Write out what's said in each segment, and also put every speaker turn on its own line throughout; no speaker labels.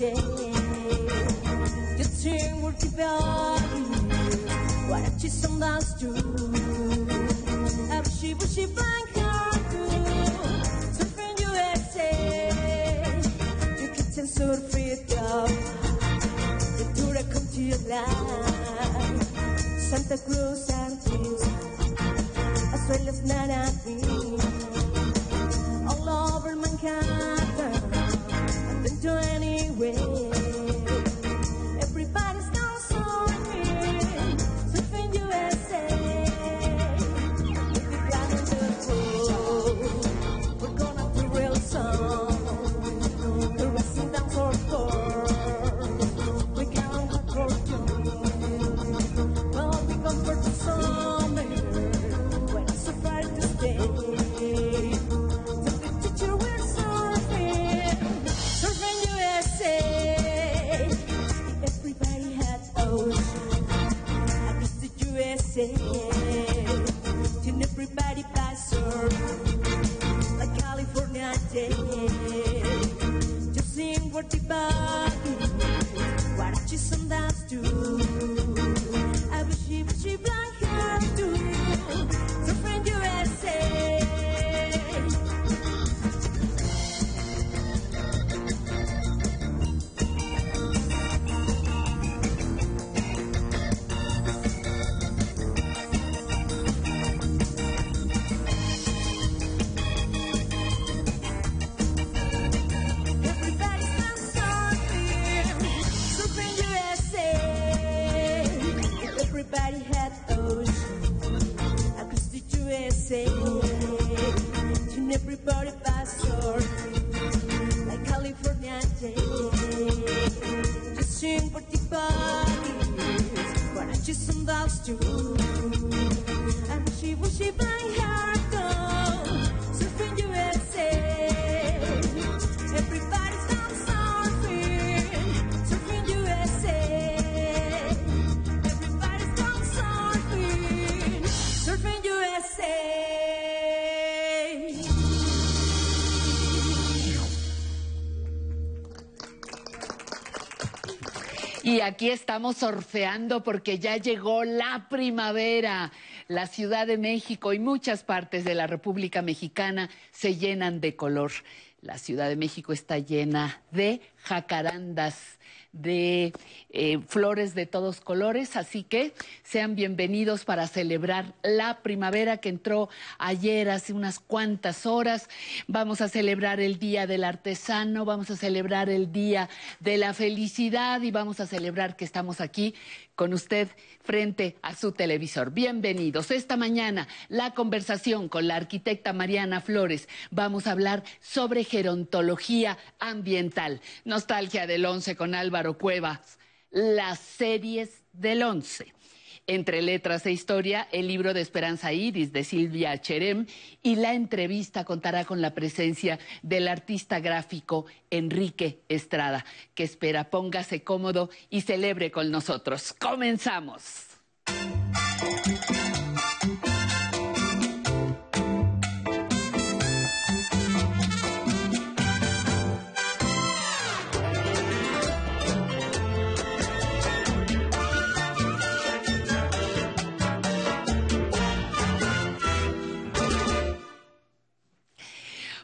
때 여친을 기다리 Why don't you somebody do 아버지 부시 반가도 슬픈 USA 그 끝엔 소리도 이제 돌아 come to your life. Santa Cruz and Teams I swear love not at All over Manhattan can do anyway. goodbye.
Y aquí estamos surfeando porque ya llegó la primavera. La Ciudad de México y muchas partes de la República Mexicana se llenan de color. La Ciudad de México está llena de jacarandas, de eh, flores de todos colores, así que sean bienvenidos para celebrar la primavera que entró ayer hace unas cuantas horas. Vamos a celebrar el Día del Artesano, vamos a celebrar el Día de la Felicidad y vamos a celebrar que estamos aquí con usted frente a su televisor. Bienvenidos. Esta mañana la conversación con la arquitecta Mariana Flores. Vamos a hablar sobre gerontología ambiental. Nostalgia del 11 con Álvaro Cuevas. Las series del 11. Entre letras e historia, el libro de Esperanza Iris de Silvia Cherem y la entrevista contará con la presencia del artista gráfico Enrique Estrada, que espera póngase cómodo y celebre con nosotros. Comenzamos.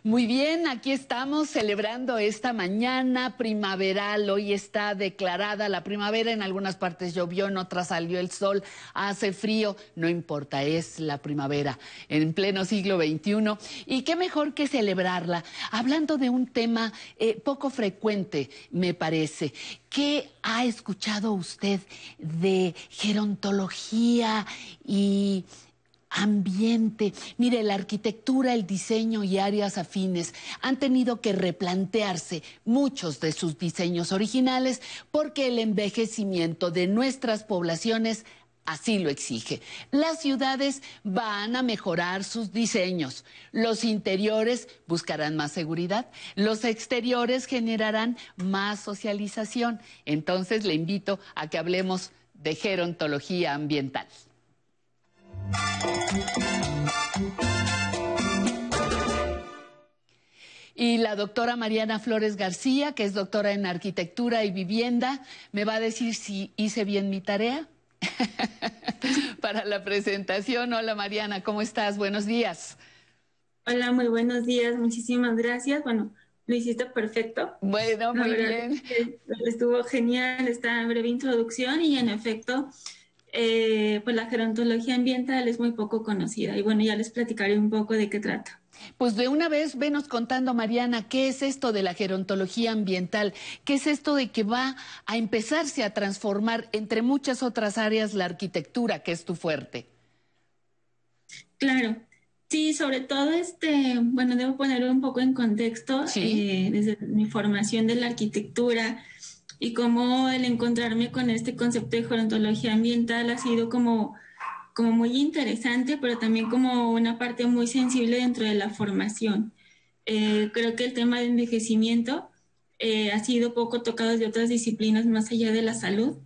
Muy bien, aquí estamos celebrando esta mañana primaveral. Hoy está declarada la primavera. En algunas partes llovió, en otras salió el sol, hace frío. No importa, es la primavera en pleno siglo XXI. Y qué mejor que celebrarla. Hablando de un tema eh, poco frecuente, me parece. ¿Qué ha escuchado usted de gerontología y ambiente. Mire, la arquitectura, el diseño y áreas afines han tenido que replantearse muchos de sus diseños originales porque el envejecimiento de nuestras poblaciones así lo exige. Las ciudades van a mejorar sus diseños. Los interiores buscarán más seguridad. Los exteriores generarán más socialización. Entonces le invito a que hablemos de gerontología ambiental. Y la doctora Mariana Flores García, que es doctora en arquitectura y vivienda, me va a decir si hice bien mi tarea para la presentación. Hola Mariana, ¿cómo estás? Buenos días.
Hola, muy buenos días. Muchísimas gracias. Bueno, lo hiciste perfecto.
Bueno, muy bien.
Estuvo genial esta breve introducción y en efecto, eh, pues la gerontología ambiental es muy poco conocida y bueno, ya les platicaré un poco de qué trata.
Pues de una vez venos contando, Mariana, ¿qué es esto de la gerontología ambiental? ¿Qué es esto de que va a empezarse a transformar entre muchas otras áreas la arquitectura, que es tu fuerte?
Claro, sí, sobre todo este, bueno, debo poner un poco en contexto eh, desde mi formación de la arquitectura y cómo el encontrarme con este concepto de gerontología ambiental ha sido como como muy interesante, pero también como una parte muy sensible dentro de la formación. Eh, creo que el tema de envejecimiento eh, ha sido poco tocado de otras disciplinas más allá de la salud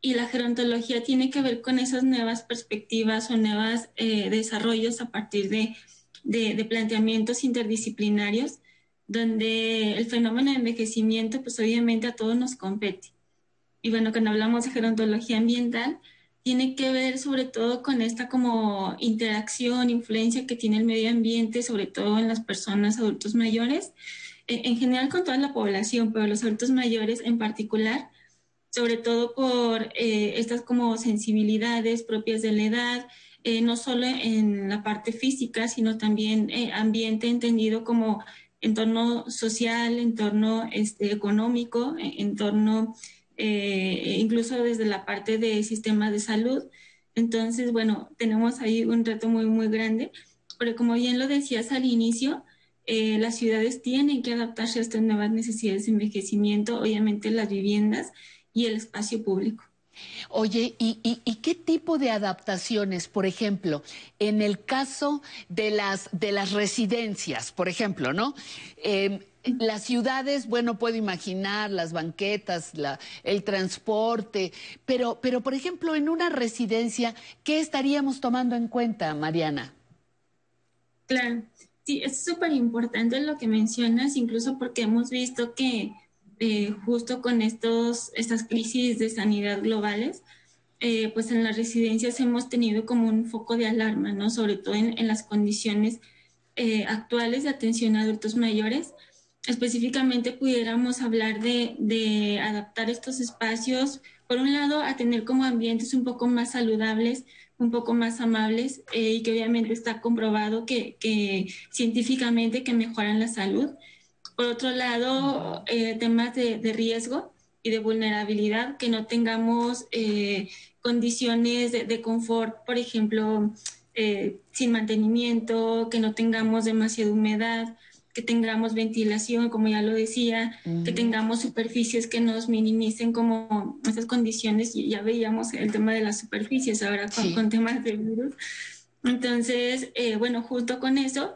y la gerontología tiene que ver con esas nuevas perspectivas o nuevos eh, desarrollos a partir de, de, de, planteamientos interdisciplinarios donde el fenómeno de envejecimiento pues obviamente a todos nos compete. Y bueno, cuando hablamos de gerontología ambiental, tiene que ver sobre todo con esta como interacción, influencia que tiene el medio ambiente, sobre todo en las personas adultos mayores, eh, en general con toda la población, pero los adultos mayores en particular, sobre todo por eh, estas como sensibilidades propias de la edad, eh, no solo en la parte física, sino también ambiente entendido como entorno social, entorno este, económico, entorno eh, incluso desde la parte de sistemas de salud. Entonces, bueno, tenemos ahí un reto muy, muy grande, pero como bien lo decías al inicio, eh, las ciudades tienen que adaptarse a estas nuevas necesidades de envejecimiento, obviamente las viviendas y el espacio público.
Oye, ¿y, y, qué tipo de adaptaciones, por ejemplo, en el caso de las, de las residencias, por ejemplo, ¿no? Eh, las ciudades, bueno, puedo imaginar las banquetas, el transporte, pero, pero, por ejemplo, en una residencia, ¿qué estaríamos tomando en cuenta, Mariana?
Claro, sí, es súper importante lo que mencionas, incluso porque hemos visto que eh, justo con estos, estas crisis de sanidad globales, eh, pues en las residencias hemos tenido como un foco de alarma, ¿no? Sobre todo en, en las condiciones eh, actuales de atención a adultos mayores específicamente pudiéramos hablar de, adaptar estos espacios, por un lado, a tener como ambientes un poco más saludables, un poco más amables y que obviamente está comprobado que, científicamente que mejoran la salud. Por otro lado, eh, temas de, riesgo y de vulnerabilidad, que no tengamos eh, condiciones de, de, confort, por ejemplo, sin mantenimiento, que no tengamos demasiada humedad, que tengamos ventilación, como ya lo decía, que tengamos superficies que nos minimicen como esas condiciones, ya veíamos el tema de las superficies ahora con, temas de virus. Entonces, eh, bueno, junto con eso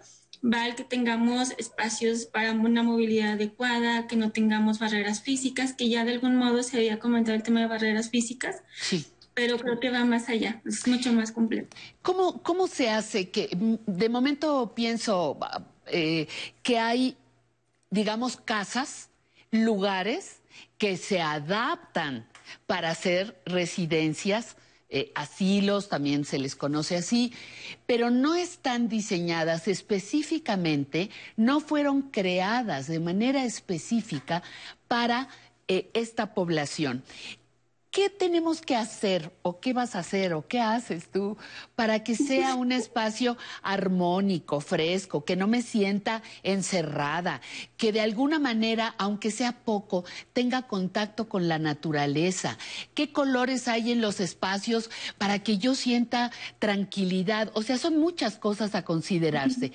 va el que tengamos espacios para una movilidad adecuada, que no tengamos barreras físicas, que ya de algún modo se había comentado el tema de barreras físicas. Sí pero creo que va más allá, es mucho más completo.
¿Cómo, cómo se hace que, de momento pienso, eh, que hay, digamos, casas, lugares que se adaptan para hacer residencias, eh, asilos, también se les conoce así, pero no están diseñadas específicamente, no fueron creadas de manera específica para eh, esta población. ¿Qué tenemos que hacer o qué vas a hacer o qué haces tú para que sea un espacio armónico, fresco, que no me sienta encerrada, que de alguna manera, aunque sea poco, tenga contacto con la naturaleza? ¿Qué colores hay en los espacios para que yo sienta tranquilidad? O sea, son muchas cosas a considerarse.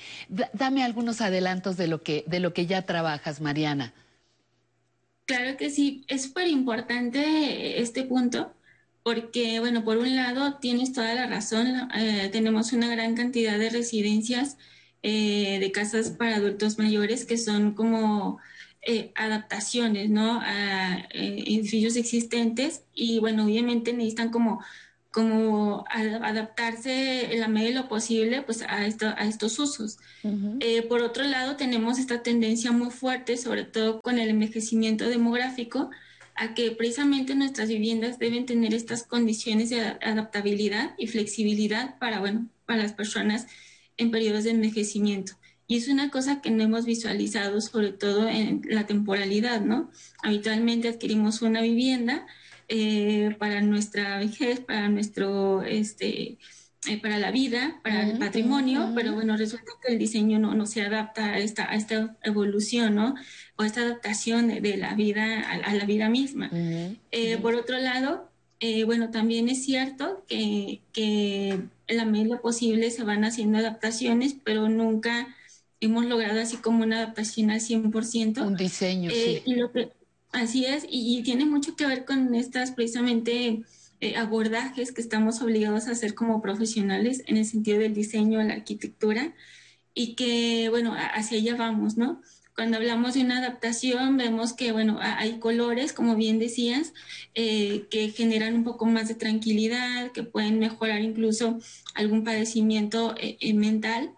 dame algunos adelantos de lo que de lo que ya trabajas, Mariana.
Claro que sí, es súper importante este punto porque, bueno, por un lado tienes toda la razón, eh, tenemos una gran cantidad de residencias eh, de casas para adultos mayores que son como eh, adaptaciones, ¿no? A edificios existentes y, bueno, obviamente necesitan como como adaptarse en la medida de lo posible pues a, esto, a estos usos. Eh, por otro lado, tenemos esta tendencia muy fuerte, sobre todo con el envejecimiento demográfico, a que precisamente nuestras viviendas deben tener estas condiciones de adaptabilidad y flexibilidad para, bueno, para las personas en periodos de envejecimiento. Y es una cosa que no hemos visualizado, sobre todo en la temporalidad, ¿no? Habitualmente adquirimos una vivienda eh, para nuestra vejez, para nuestro, este, eh, para la vida, para el patrimonio, pero bueno, resulta que el diseño no, no se adapta a esta, a esta evolución, ¿no? O a esta adaptación de, la vida a, la vida misma. Eh, por otro lado, bueno, también es cierto que, que en la medida posible se van haciendo adaptaciones, pero nunca hemos logrado así como una adaptación al 100%.
Un diseño, sí.
Y lo que, Así es, y, tiene mucho que ver con estas precisamente eh, abordajes que estamos obligados a hacer como profesionales en el sentido del diseño, la arquitectura, y que, bueno, hacia allá vamos, ¿no? Cuando hablamos de una adaptación, vemos que, bueno, hay colores, como bien decías, eh, que generan un poco más de tranquilidad, que pueden mejorar incluso algún padecimiento eh, mental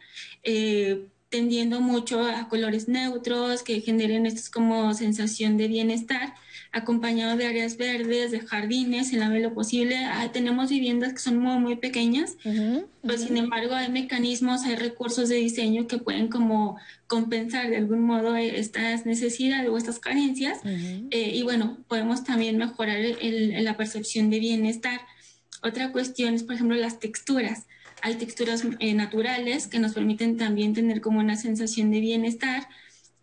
tendiendo mucho a colores neutros que generen esto como sensación de bienestar, acompañado de áreas verdes, de jardines, en la medida lo posible. Ah, tenemos viviendas que son muy, muy pequeñas, pero sin embargo hay mecanismos, hay recursos de diseño que pueden como compensar de algún modo estas necesidades o estas carencias. Eh, y bueno, podemos también mejorar la percepción de bienestar. Otra cuestión es, por ejemplo, las texturas hay texturas eh, naturales que nos permiten también tener como una sensación de bienestar.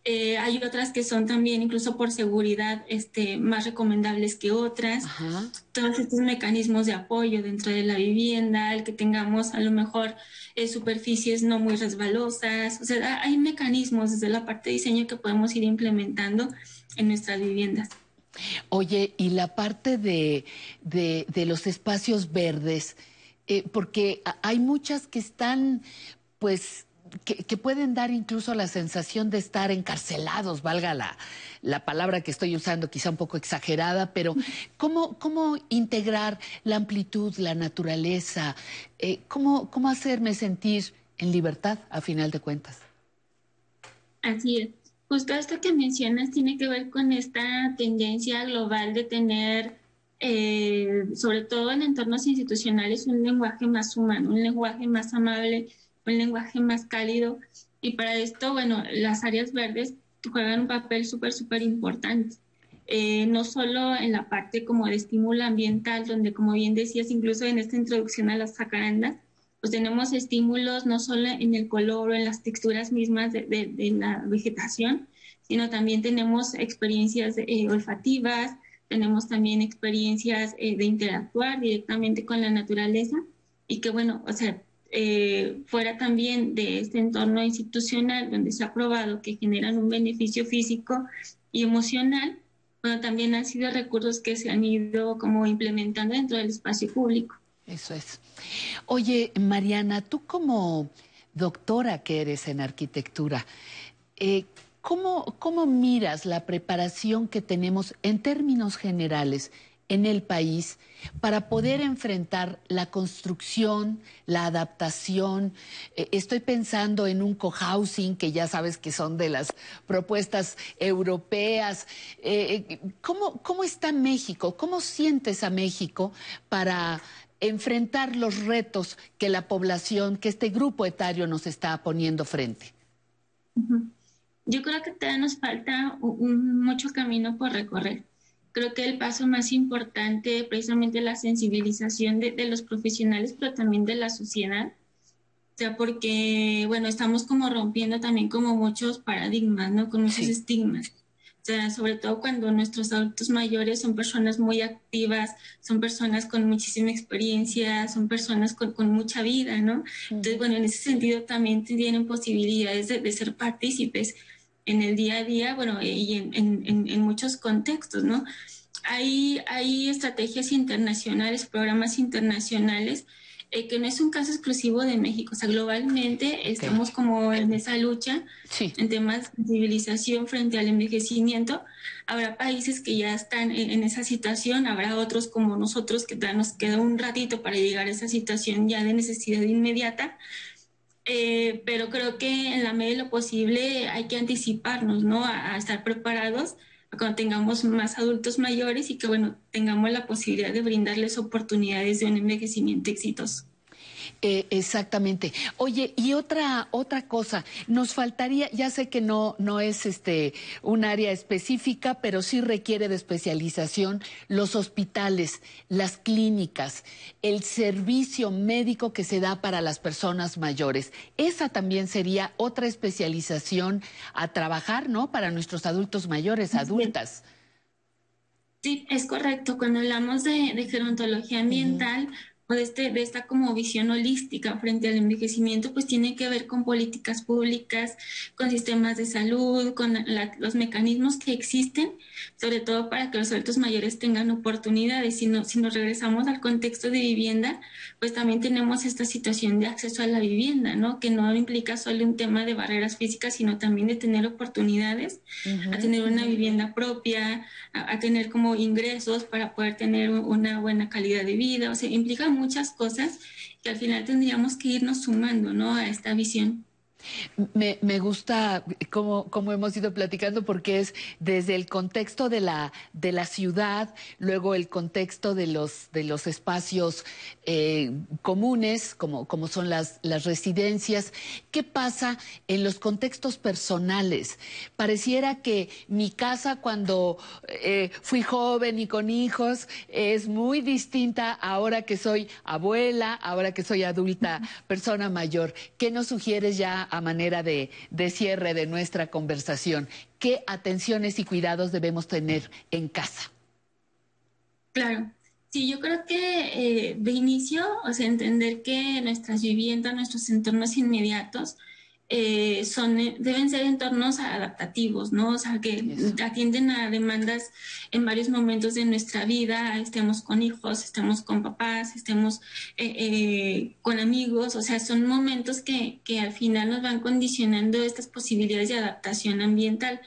Eh, hay otras que son también, incluso por seguridad, este, más recomendables que otras. Todos estos mecanismos de apoyo dentro de la vivienda, el que tengamos a lo mejor eh, superficies no muy resbalosas. O sea, hay mecanismos desde la parte de diseño que podemos ir implementando en nuestras viviendas.
Oye, y la parte de, de, de los espacios verdes, eh, porque hay muchas que están, pues, que, pueden dar incluso la sensación de estar encarcelados, valga la, la, palabra que estoy usando, quizá un poco exagerada, pero ¿cómo, cómo integrar la amplitud, la naturaleza? Eh, ¿cómo, ¿Cómo hacerme sentir en libertad, a final de cuentas?
Así es. Justo esto que mencionas tiene que ver con esta tendencia global de tener eh, sobre todo en entornos institucionales, un lenguaje más humano, un lenguaje más amable, un lenguaje más cálido. Y para esto, bueno, las áreas verdes juegan un papel súper, súper importante. Eh, no solo en la parte como de estímulo ambiental, donde como bien decías, incluso en esta introducción a las jacarandas, pues tenemos estímulos no solo en el color o en las texturas mismas de, la vegetación, sino también tenemos experiencias eh, olfativas, tenemos también experiencias eh, de interactuar directamente con la naturaleza y que, bueno, o sea, eh, fuera también de este entorno institucional donde se ha probado que generan un beneficio físico y emocional, bueno, también han sido recursos que se han ido como implementando dentro del espacio público.
Eso es. Oye, Mariana, tú como doctora que eres en arquitectura, eh, ¿Cómo, ¿Cómo miras la preparación que tenemos en términos generales en el país para poder enfrentar la construcción, la adaptación. Eh, estoy pensando en un cohousing, que ya sabes que son de las propuestas europeas. Eh, ¿cómo, ¿Cómo está México? ¿Cómo sientes a México para enfrentar los retos que la población, que este grupo etario nos está poniendo frente?
Yo creo que todavía nos falta mucho camino por recorrer. Creo que el paso más importante precisamente la sensibilización de, los profesionales, pero también de la sociedad. O sea, porque, bueno, estamos como rompiendo también como muchos paradigmas, ¿no? Con muchos estigmas. O sea, sobre todo cuando nuestros adultos mayores son personas muy activas, son personas con muchísima experiencia, son personas con, mucha vida, ¿no? Entonces, bueno, en ese sentido también tienen posibilidades de, de ser partícipes en el día a día, bueno, y en, en, en muchos contextos, ¿no? Hay, hay estrategias internacionales, programas internacionales eh, que no es un caso exclusivo de México, o sea, globalmente estamos como en esa lucha en temas de civilización frente al envejecimiento. Habrá países que ya están en, esa situación, habrá otros como nosotros que nos queda un ratito para llegar a esa situación ya de necesidad inmediata. Eh, pero creo que en la medida de lo posible hay que anticiparnos, ¿no? a estar preparados cuando tengamos más adultos mayores y que, bueno, tengamos la posibilidad de brindarles oportunidades de un envejecimiento exitoso.
Eh, exactamente. Oye, y otra otra cosa, nos faltaría, ya sé que no no es este un área específica, pero sí requiere de especialización los hospitales, las clínicas, el servicio médico que se da para las personas mayores. Esa también sería otra especialización a trabajar, ¿no? Para nuestros adultos mayores, adultas.
Sí, es correcto. Cuando hablamos de, gerontología ambiental, de, este, de esta como visión holística frente al envejecimiento, pues tiene que ver con políticas públicas, con sistemas de salud, con los mecanismos que existen, sobre todo para que los adultos mayores tengan oportunidades. Si, no, si nos regresamos al contexto de vivienda, pues también tenemos esta situación de acceso a la vivienda, ¿no? Que no implica solo un tema de barreras físicas, sino también de tener oportunidades, a tener una vivienda propia, a, tener como ingresos para poder tener una buena calidad de vida. O sea, implica muchas cosas que al final tendríamos que irnos sumando, ¿no? A esta visión.
Me, me gusta como, como, hemos ido platicando porque es desde el contexto de la, de la ciudad, luego el contexto de los, de los espacios eh, comunes, como, como son las, las residencias. ¿Qué pasa en los contextos personales? Pareciera que mi casa cuando eh, fui joven y con hijos es muy distinta ahora que soy abuela, ahora que soy adulta, persona mayor. ¿Qué nos sugieres ya a manera de, cierre de nuestra conversación. ¿Qué atenciones y cuidados debemos tener en casa?
Claro. Sí, yo creo que eh, de inicio, o sea, entender que nuestras viviendas, nuestros entornos inmediatos, eh, son, eh, deben ser entornos adaptativos, ¿no? O sea, que atienden a demandas en varios momentos de nuestra vida, estemos con hijos, estemos con papás, estemos eh, con amigos, o sea, son momentos que, que al final nos van condicionando estas posibilidades de adaptación ambiental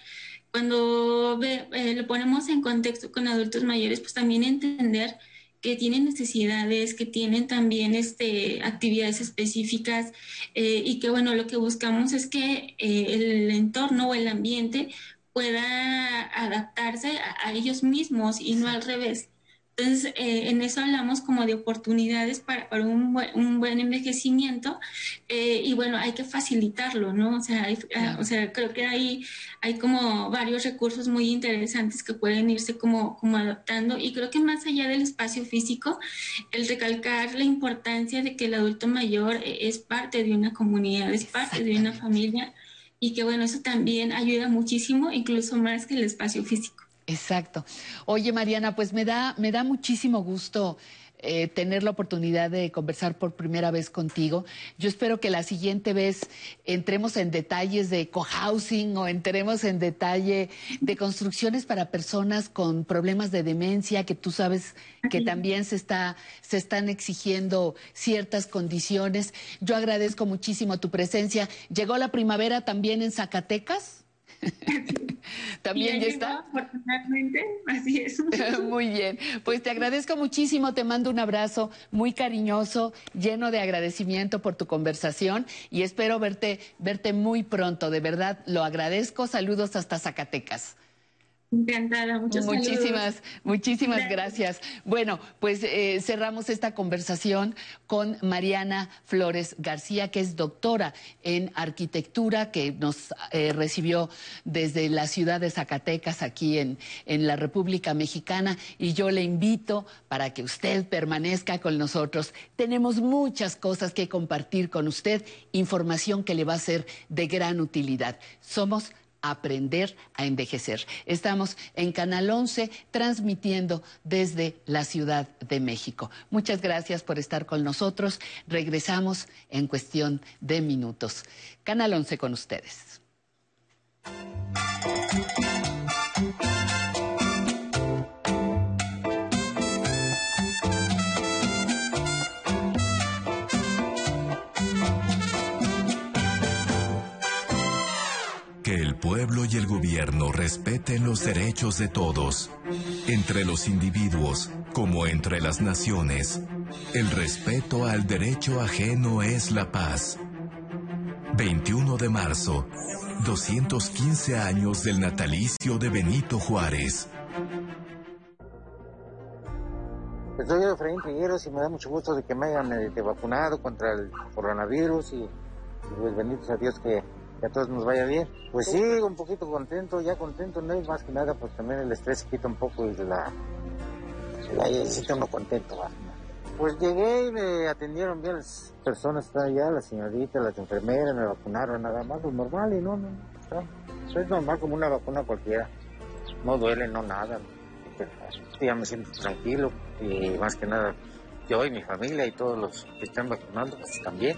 cuando lo ponemos en contexto con adultos mayores, pues también entender que tienen necesidades, que tienen también este, actividades específicas eh, y que bueno, lo que buscamos es que eh, el entorno o el ambiente pueda adaptarse a ellos mismos y no al revés. Entonces, eh, en eso hablamos como de oportunidades para, para un, buen, un, buen, envejecimiento eh, y bueno, hay que facilitarlo, ¿no? O sea, ah, o sea creo que hay, hay como varios recursos muy interesantes que pueden irse como, como adaptando y creo que más allá del espacio físico, el recalcar la importancia de que el adulto mayor eh, es parte de una comunidad, es parte de una familia y que bueno, eso también ayuda muchísimo, incluso más que el espacio físico.
Exacto. Oye, Mariana, pues me da, me da muchísimo gusto eh, tener la oportunidad de conversar por primera vez contigo. Yo espero que la siguiente vez entremos en detalles de cohousing o entremos en detalle de construcciones para personas con problemas de demencia, que tú sabes que también se, está, se están exigiendo ciertas condiciones. Yo agradezco muchísimo tu presencia. ¿Llegó la primavera también en Zacatecas? También ya está.
Afortunadamente, así es.
muy bien. Pues te agradezco muchísimo, te mando un abrazo muy cariñoso, lleno de agradecimiento por tu conversación y espero verte, verte muy pronto. De verdad, lo agradezco. Saludos hasta Zacatecas.
Encantada, muchas
Muchísimas, muchísimas gracias. Bueno, pues eh, cerramos esta conversación con Mariana Flores García, que es doctora en arquitectura, que nos eh, recibió desde la ciudad de Zacatecas, aquí en, en la República Mexicana, y yo le invito para que usted permanezca con nosotros. Tenemos muchas cosas que compartir con usted, información que le va a ser de gran utilidad. Somos aprender a envejecer. Estamos en Canal 11 transmitiendo desde la Ciudad de México. Muchas gracias por estar con nosotros. Regresamos en cuestión de minutos. Canal 11 con ustedes.
Gobierno respeten los derechos de todos, entre los individuos como entre las naciones. El respeto al derecho ajeno es la paz. 21 de marzo, 215 años del natalicio de Benito Juárez.
Pues soy Efraín Trigueros y me da mucho gusto de que me hayan eh, vacunado contra el coronavirus y, pues benditos a Dios que, a todos nos vaya bien. Pues sí, un poquito contento, ya contento, no es más que nada, pues también el estrés quita un poco y de la... la uno contento. Pues llegué y me atendieron bien las personas, está allá, la señorita, las enfermeras, me vacunaron nada más, lo normal y no, no, es normal como una vacuna cualquiera. No duele, no nada. Ya me siento tranquilo y más que nada yo y mi familia y todos los que están vacunando pues también.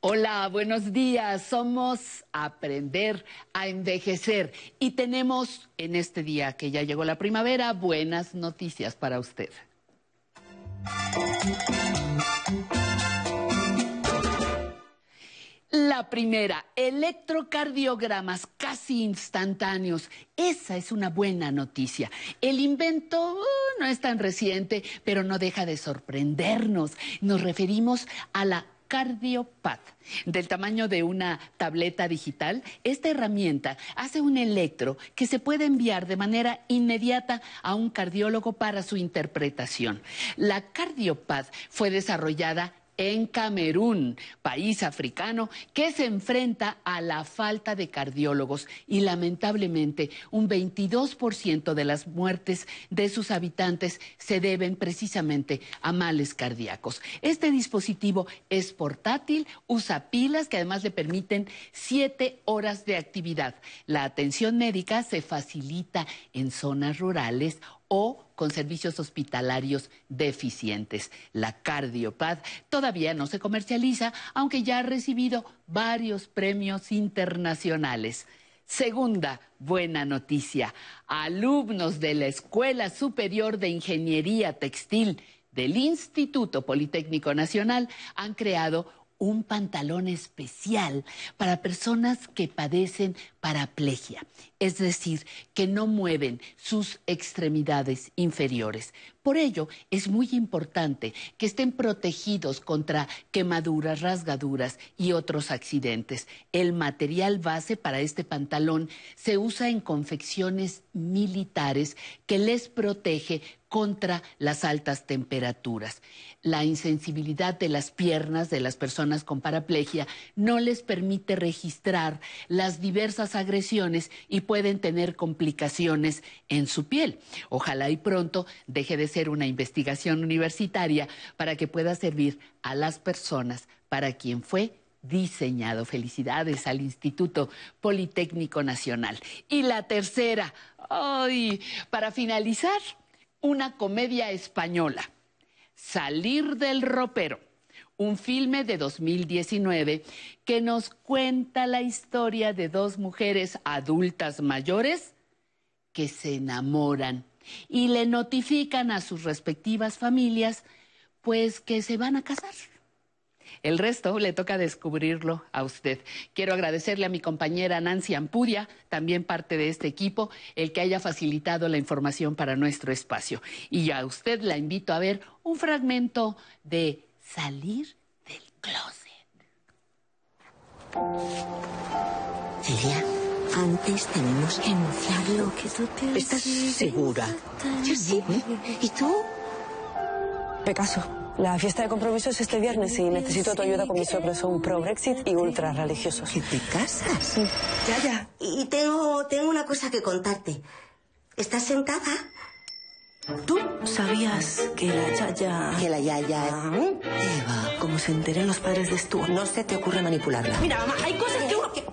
Hola, buenos días. Somos Aprender a Envejecer y tenemos en este día que ya llegó la primavera buenas noticias para usted. La primera, electrocardiogramas casi instantáneos. Esa es una buena noticia. El invento uh, no es tan reciente, pero no deja de sorprendernos. Nos referimos a la Cardiopad. Del tamaño de una tableta digital, esta herramienta hace un electro que se puede enviar de manera inmediata a un cardiólogo para su interpretación. La Cardiopad fue desarrollada en Camerún, país africano que se enfrenta a la falta de cardiólogos y lamentablemente un 22% de las muertes de sus habitantes se deben precisamente a males cardíacos. Este dispositivo es portátil, usa pilas que además le permiten siete horas de actividad. La atención médica se facilita en zonas rurales o con servicios hospitalarios deficientes. La Cardiopad todavía no se comercializa, aunque ya ha recibido varios premios internacionales. Segunda buena noticia, alumnos de la Escuela Superior de Ingeniería Textil del Instituto Politécnico Nacional han creado un pantalón especial para personas que padecen paraplegia, es decir, que no mueven sus extremidades inferiores. Por ello, es muy importante que estén protegidos contra quemaduras, rasgaduras y otros accidentes. El material base para este pantalón se usa en confecciones militares que les protege contra las altas temperaturas. La insensibilidad de las piernas de las personas con paraplegia no les permite registrar las diversas agresiones y pueden tener complicaciones en su piel. Ojalá y pronto deje de ser una investigación universitaria para que pueda servir a las personas para quien fue diseñado. Felicidades al Instituto Politécnico Nacional. Y la tercera, para finalizar, una comedia española. Salir del ropero, un filme de 2019 que nos cuenta la historia de dos mujeres adultas mayores que se enamoran y le notifican a sus respectivas familias pues que se van a casar. El resto le toca descubrirlo a usted. Quiero agradecerle a mi compañera Nancy Ampudia, también parte de este equipo, el que haya facilitado la información para nuestro espacio. Y a usted la invito a ver un fragmento de Salir del Closet.
Celia, antes tenemos que anunciarlo. ¿Estás segura? Yo sí. ¿Y tú?
Pecaso. La fiesta de compromiso es este viernes y necesito tu ayuda con mis suegros. Son pro-Brexit y ultra religiosos.
¿Que te casas?
Sí.
Ya, ya. Y tengo, tengo una cosa que contarte. ¿Estás sentada?
¿Tú sabías que la Yaya...
Que la Yaya...
Eva, como se enteren los padres de Stuart...
No se te ocurre manipularla.
Mira, mamá, hay cosas que uno que...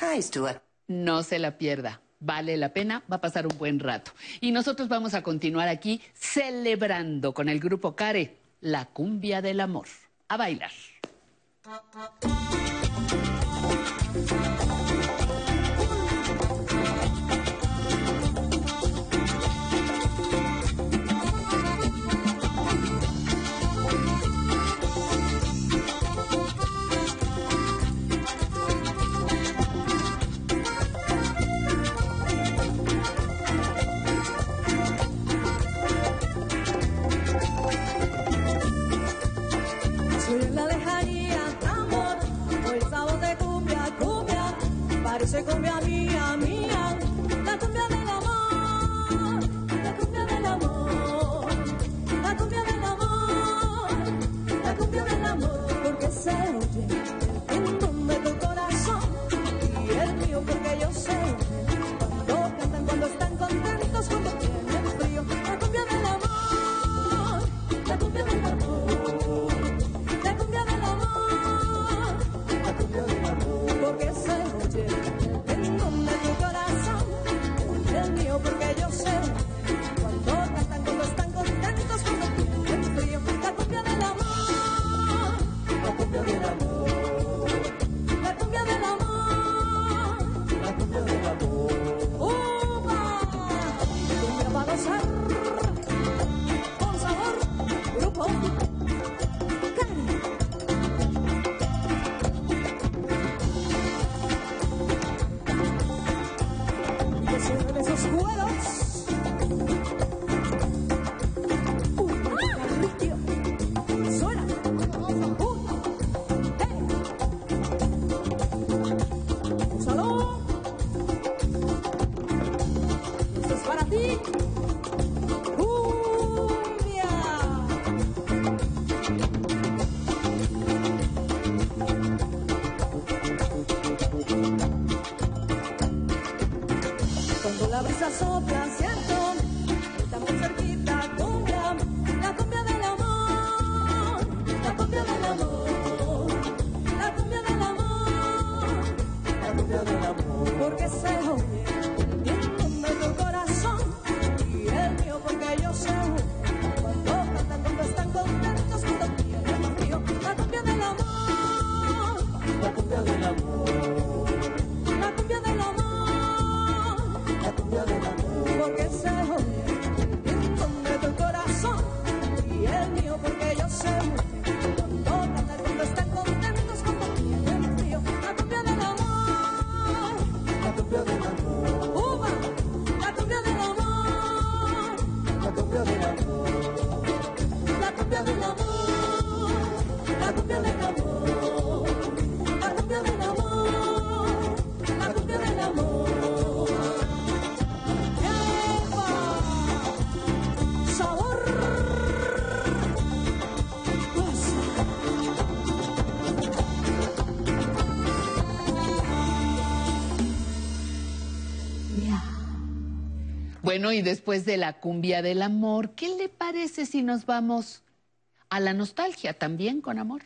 Ay, Stuart.
No se la pierda. Vale la pena, va a pasar un buen rato. Y nosotros vamos a continuar aquí celebrando con el grupo Care la cumbia del amor. A bailar.
Parece cumbia mía, mía, la cumbia del amor, la cumbia del amor, la cumbia del amor, la cumbia del amor, porque se Cuando la brisa sopla, cierto, estamos cerquita, cumbia, la cumbia del amor, la cumbia del amor, la cumbia del amor, la cumbia del amor, porque se oye el ritmo de tu corazón y el mío porque yo sé
Bueno, y después de la cumbia del amor, ¿qué le parece si nos vamos a la nostalgia también con amor?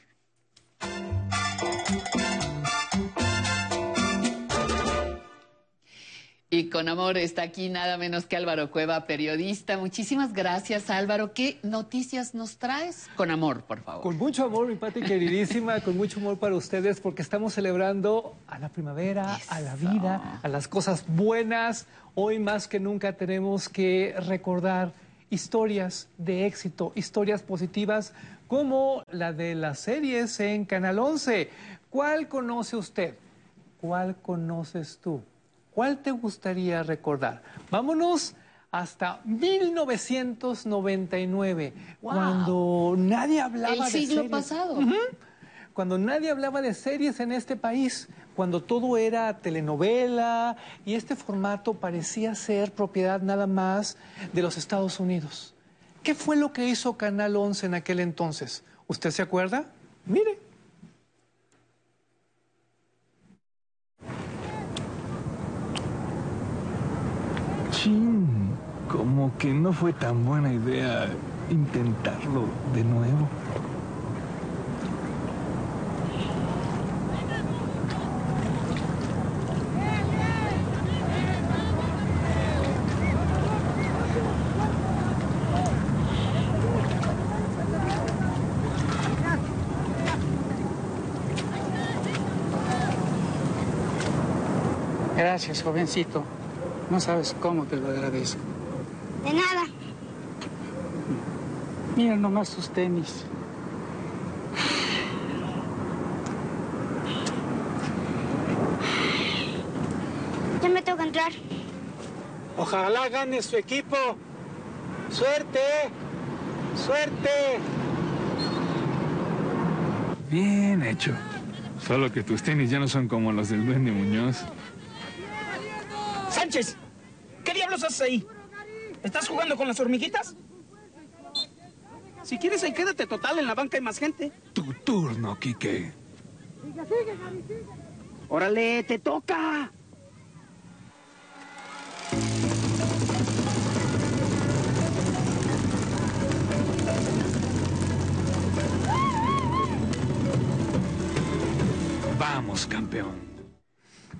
Y con con amor está aquí nada menos que Álvaro Cueva, periodista. Muchísimas gracias, Álvaro. ¿Qué noticias nos traes? Con amor, por favor.
Con mucho amor, mi Pati queridísima, con mucho amor para ustedes, porque estamos celebrando a la primavera, a la vida, a las cosas buenas. Hoy más que nunca tenemos que recordar historias de éxito, historias positivas, como la de las series en Canal 11. ¿Cuál conoce usted? ¿Cuál conoces tú? ¿Cuál te gustaría recordar? Vámonos hasta 1999, cuando nadie hablaba
El
de
siglo
series.
pasado.
Cuando nadie hablaba de series en este país, cuando todo era telenovela y este formato parecía ser propiedad nada más de los Estados Unidos. ¿Qué fue lo que hizo Canal 11 en aquel entonces? ¿Usted se acuerda? Mire.
Chin, como que no fue tan buena idea intentarlo de nuevo.
Gracias, jovencito. No sabes cómo te lo agradezco.
De nada.
Mira nomás tus tenis.
Ya me tengo que entrar.
Ojalá gane su equipo. Suerte. Suerte.
Bien hecho. Solo que tus tenis ya no son como los del Duende Muñoz.
Sánchez, ¿qué diablos haces ahí? ¿Estás jugando con las hormiguitas? Si quieres ahí quédate total, en la banca hay más gente.
Tu turno, Quique.
Órale, te toca.
Vamos, campeón.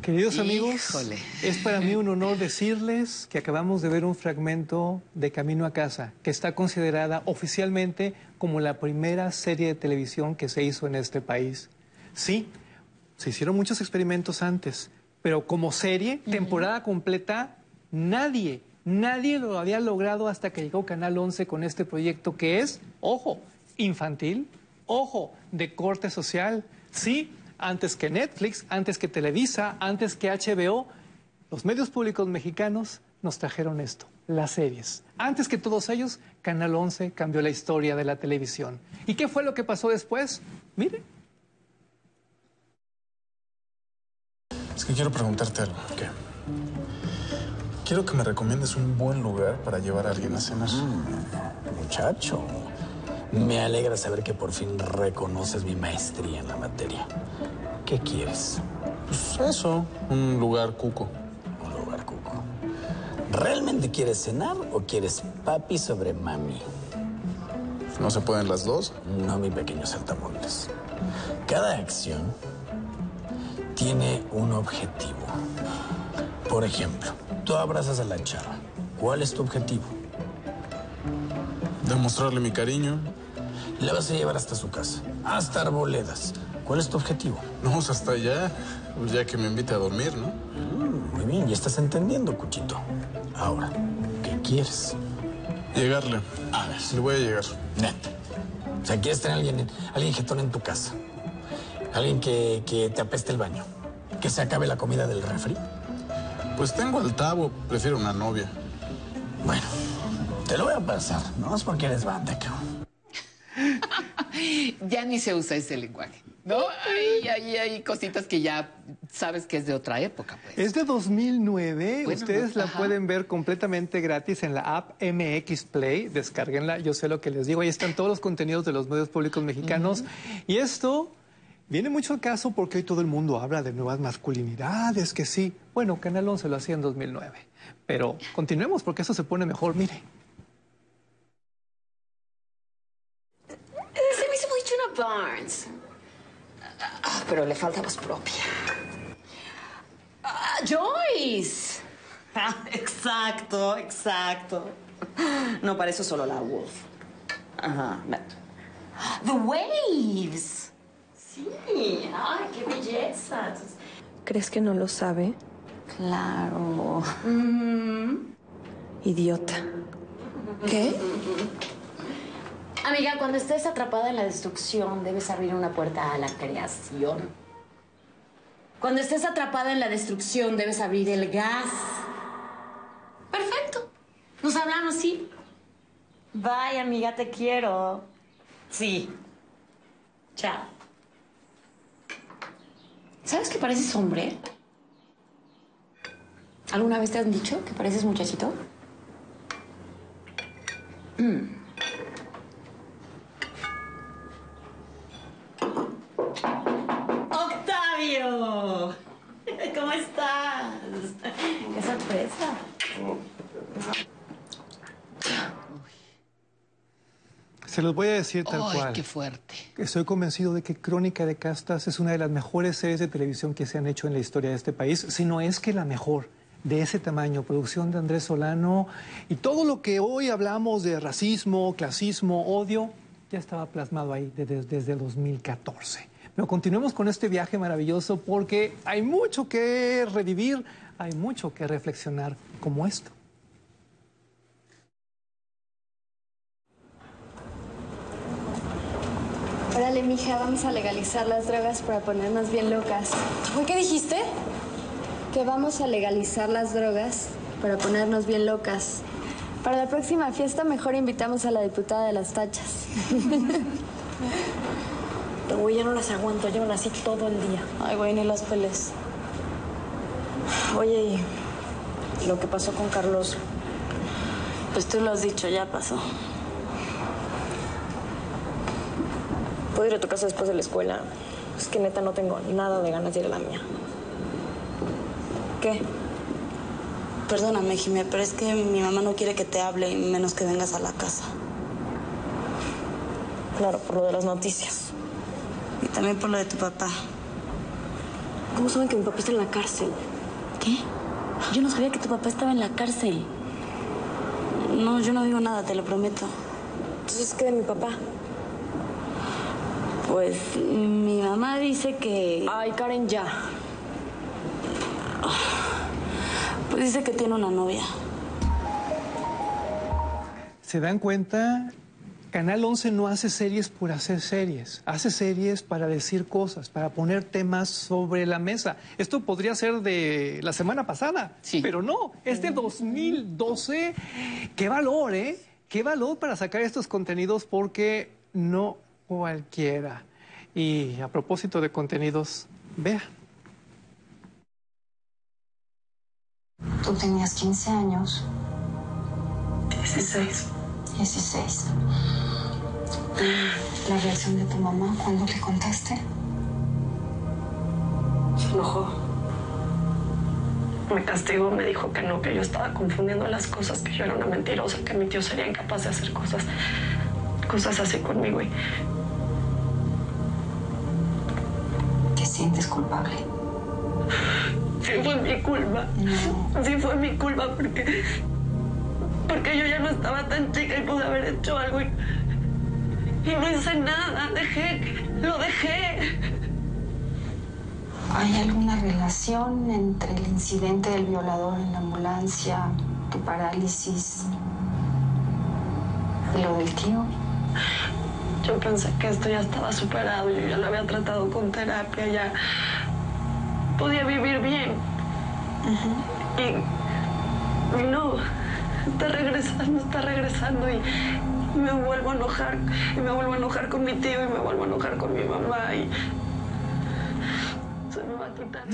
Queridos amigos,
Híjole.
es para mí un honor decirles que acabamos de ver un fragmento de Camino a Casa, que está considerada oficialmente como la primera serie de televisión que se hizo en este país. Sí, se hicieron muchos experimentos antes, pero como serie, temporada completa, nadie, nadie lo había logrado hasta que llegó Canal 11 con este proyecto que es, ojo, infantil, ojo, de corte social. Sí, antes que Netflix, antes que Televisa, antes que HBO, los medios públicos mexicanos nos trajeron esto, las series. Antes que todos ellos, Canal 11 cambió la historia de la televisión. ¿Y qué fue lo que pasó después? Mire.
Es que quiero preguntarte algo. ¿Qué? Quiero que me recomiendes un buen lugar para llevar a alguien a cenar.
Muchacho, me alegra saber que por fin reconoces mi maestría en la materia. ¿Qué quieres?
Pues eso, un lugar cuco.
Un lugar cuco. ¿Realmente quieres cenar o quieres papi sobre mami?
¿No se pueden las dos?
No, mi pequeño saltamontes. Cada acción tiene un objetivo. Por ejemplo, tú abrazas a la chava. ¿Cuál es tu objetivo?
Demostrarle mi cariño.
La vas a llevar hasta su casa, hasta Arboledas. ¿Cuál es tu objetivo?
No, hasta allá, pues ya que me invite a dormir, ¿no?
muy bien, ya estás entendiendo, Cuchito. Ahora, ¿qué quieres?
Llegarle.
A ver.
Le voy a llegar.
Neta. O sea, quieres tener a alguien, alguien jetón en tu casa. Alguien que, que te apeste el baño. Que se acabe la comida del refri.
Pues tengo al tabo, prefiero una novia.
Bueno, te lo voy a pasar. No es porque eres banda, cabrón.
Ya ni se usa ese lenguaje, ¿no? Hay, hay, hay cositas que ya sabes que es de otra época, pues.
Es de 2009.
Bueno,
Ustedes
no,
la
ajá.
pueden ver completamente gratis en la app MX Play. Descárguenla. Yo sé lo que les digo. Ahí están todos los contenidos de los medios públicos mexicanos. Y esto viene mucho al caso porque hoy todo el mundo habla de nuevas masculinidades, que sí. Bueno, Canal 11 lo hacía en 2009. Pero continuemos porque eso se pone mejor. Mire.
Se me hizo muy Chuna Barnes. Ah, pero le falta voz propia. Ah, Joyce.
exacto, exacto. No, para eso solo la Wolf. Ajá. The Waves. Sí, ay, qué belleza.
¿Crees que no lo sabe?
Claro.
Idiota.
¿Qué? Amiga, cuando estés atrapada en la destrucción, debes abrir una puerta a la creación. Cuando estés atrapada en la destrucción, debes abrir el gas. Perfecto. Nos hablamos, ¿sí?
Bye, amiga, te quiero.
Sí. Chao. ¿Sabes que pareces hombre? ¿Alguna vez te han dicho que pareces muchachito? Mm.
Estás? Qué sorpresa.
Se los voy a decir tal
Ay,
cual.
qué fuerte.
Estoy convencido de que Crónica de Castas es una de las mejores series de televisión que se han hecho en la historia de este país, si no es que la mejor de ese tamaño, producción de Andrés Solano y todo lo que hoy hablamos de racismo, clasismo, odio, ya estaba plasmado ahí desde, desde el 2014. Pero continuemos con este viaje maravilloso porque hay mucho que revivir, hay mucho que reflexionar como esto.
Órale, mija, vamos a legalizar las drogas para ponernos bien locas. ¿Qué dijiste? Que vamos a legalizar las drogas para ponernos bien locas. Para la próxima fiesta mejor invitamos a la diputada de las tachas.
Güey, ya no las aguanto, llevan así todo el día.
Ay, güey, ni las peles.
Oye, y lo que pasó con Carlos,
Pues tú lo has dicho, ya pasó.
¿puedo ir a tu casa después de la escuela? Es que neta no tengo nada de ganas de ir a la mía. ¿Qué?
Perdóname, Jimé, pero es que mi mamá no quiere que te hable menos que vengas a la casa.
Claro, por lo de las noticias.
Y también por lo de tu papá.
¿Cómo saben que mi papá está en la cárcel?
¿Qué? Yo no sabía que tu papá estaba en la cárcel. No, yo no digo nada, te lo prometo.
Entonces, ¿qué de mi papá?
Pues mi mamá dice que...
Ay, Karen, ya.
Pues dice que tiene una novia.
¿Se dan cuenta? Canal 11 no hace series por hacer series, hace series para decir cosas, para poner temas sobre la mesa. Esto podría ser de la semana pasada, pero no, es de 2012. Qué valor, ¿eh? Qué valor para sacar estos contenidos porque no cualquiera. Y a propósito de contenidos, vea.
Tú tenías 15 años.
16.
16. La reacción de tu mamá cuando le contaste.
Se enojó. Me castigó, me dijo que no, que yo estaba confundiendo las cosas, que yo era una mentirosa, que mi tío sería incapaz de hacer cosas, cosas así conmigo. Y
¿Te sientes culpable?
sí fue mi culpa. Sí fue mi culpa porque, porque yo ya no estaba tan chica y pude haber hecho algo y, y no hice nada. Dejé, lo dejé.
¿Hay alguna relación entre el incidente del violador en la ambulancia, tu parálisis y lo del tío?
Yo pensé que esto ya estaba superado, yo ya lo había tratado con terapia, ya podía vivir bien. y, y no, está regresando, está regresando y, y me vuelvo a enojar, y me vuelvo a enojar con mi tío y me vuelvo a enojar con mi mamá y se me va a quitar.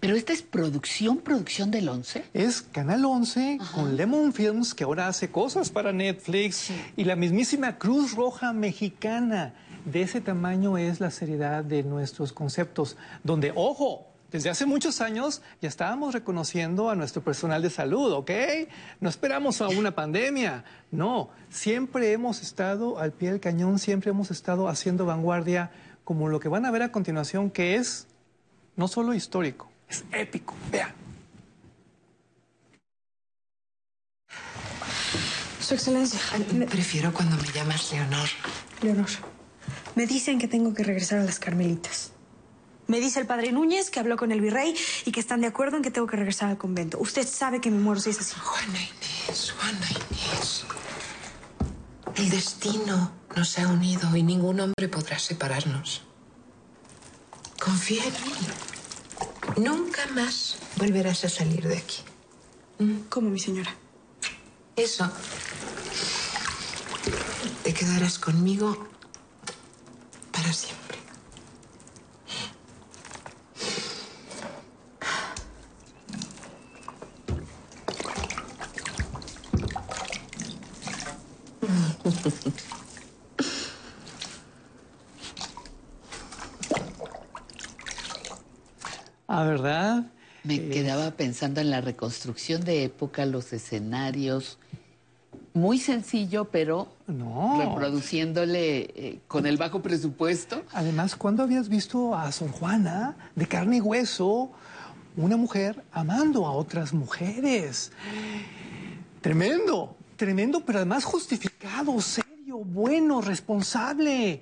Pero esta es producción, producción del 11.
Es Canal 11 con Lemon Films, que ahora hace cosas para Netflix, y la mismísima Cruz Roja Mexicana. De ese tamaño es la seriedad de nuestros conceptos, donde, ojo, desde hace muchos años ya estábamos reconociendo a nuestro personal de salud, ¿ok? No esperamos a una pandemia, no, siempre hemos estado al pie del cañón, siempre hemos estado haciendo vanguardia, como lo que van a ver a continuación, que es no solo histórico, es épico. Vean.
Su excelencia.
Prefiero cuando me llamas Leonor.
Leonor, me dicen que tengo que regresar a las Carmelitas. Me dice el padre Núñez que habló con el virrey y que están de acuerdo en que tengo que regresar al convento. Usted sabe que me muero si es así.
Juana Inés, Juana Inés. El destino nos ha unido y ningún hombre podrá separarnos. Confía en mí. Nunca más volverás a salir de aquí.
¿Cómo, mi señora?
Eso. Te quedarás conmigo para siempre.
Ah, ¿verdad?
Me quedaba pensando en la reconstrucción de época, los escenarios. Muy sencillo, pero reproduciéndole eh, con el bajo presupuesto.
Además, ¿cuándo habías visto a Sor Juana de carne y hueso, una mujer amando a otras mujeres? Tremendo, tremendo, pero además justificado, serio, bueno, responsable.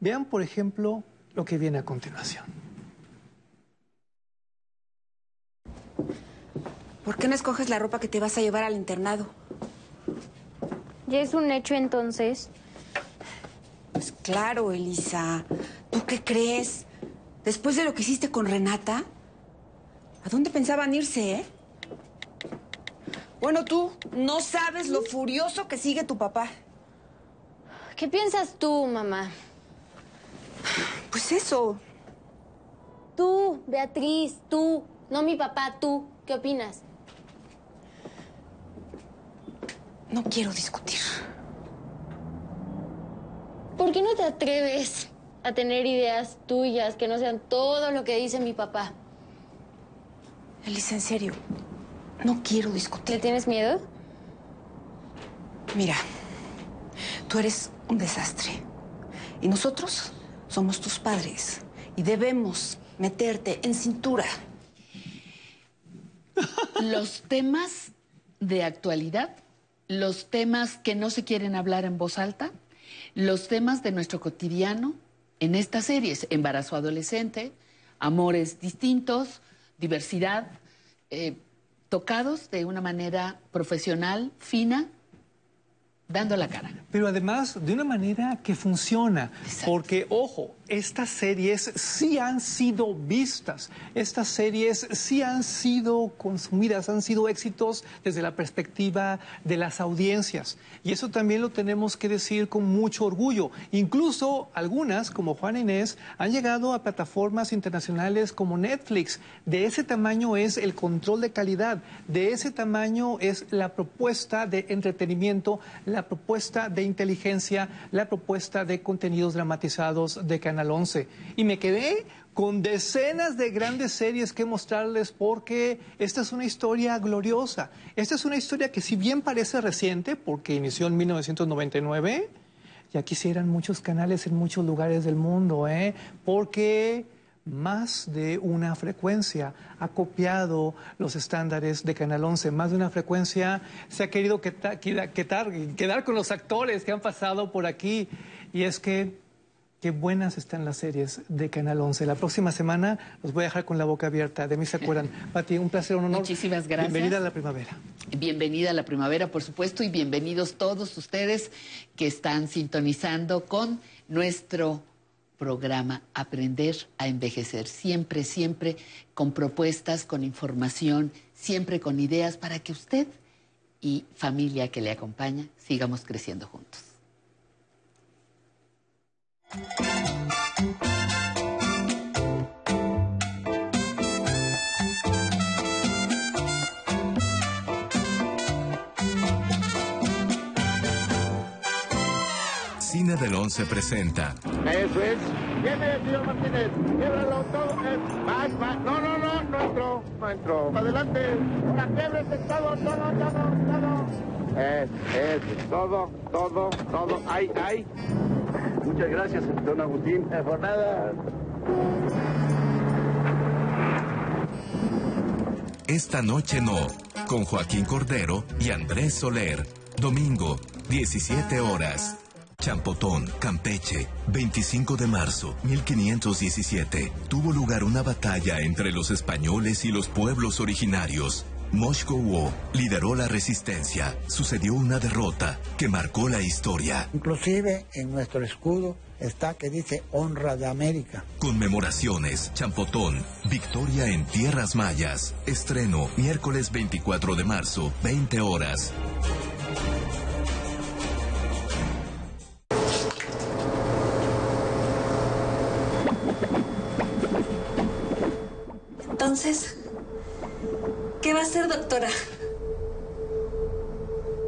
Vean, por ejemplo, lo que viene a continuación.
¿Por qué no escoges la ropa que te vas a llevar al internado?
¿Ya es un hecho entonces?
Pues claro, Elisa. ¿Tú qué crees? Después de lo que hiciste con Renata, ¿a dónde pensaban irse, eh? Bueno, tú no sabes lo furioso que sigue tu papá.
¿Qué piensas tú, mamá?
Pues eso.
Tú, Beatriz, tú, no mi papá, tú. ¿Qué opinas?
No quiero discutir.
¿Por qué no te atreves a tener ideas tuyas que no sean todo lo que dice mi papá?
Elisa, en serio, no quiero discutir.
¿Le tienes miedo?
Mira, tú eres un desastre. Y nosotros somos tus padres. Y debemos meterte en cintura.
Los temas de actualidad, los temas que no se quieren hablar en voz alta, los temas de nuestro cotidiano en estas series, embarazo adolescente, amores distintos, diversidad, eh, tocados de una manera profesional, fina, dando la cara.
Pero además de una manera que funciona, porque ojo, estas series sí han sido vistas, estas series sí han sido consumidas, han sido éxitos desde la perspectiva de las audiencias. Y eso también lo tenemos que decir con mucho orgullo. Incluso algunas, como Juan Inés, han llegado a plataformas internacionales como Netflix. De ese tamaño es el control de calidad, de ese tamaño es la propuesta de entretenimiento, la propuesta de inteligencia, la propuesta de contenidos dramatizados de Canal 11. Y me quedé con decenas de grandes series que mostrarles porque esta es una historia gloriosa. Esta es una historia que si bien parece reciente, porque inició en 1999, ya quisieran muchos canales en muchos lugares del mundo, ¿eh? porque más de una frecuencia ha copiado los estándares de Canal 11, más de una frecuencia se ha querido quedar, quedar con los actores que han pasado por aquí. Y es que qué buenas están las series de Canal 11. La próxima semana los voy a dejar con la boca abierta. De mí se acuerdan. Pati, un placer, un honor.
Muchísimas gracias.
Bienvenida a la primavera.
Bienvenida a la primavera, por supuesto, y bienvenidos todos ustedes que están sintonizando con nuestro programa Aprender a Envejecer. Siempre, siempre con propuestas, con información, siempre con ideas para que usted y familia que le acompaña sigamos creciendo juntos.
Cine del 11 presenta
Eso es. Viene, señor Martínez. Quiebralo todo. No, no, no, no entró. No entró. Adelante. Ahora quiebrese todo, todo, todo, todo. Es, es, todo, todo, todo. Ay, ay. Muchas gracias, don Agustín. Eh, por nada.
Esta noche no, con Joaquín Cordero y Andrés Soler. Domingo, 17 horas. Champotón, Campeche, 25 de marzo 1517. Tuvo lugar una batalla entre los españoles y los pueblos originarios. Moshko lideró la resistencia. Sucedió una derrota que marcó la historia.
Inclusive en nuestro escudo está que dice honra de América.
Conmemoraciones, Champotón, victoria en tierras mayas. Estreno miércoles 24 de marzo, 20 horas.
Entonces, ¿qué va a hacer, doctora?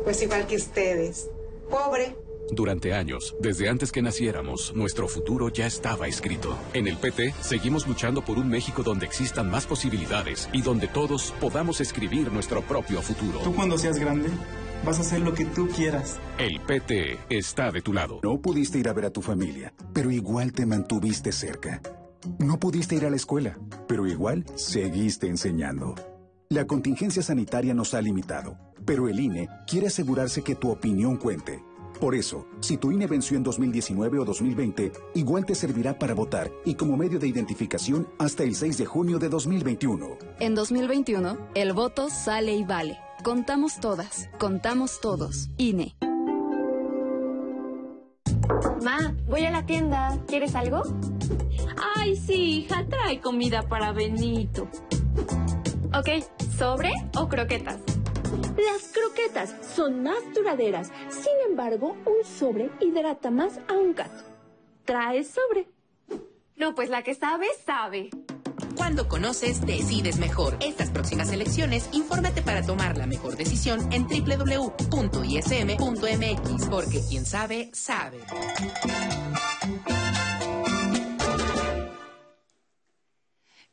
Pues igual que ustedes. Pobre.
Durante años, desde antes que naciéramos, nuestro futuro ya estaba escrito. En el PT, seguimos luchando por un México donde existan más posibilidades y donde todos podamos escribir nuestro propio futuro.
Tú cuando seas grande, vas a hacer lo que tú quieras.
El PT está de tu lado.
No pudiste ir a ver a tu familia, pero igual te mantuviste cerca. No pudiste ir a la escuela, pero igual seguiste enseñando. La contingencia sanitaria nos ha limitado, pero el INE quiere asegurarse que tu opinión cuente. Por eso, si tu INE venció en 2019 o 2020, igual te servirá para votar y como medio de identificación hasta el 6 de junio de 2021.
En 2021, el voto sale y vale. Contamos todas, contamos todos. INE.
Ma, voy a la tienda. ¿Quieres algo?
Ay, sí, hija, trae comida para Benito.
Ok, ¿sobre o croquetas?
Las croquetas son más duraderas. Sin embargo, un sobre hidrata más a un gato. Trae sobre.
No, pues la que sabe, sabe.
Cuando conoces, decides mejor. Estas próximas elecciones, infórmate para tomar la mejor decisión en www.ism.mx, porque quien sabe, sabe.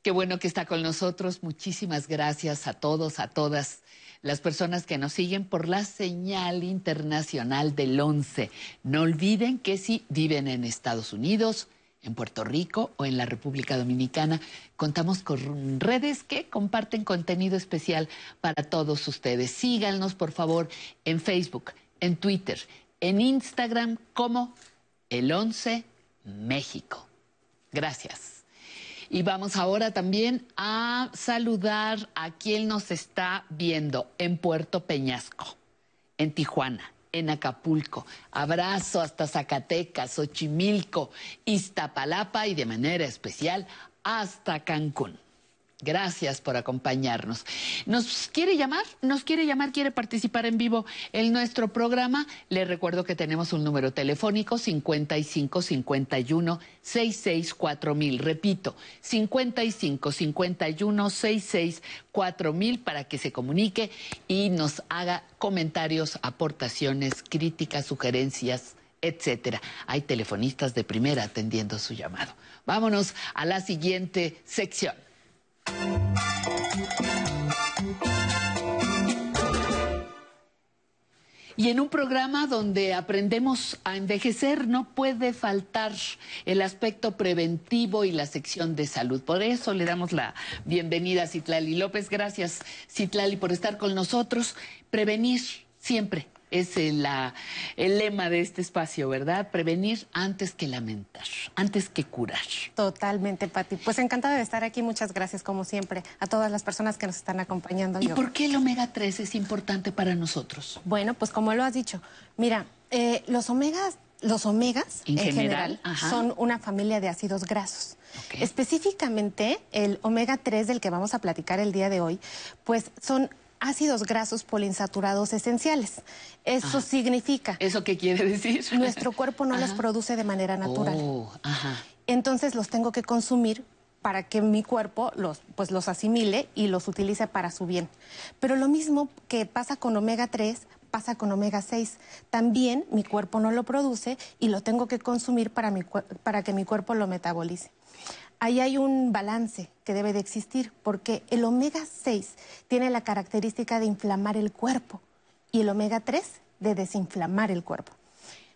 Qué bueno que está con nosotros. Muchísimas gracias a todos, a todas las personas que nos siguen por la señal internacional del 11. No olviden que si viven en Estados Unidos, en Puerto Rico o en la República Dominicana, contamos con redes que comparten contenido especial para todos ustedes. Síganos, por favor, en Facebook, en Twitter, en Instagram como el 11 México. Gracias. Y vamos ahora también a saludar a quien nos está viendo en Puerto Peñasco, en Tijuana, en Acapulco. Abrazo hasta Zacatecas, Xochimilco, Iztapalapa y de manera especial hasta Cancún. Gracias por acompañarnos. ¿Nos quiere llamar? ¿Nos quiere llamar? ¿Quiere participar en vivo en nuestro programa? Le recuerdo que tenemos un número telefónico 55 51 66 4000. Repito, 55 51 66 4000 para que se comunique y nos haga comentarios, aportaciones, críticas, sugerencias etcétera. Hay telefonistas de primera atendiendo su llamado. Vámonos a la siguiente sección. Y en un programa donde aprendemos a envejecer no puede faltar el aspecto preventivo y la sección de salud. Por eso le damos la bienvenida a Citlali López. Gracias, Citlali, por estar con nosotros. Prevenir siempre es el, el lema de este espacio, ¿verdad? Prevenir antes que lamentar, antes que curar.
Totalmente, Pati. Pues encantada de estar aquí. Muchas gracias, como siempre, a todas las personas que nos están acompañando.
¿Y por qué el omega 3 es importante para nosotros?
Bueno, pues como lo has dicho, mira, eh, los omegas los omegas en, general, son una familia de ácidos grasos. Específicamente el omega 3 del que vamos a platicar el día de hoy, pues son ácidos grasos poliinsaturados esenciales. Eso significa...
¿Eso qué quiere decir?
Nuestro cuerpo no los produce de manera natural. Oh, Entonces los tengo que consumir para que mi cuerpo los, pues, los asimile y los utilice para su bien. Pero lo mismo que pasa con omega 3, pasa con omega 6. También mi cuerpo no lo produce y lo tengo que consumir para, mi, para que mi cuerpo lo metabolice ahí hay un balance que debe de existir, porque el omega 6 tiene la característica de inflamar el cuerpo y el omega 3 de desinflamar el cuerpo.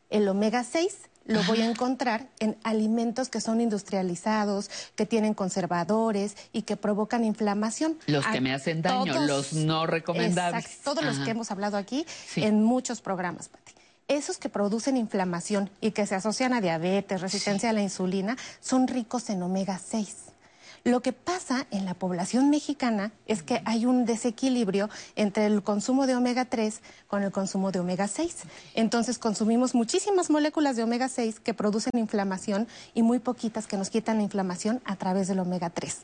El omega 6 lo voy a encontrar en alimentos que son industrializados, que tienen conservadores y que provocan inflamación.
Los que
A
me hacen daño,
todos-
los no recomendables.
Exacto, todos los que hemos hablado aquí en muchos programas, Pati. Esos que producen inflamación y que se asocian a diabetes, resistencia a la insulina, son ricos en omega 6. Lo que pasa en la población mexicana es que hay un desequilibrio entre el consumo de omega 3 con el consumo de omega 6. Entonces consumimos muchísimas moléculas de omega 6 que producen inflamación y muy poquitas que nos quitan la inflamación a través del omega 3.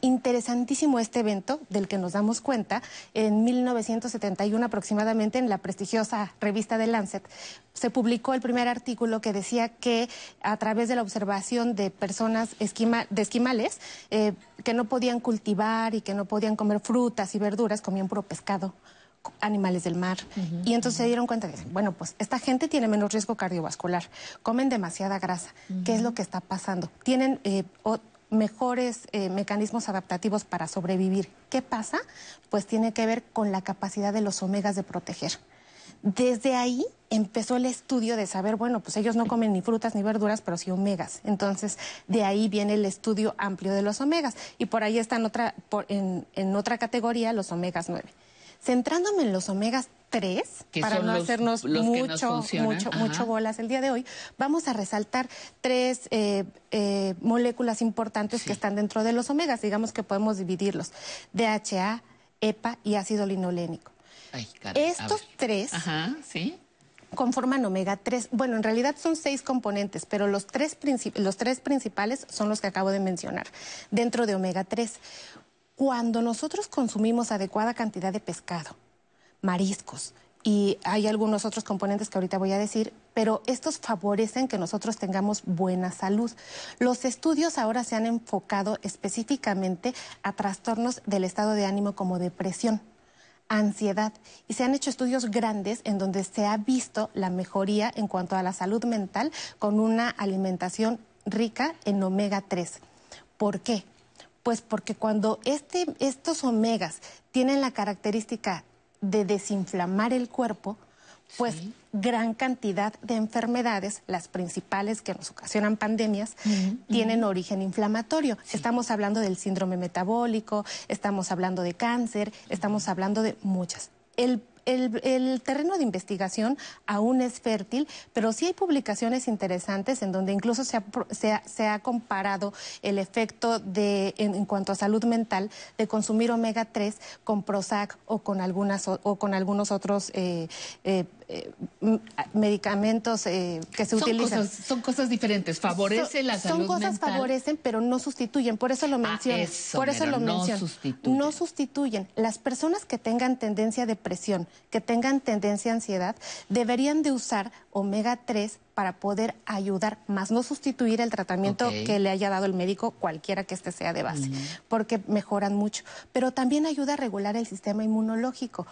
Interesantísimo este evento del que nos damos cuenta en 1971 aproximadamente en la prestigiosa revista de Lancet se publicó el primer artículo que decía que a través de la observación de personas esquima- de esquimales eh, que no podían cultivar y que no podían comer frutas y verduras comían puro pescado animales del mar. Y entonces se dieron cuenta de, bueno, pues esta gente tiene menos riesgo cardiovascular, comen demasiada grasa. ¿Qué es lo que está pasando? Tienen eh, o- mejores eh, mecanismos adaptativos para sobrevivir. ¿Qué pasa? Pues tiene que ver con la capacidad de los omegas de proteger. Desde ahí empezó el estudio de saber, bueno, pues ellos no comen ni frutas ni verduras, pero sí omegas. Entonces, de ahí viene el estudio amplio de los omegas. Y por ahí están otra, en otra categoría los omegas 9. Centrándome en los omegas 3,
Que
para no
los-
hacernos
los que nos
mucho, mucho,
Ajá.
mucho bolas el día de hoy, vamos a resaltar tres eh, eh, moléculas importantes que están dentro de los omegas. Digamos que podemos dividirlos. DHA, EPA y ácido linolénico.
Ay, caray, a
Estos tres
Ajá, sí.
conforman omega 3. Bueno, en realidad son seis componentes, pero los tres, los tres principales son los que acabo de mencionar dentro de omega 3. Cuando nosotros consumimos adecuada cantidad de pescado, mariscos, y hay algunos otros componentes que ahorita voy a decir, pero estos favorecen que nosotros tengamos buena salud. Los estudios ahora se han enfocado específicamente a trastornos del estado de ánimo como depresión ansiedad y se han hecho estudios grandes en donde se ha visto la mejoría en cuanto a la salud mental con una alimentación rica en omega 3. ¿Por qué? Pues porque cuando este, estos omegas tienen la característica de desinflamar el cuerpo, pues gran cantidad de enfermedades, las principales que nos ocasionan pandemias, tienen origen inflamatorio. Estamos hablando del síndrome metabólico, estamos hablando de cáncer, estamos hablando de muchas. El, el- terreno de investigación aún es fértil, pero sí hay publicaciones interesantes en donde incluso se ha, se ha- se ha comparado el efecto de, en, cuanto a salud mental de consumir omega 3 con Prozac o con, algunas, o con algunos otros eh, eh, eh, medicamentos eh, que se
Son
utilizan.
cosas, son cosas diferentes. Favorece
Son-
la salud
Son cosas
mental.
favorecen, pero no sustituyen. Por eso lo menciono.
eso,
por eso
mero,
lo
no
menciono.
sustituyen.
No sustituyen. Las personas que tengan tendencia a depresión, que tengan tendencia a ansiedad, deberían de usar omega 3 para poder ayudar, más no sustituir el tratamiento que le haya dado el médico, cualquiera que este sea de base, porque mejoran mucho. Pero también ayuda a regular el sistema inmunológico,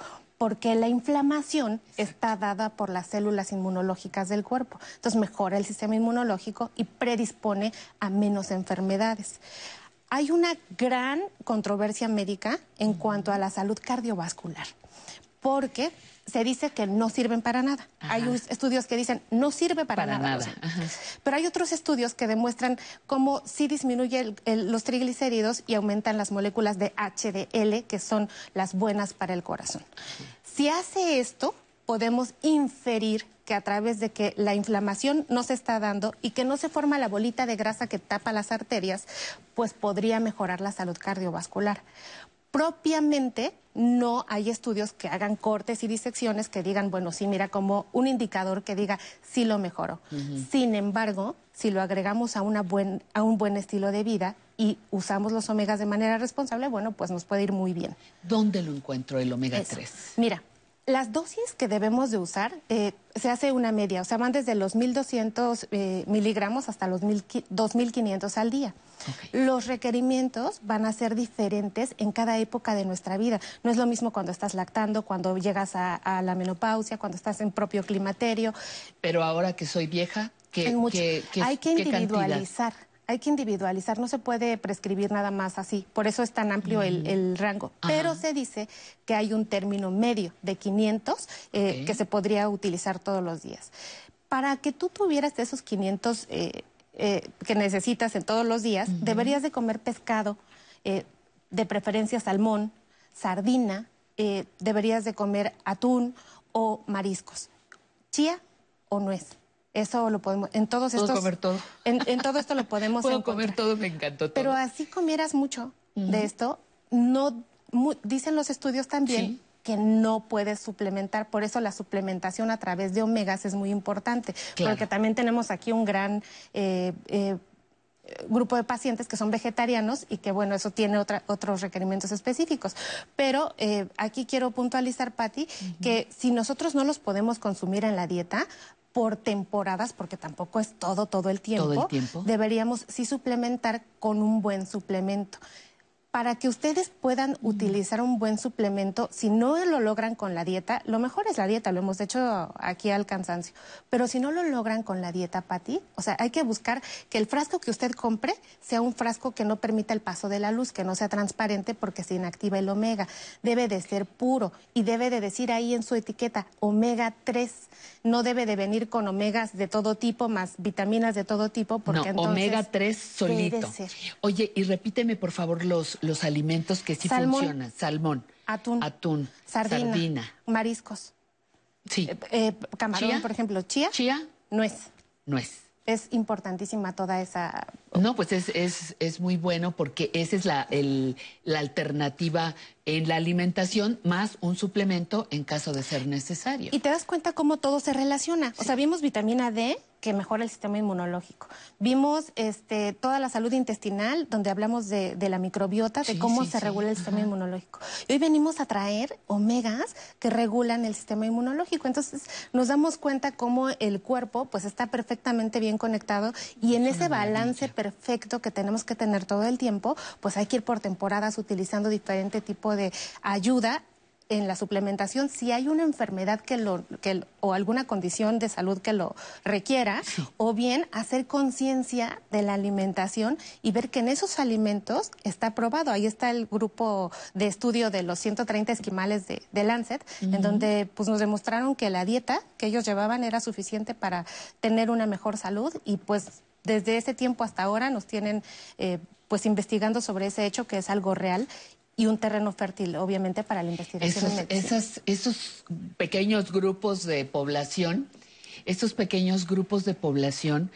porque la inflamación está dada por las células inmunológicas del cuerpo. Entonces mejora el sistema inmunológico y predispone a menos enfermedades. Hay una gran controversia médica en cuanto a la salud cardiovascular, porque se dice que no sirven para nada. Hay estudios que dicen no sirve para,
Para
nada. pero hay otros estudios que demuestran cómo sí disminuye el- el- los triglicéridos y aumentan las moléculas de HDL, que son las buenas para el corazón. Si hace esto, podemos inferir que a través de que la inflamación no se está dando y que no se forma la bolita de grasa que tapa las arterias, pues podría mejorar la salud cardiovascular. Propiamente no hay estudios que hagan cortes y disecciones que digan, bueno, sí, mira, como un indicador que diga, sí lo mejoró. Sin embargo, si lo agregamos a, una buen, a un buen estilo de vida y usamos los omegas de manera responsable, bueno, pues nos puede ir muy bien.
¿Dónde lo encuentro el omega
Eso.
3?
Mira, las dosis que debemos de usar eh, se hace una media, o sea, van desde los 1.200 eh, miligramos hasta los 1.000 qui- 2.500 al día. Los requerimientos van a ser diferentes en cada época de nuestra vida. No es lo mismo cuando estás lactando, cuando llegas a, a la menopausia, cuando estás en propio climaterio.
Pero ahora que soy vieja, ¿qué,
En mucho.
qué- qué-
hay que
cantidad?
Hay que individualizar, no se puede prescribir nada más así. Por eso es tan amplio el,
Mm.
el rango. Pero se dice que hay un término medio de 500 eh, que se podría utilizar todos los días. para que tú tuvieras esos 500 eh, eh, que necesitas en todos los días, deberías de comer pescado, de preferencia salmón, sardina, deberías de comer atún o mariscos, chía o nuez. Eso lo podemos, en todos
¿Puedo
estos...
comer todo?
En, todo esto lo podemos
Puedo comer todo, me encantó todo.
Pero así comieras mucho de esto, no, dicen los estudios también que no puedes suplementar. Por eso la suplementación a través de omegas es muy importante. Porque también tenemos aquí un gran... Eh, eh, grupo de pacientes que son vegetarianos y que, bueno, eso tiene otros requerimientos específicos. Pero eh, aquí quiero puntualizar, Patti, que si nosotros no los podemos consumir en la dieta, por temporadas, porque tampoco es todo, todo el tiempo,
¿Todo el tiempo?
deberíamos sí suplementar con un buen suplemento para que ustedes puedan utilizar un buen suplemento, si no lo logran con la dieta, lo mejor es la dieta, lo hemos hecho aquí al cansancio, pero si no lo logran con la dieta, Pati, o sea, hay que buscar que el frasco que usted compre sea un frasco que no permita el paso de la luz, que no sea transparente porque se inactiva el omega, debe de ser puro y debe de decir ahí en su etiqueta omega 3, no debe de venir con omegas de todo tipo más vitaminas de todo tipo porque
no, omega 3 solito. Oye, y repíteme por favor los los alimentos que sí funcionan. Salmón.
Atún.
Atún. Sardina.
Mariscos.
Sí.
Eh, eh, camarón, por ejemplo. Chía.
Chía.
Nuez.
Nuez.
Es importantísima toda esa...
No, pues es, es, es muy bueno porque esa es la, el, la alternativa en la alimentación más un suplemento en caso de ser necesario.
Y te das cuenta cómo todo se relaciona. O sea, vimos vitamina D, que mejora el sistema inmunológico. Vimos este, toda la salud intestinal, donde hablamos de, la microbiota, de cómo se regula el sistema inmunológico. Y hoy venimos a traer omegas que regulan el sistema inmunológico. Entonces nos damos cuenta cómo el cuerpo pues está perfectamente bien conectado y en ese balance perfecto que tenemos que tener todo el tiempo, pues hay que ir por temporadas utilizando diferente tipo de ayuda en la suplementación si hay una enfermedad que lo, que, o alguna condición de salud que lo requiera, o bien hacer conciencia de la alimentación y ver que en esos alimentos está probado. Ahí está el grupo de estudio de los 130 esquimales de, Lancet, en donde pues, nos demostraron que la dieta que ellos llevaban era suficiente para tener una mejor salud y pues desde ese tiempo hasta ahora nos tienen eh, pues investigando sobre ese hecho que es algo real y un terreno fértil, obviamente, para la investigación.
Esos, esos pequeños grupos de población, esos pequeños grupos de población,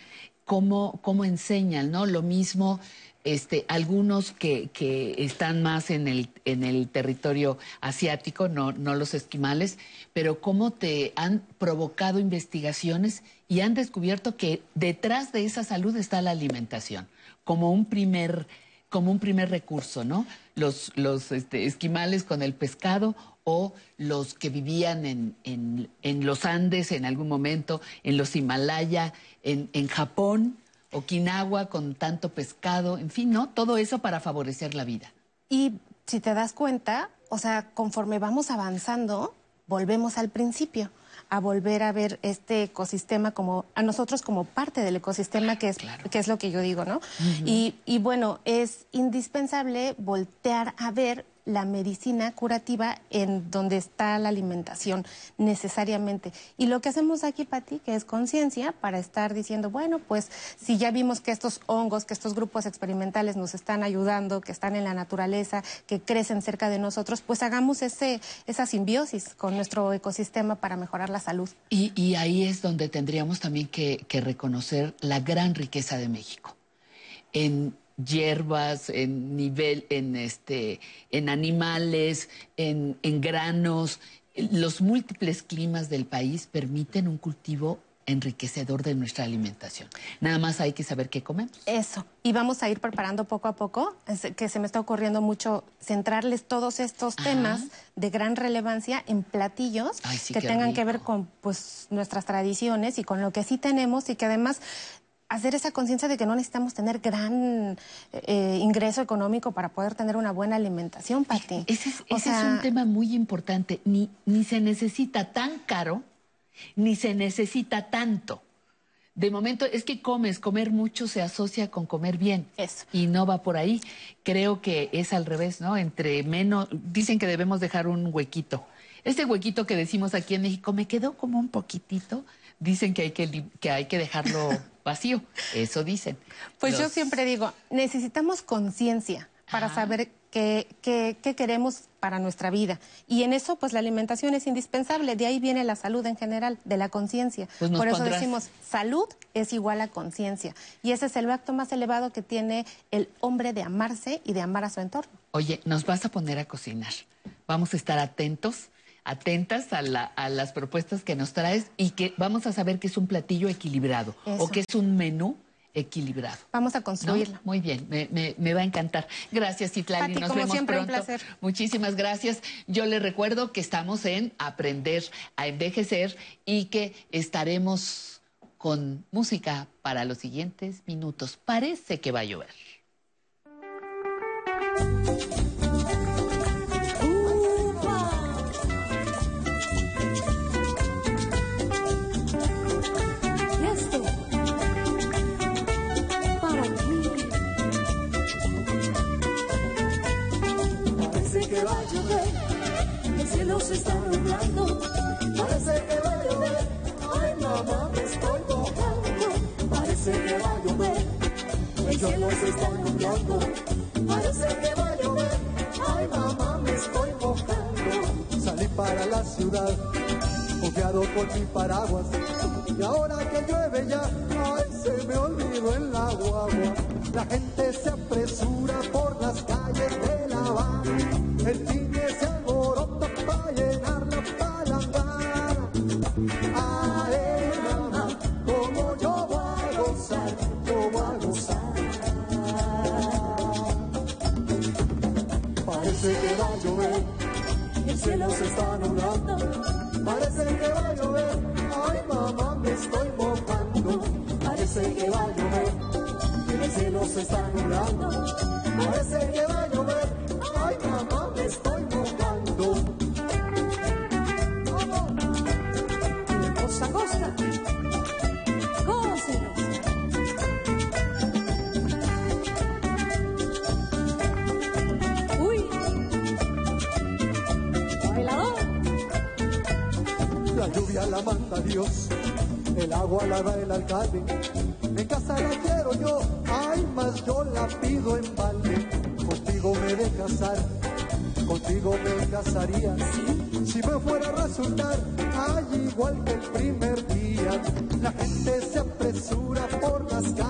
cómo, cómo enseñan, ¿no? Lo mismo, este, algunos que, que están más en el, en el territorio asiático, no, no los esquimales, pero cómo te han provocado investigaciones y han descubierto que detrás de esa salud está la alimentación, como un primer como un primer recurso, ¿no? Los, los este, esquimales con el pescado o los que vivían en, en, los Andes en algún momento, en los Himalaya, en, en Japón, Okinawa con tanto pescado, en fin, ¿no? Todo eso para favorecer la vida.
Y si te das cuenta, o sea, conforme vamos avanzando, volvemos al principio a volver a ver este ecosistema como a nosotros como parte del ecosistema que es que es lo que yo digo, ¿no? y, y bueno, es indispensable voltear a ver la medicina curativa en donde está la alimentación necesariamente. Y lo que hacemos aquí, Pati, que es conciencia para estar diciendo, bueno, pues si ya vimos que estos hongos, que estos grupos experimentales nos están ayudando, que están en la naturaleza, que crecen cerca de nosotros, pues hagamos ese, esa simbiosis con nuestro ecosistema para mejorar la salud.
Y, ahí es donde tendríamos también que, que reconocer la gran riqueza de México. En hierbas, en nivel, en este, en animales, en, en granos. Los múltiples climas del país permiten un cultivo enriquecedor de nuestra alimentación. Nada más hay que saber qué comemos.
Eso. Y vamos a ir preparando poco a poco, que se me está ocurriendo mucho centrarles todos estos temas de gran relevancia en platillos que tengan que ver con pues nuestras tradiciones y con lo que sí tenemos y que además hacer esa conciencia de que no necesitamos tener gran eh, ingreso económico para poder tener una buena alimentación, Pati.
Ese, es, ese es un tema muy importante. Ni, ni se necesita tan caro, ni se necesita tanto. De momento es que comes, comer mucho se asocia con comer bien.
Eso.
Y no va por ahí. Creo que es al revés, ¿no? Entre menos, dicen que debemos dejar un huequito. Este huequito que decimos aquí en México me quedó como un poquitito dicen que hay que, que, hay que dejarlo vacío. Eso dicen.
Pues yo siempre digo, necesitamos conciencia para saber qué, qué, qué, queremos para nuestra vida. Y en eso, pues la alimentación es indispensable. De ahí viene la salud en general, de la conciencia.
Pues
Por eso decimos, salud es igual a conciencia. Y ese es el acto más elevado que tiene el hombre de amarse y de amar a su entorno.
Oye, nos vas a poner a cocinar. Vamos a estar atentos atentas a, la, a, las propuestas que nos traes y que vamos a saber que es un platillo equilibrado
Eso.
o que es un menú equilibrado.
Vamos a construirlo.
¿No? Muy bien, me, me, me, va a encantar. Gracias, Citlali. Nos
como
vemos
siempre,
pronto.
un placer.
Muchísimas gracias. Yo le recuerdo que estamos en Aprender a Envejecer y que estaremos con música para los siguientes minutos. Parece que va a llover.
El cielo se está nublando, parece que va a llover, ay mamá me estoy mojando.
Salí para la ciudad, confiado con mi paraguas, y ahora que llueve ya, ay se me olvidó el agua, la gente se apresura por las calles de La Habana. El llover, el cielo se está nublando. Parece que va a llover, ay mamá, me estoy mojando. Parece que va a llover, el cielo se está nublando. Parece que va a llover, ay mamá, me estoy mojando. La lluvia la manda Dios, el agua la da el alcalde. En casa la quiero yo, ay, más yo la pido en balde. Contigo me de casar, contigo me casaría. Si me fuera a resultar, ay, igual que el primer día. La gente se apresura por las calles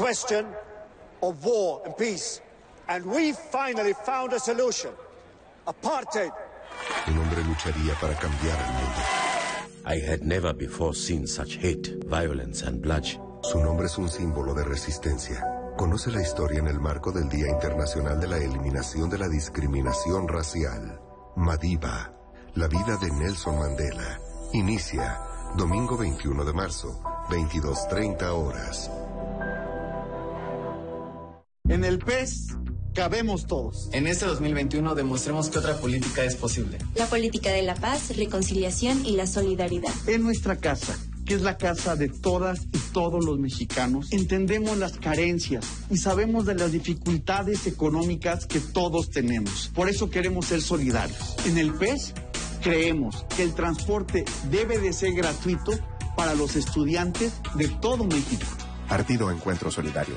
question of war and peace. And we finally found a solution. Apartheid.
Un hombre lucharía para cambiar el mundo.
I had never before seen such hate, violence and bloodshed.
Su nombre es un símbolo de resistencia. Conoce la historia en el marco del Día Internacional de la Eliminación de la Discriminación Racial. Madiba, la vida de Nelson Mandela. Inicia domingo 21 de marzo, 22.30 horas.
En el PES cabemos todos.
En este 2021 demostremos que otra política es posible.
La política de la paz, reconciliación y la solidaridad.
En nuestra casa que es la casa de todas y todos los mexicanos, entendemos las carencias y sabemos de las dificultades económicas que todos tenemos. Por eso queremos ser solidarios. En el PES creemos que el transporte debe de ser gratuito para los estudiantes de todo México.
Partido Encuentro Solidario.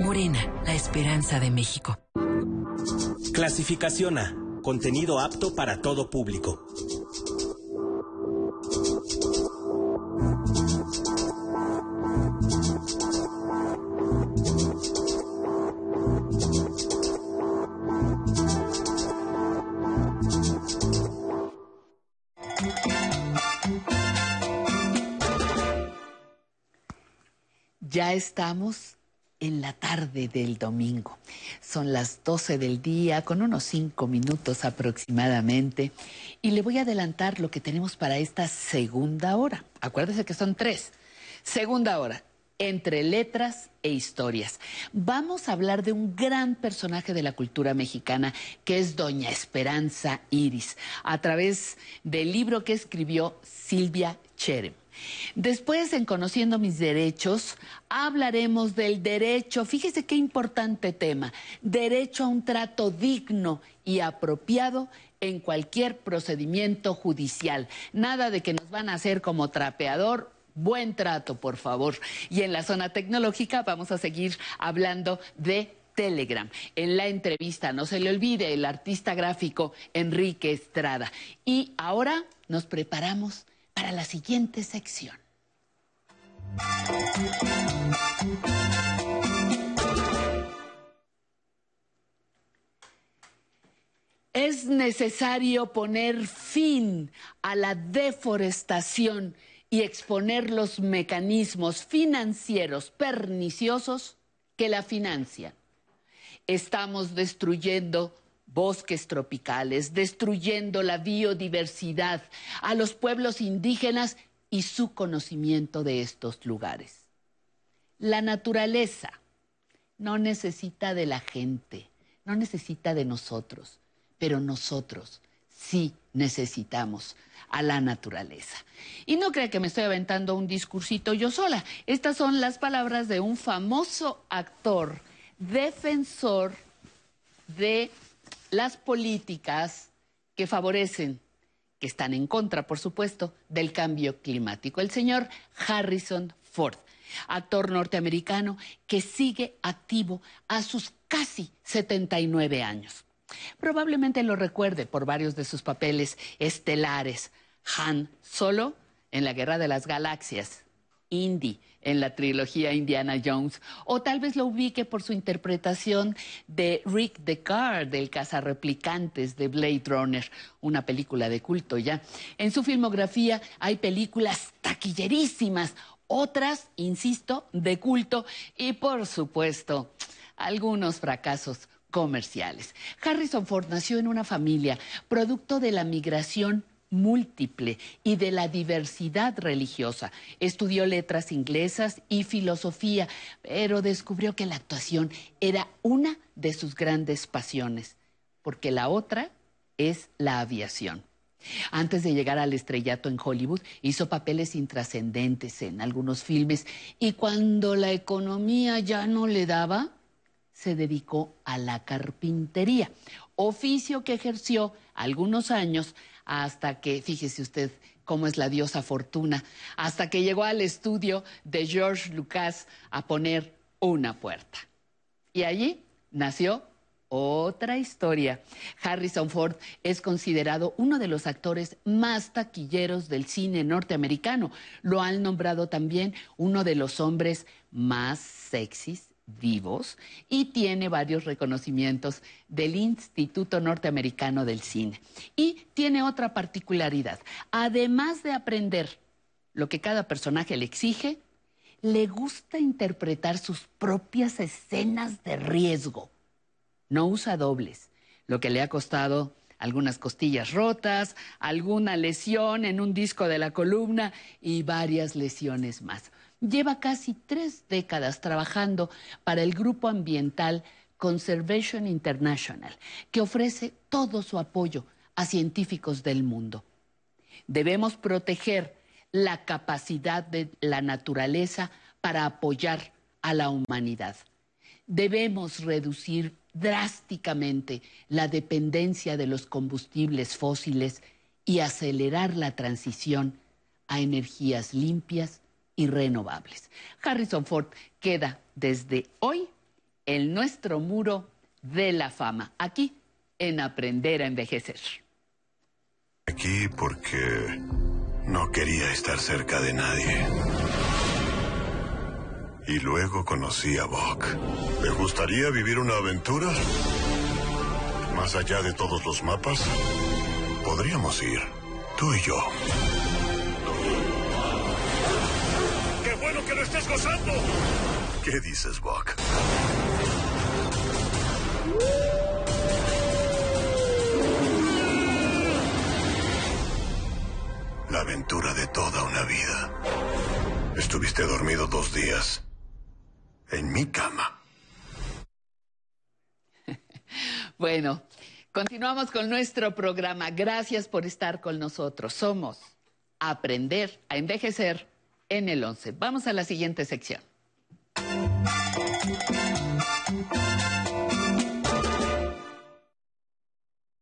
Morena, la esperanza de México.
Clasificación A. Contenido apto para todo público.
Ya estamos en la tarde del domingo. Son las 12 del día, con unos 5 minutos aproximadamente. Y le voy a adelantar lo que tenemos para esta segunda hora. Acuérdese que son tres. Segunda hora, entre letras e historias. Vamos a hablar de un gran personaje de la cultura mexicana que es Doña Esperanza Iris, a través del libro que escribió Silvia Cherem. Después, en Conociendo mis derechos, hablaremos del derecho, fíjese qué importante tema, derecho a un trato digno y apropiado en cualquier procedimiento judicial. Nada de que nos van a hacer como trapeador Buen trato, por favor. Y en la zona tecnológica vamos a seguir hablando de Telegram. En la entrevista, no se le olvide, el artista gráfico Enrique Estrada. Y ahora nos preparamos para la siguiente sección. Es necesario poner fin a la deforestación y exponer los mecanismos financieros perniciosos que la financian. Estamos destruyendo bosques tropicales, destruyendo la biodiversidad, a los pueblos indígenas y su conocimiento de estos lugares. La naturaleza no necesita de la gente, no necesita de nosotros, pero nosotros sí necesitamos a la naturaleza. Y no crea que me estoy aventando un discursito yo sola. Estas son las palabras de un famoso actor, defensor de las políticas que favorecen, que están en contra, por supuesto, del cambio climático. El señor Harrison Ford, actor norteamericano que sigue activo a sus casi 79 años. Probablemente lo recuerde por varios de sus papeles estelares. Han Solo en la Guerra de las Galaxias, Indy en la trilogía Indiana Jones, o tal vez lo ubique por su interpretación de Rick Deckard del Cazarreplicantes de Blade Runner, una película de culto ya. En su filmografía hay películas taquillerísimas, otras, insisto, de culto y por supuesto, algunos fracasos comerciales. Harrison Ford nació en una familia producto de la migración múltiple y de la diversidad religiosa. Estudió letras inglesas y filosofía, pero descubrió que la actuación era una de sus grandes pasiones, porque la otra es la aviación. Antes de llegar al estrellato en Hollywood, hizo papeles intrascendentes en algunos filmes y cuando la economía ya no le daba, se dedicó a la carpintería, oficio que ejerció algunos años hasta que, fíjese usted cómo es la diosa Fortuna, hasta que llegó al estudio de George Lucas a poner una puerta. Y allí nació otra historia. Harrison Ford es considerado uno de los actores más taquilleros del cine norteamericano. Lo han nombrado también uno de los hombres más sexys vivos y tiene varios reconocimientos del Instituto Norteamericano del Cine. Y tiene otra particularidad. Además de aprender lo que cada personaje le exige, le gusta interpretar sus propias escenas de riesgo. No usa dobles, lo que le ha costado algunas costillas rotas, alguna lesión en un disco de la columna y varias lesiones más. Lleva casi tres décadas trabajando para el grupo ambiental Conservation International, que ofrece todo su apoyo a científicos del mundo. Debemos proteger la capacidad de la naturaleza para apoyar a la humanidad. Debemos reducir drásticamente la dependencia de los combustibles fósiles y acelerar la transición a energías limpias y renovables. Harrison Ford queda desde hoy en nuestro muro de la fama, aquí en Aprender a Envejecer.
Aquí porque no quería estar cerca de nadie. Y luego conocí a Buck. ¿Te gustaría vivir una aventura? Más allá de todos los mapas, podríamos ir, tú y yo. Gozando! ¿Qué dices, Buck? La aventura de toda una vida. Estuviste dormido dos días. En mi cama.
Bueno, continuamos con nuestro programa. Gracias por estar con nosotros. Somos Aprender a Envejecer en el 11. Vamos a la siguiente sección.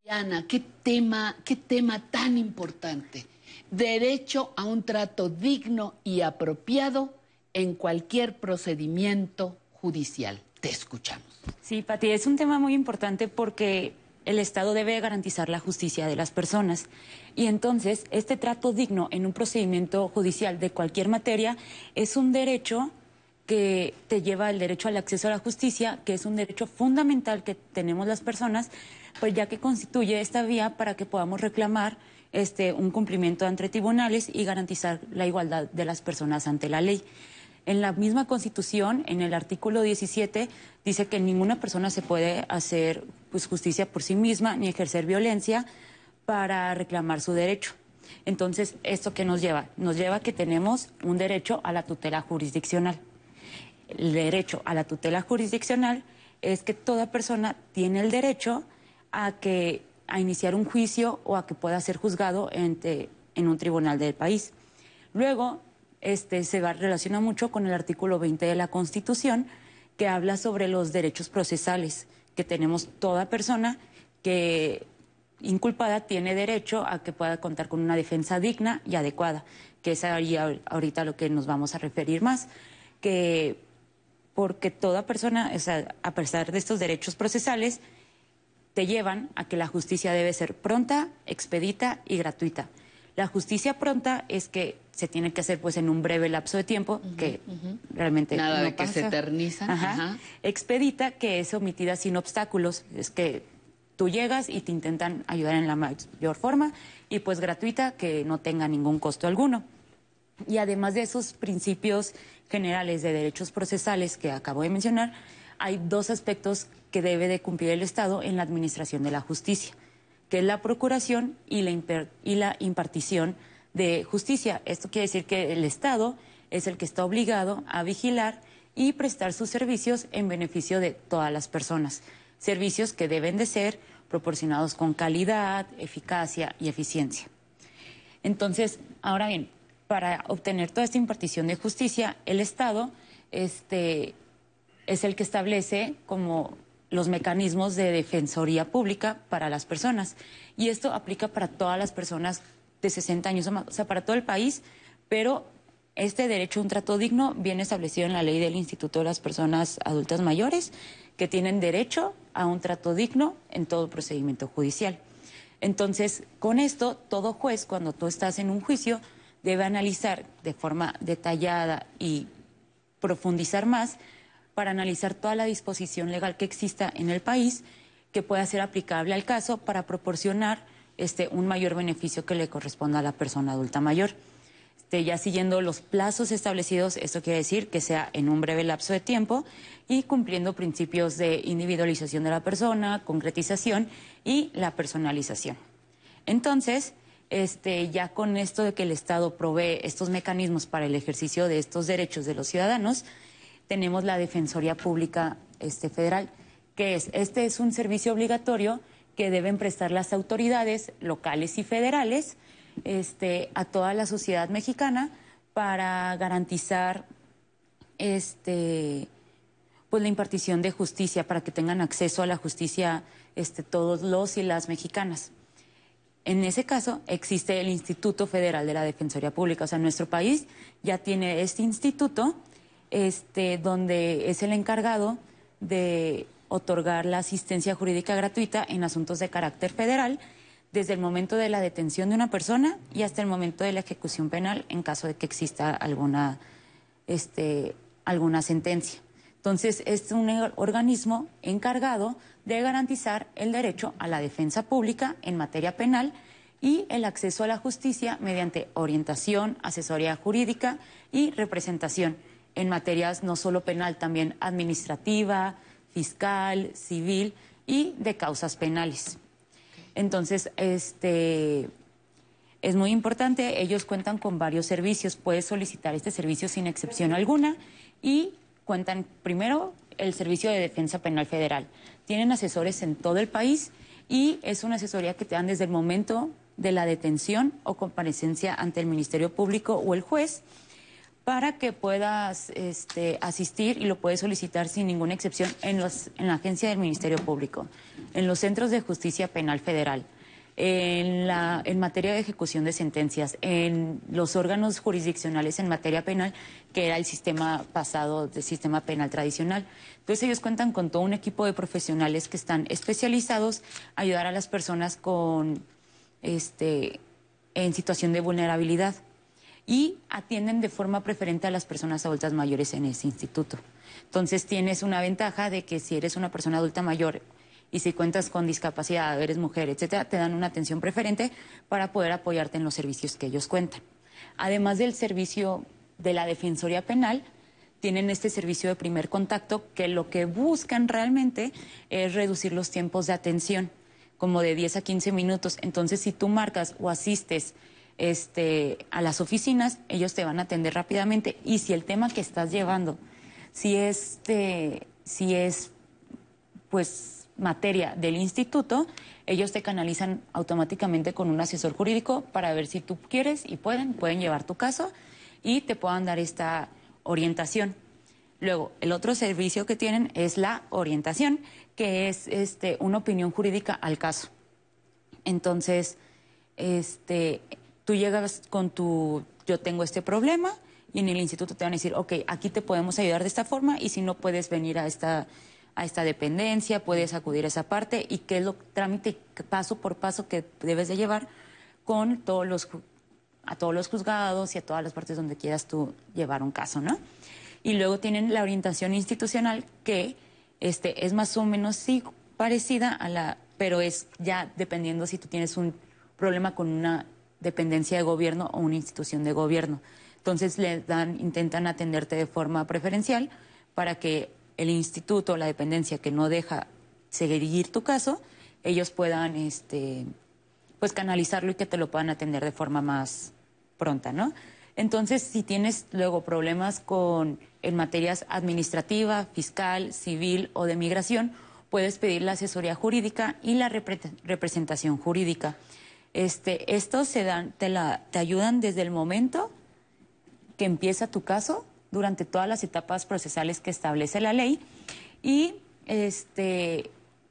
Ana, qué tema, qué tema tan importante. Derecho a un trato digno y apropiado en cualquier procedimiento judicial. Te escuchamos.
Sí, Pati, es un tema muy importante porque el Estado debe garantizar la justicia de las personas. Y entonces, este trato digno en un procedimiento judicial de cualquier materia es un derecho que te lleva el derecho al acceso a la justicia, que es un derecho fundamental que tenemos las personas, pues ya que constituye esta vía para que podamos reclamar este, un cumplimiento entre tribunales y garantizar la igualdad de las personas ante la ley. En la misma Constitución, en el artículo 17, dice que ninguna persona se puede hacer pues, justicia por sí misma ni ejercer violencia para reclamar su derecho. Entonces, ¿esto qué nos lleva? Nos lleva a que tenemos un derecho a la tutela jurisdiccional. El derecho a la tutela jurisdiccional es que toda persona tiene el derecho a, que, a iniciar un juicio o a que pueda ser juzgado en un tribunal del país. Luego, este, se va, relaciona mucho con el artículo 20 de la Constitución, que habla sobre los derechos procesales que tenemos toda persona que inculpada tiene derecho a que pueda contar con una defensa digna y adecuada, que es ahorita lo que nos vamos a referir más, que porque toda persona, a pesar de estos derechos procesales, te llevan a que la justicia debe ser pronta, expedita y gratuita. La justicia pronta es que se tiene que hacer pues en un breve lapso de tiempo, que realmente
Nada
no
de que se eternizan.
Ajá. Expedita, que es omitida sin obstáculos, es que tú llegas y te intentan ayudar en la mayor forma, y pues gratuita, que no tenga ningún costo alguno. Y además de esos principios generales de derechos procesales que acabo de mencionar, hay dos aspectos que debe de cumplir el Estado en la administración de la justicia, que es la procuración y la, y la impartición de justicia. Esto quiere decir que el Estado es el que está obligado a vigilar y prestar sus servicios en beneficio de todas las personas. Servicios que deben de ser proporcionados con calidad, eficacia y eficiencia. Entonces, ahora bien, para obtener toda esta impartición de justicia, el Estado este, es el que establece como los mecanismos de defensoría pública para las personas. Y esto aplica para todas las personas de 60 años o más, o sea, para todo el país, pero este derecho a un trato digno viene establecido en la ley del Instituto de las Personas Adultas Mayores, que tienen derecho a un trato digno en todo procedimiento judicial. Entonces, con esto, todo juez, cuando tú estás en un juicio, debe analizar de forma detallada y profundizar más para analizar toda la disposición legal que exista en el país que pueda ser aplicable al caso para proporcionar este, un mayor beneficio que le corresponda a la persona adulta mayor. este, ya siguiendo los plazos establecidos, esto quiere decir que sea en un breve lapso de tiempo y cumpliendo principios de individualización de la persona, concretización y la personalización. Entonces, este, ya con esto de que el Estado provee estos mecanismos para el ejercicio de estos derechos de los ciudadanos, tenemos la Defensoría Pública este, Federal, que es, este es un servicio obligatorio que deben prestar las autoridades locales y federales este, a toda la sociedad mexicana para garantizar este, pues la impartición de justicia, para que tengan acceso a la justicia este, todos los y las mexicanas. En ese caso existe el Instituto Federal de la Defensoría Pública. O sea, nuestro país ya tiene este instituto este, donde es el encargado de otorgar la asistencia jurídica gratuita en asuntos de carácter federal desde el momento de la detención de una persona y hasta el momento de la ejecución penal en caso de que exista alguna, este, alguna sentencia. Entonces, es un organismo encargado de garantizar el derecho a la defensa pública en materia penal y el acceso a la justicia mediante orientación, asesoría jurídica y representación en materias no solo penal, también administrativa, fiscal, civil y de causas penales. Entonces, este es muy importante, ellos cuentan con varios servicios, puedes solicitar este servicio sin excepción alguna y cuentan primero el Servicio de Defensa Penal Federal. Tienen asesores en todo el país y es una asesoría que te dan desde el momento de la detención o comparecencia ante el Ministerio Público o el juez para que puedas este, asistir y lo puedes solicitar sin ninguna excepción en, los, en la agencia del Ministerio Público, en los centros de justicia penal federal, en, la, en materia de ejecución de sentencias, en los órganos jurisdiccionales en materia penal, que era el sistema pasado del sistema penal tradicional. Entonces ellos cuentan con todo un equipo de profesionales que están especializados a ayudar a las personas con, este, en situación de vulnerabilidad y atienden de forma preferente a las personas adultas mayores en ese instituto. Entonces tienes una ventaja de que si eres una persona adulta mayor y si cuentas con discapacidad, eres mujer, etcétera, te dan una atención preferente para poder apoyarte en los servicios que ellos cuentan. Además del servicio de la Defensoría Penal, tienen este servicio de primer contacto que lo que buscan realmente es reducir los tiempos de atención, como de 10 a 15 minutos. Entonces, si tú marcas o asistes este, a las oficinas, ellos te van a atender rápidamente. Y si el tema que estás llevando, si es, si es pues materia del instituto, ellos te canalizan automáticamente con un asesor jurídico para ver si tú quieres y pueden, pueden llevar tu caso y te puedan dar esta orientación. Luego, el otro servicio que tienen es la orientación, que es este, una opinión jurídica al caso. Entonces, este, tú llegas con tu, yo tengo este problema, y en el instituto te van a decir, ok, aquí te podemos ayudar de esta forma, y si no puedes venir a esta, a esta dependencia, puedes acudir a esa parte, y qué es lo trámite paso por paso que debes de llevar con todos los, a todos los juzgados y a todas las partes donde quieras tú llevar un caso, ¿no? Y luego tienen la orientación institucional que este, es más o menos sí parecida a la, pero es ya dependiendo si tú tienes un problema con una dependencia de gobierno o una institución de gobierno. Entonces le dan, intentan atenderte de forma preferencial para que el instituto o la dependencia que no deja seguir tu caso, ellos puedan este, pues canalizarlo y que te lo puedan atender de forma más pronta, ¿no? Entonces, si tienes luego problemas con en materias administrativa, fiscal, civil o de migración, puedes pedir la asesoría jurídica y la representación jurídica. Este, estos se dan, te, la, te ayudan desde el momento que empieza tu caso, durante todas las etapas procesales que establece la ley, y, este,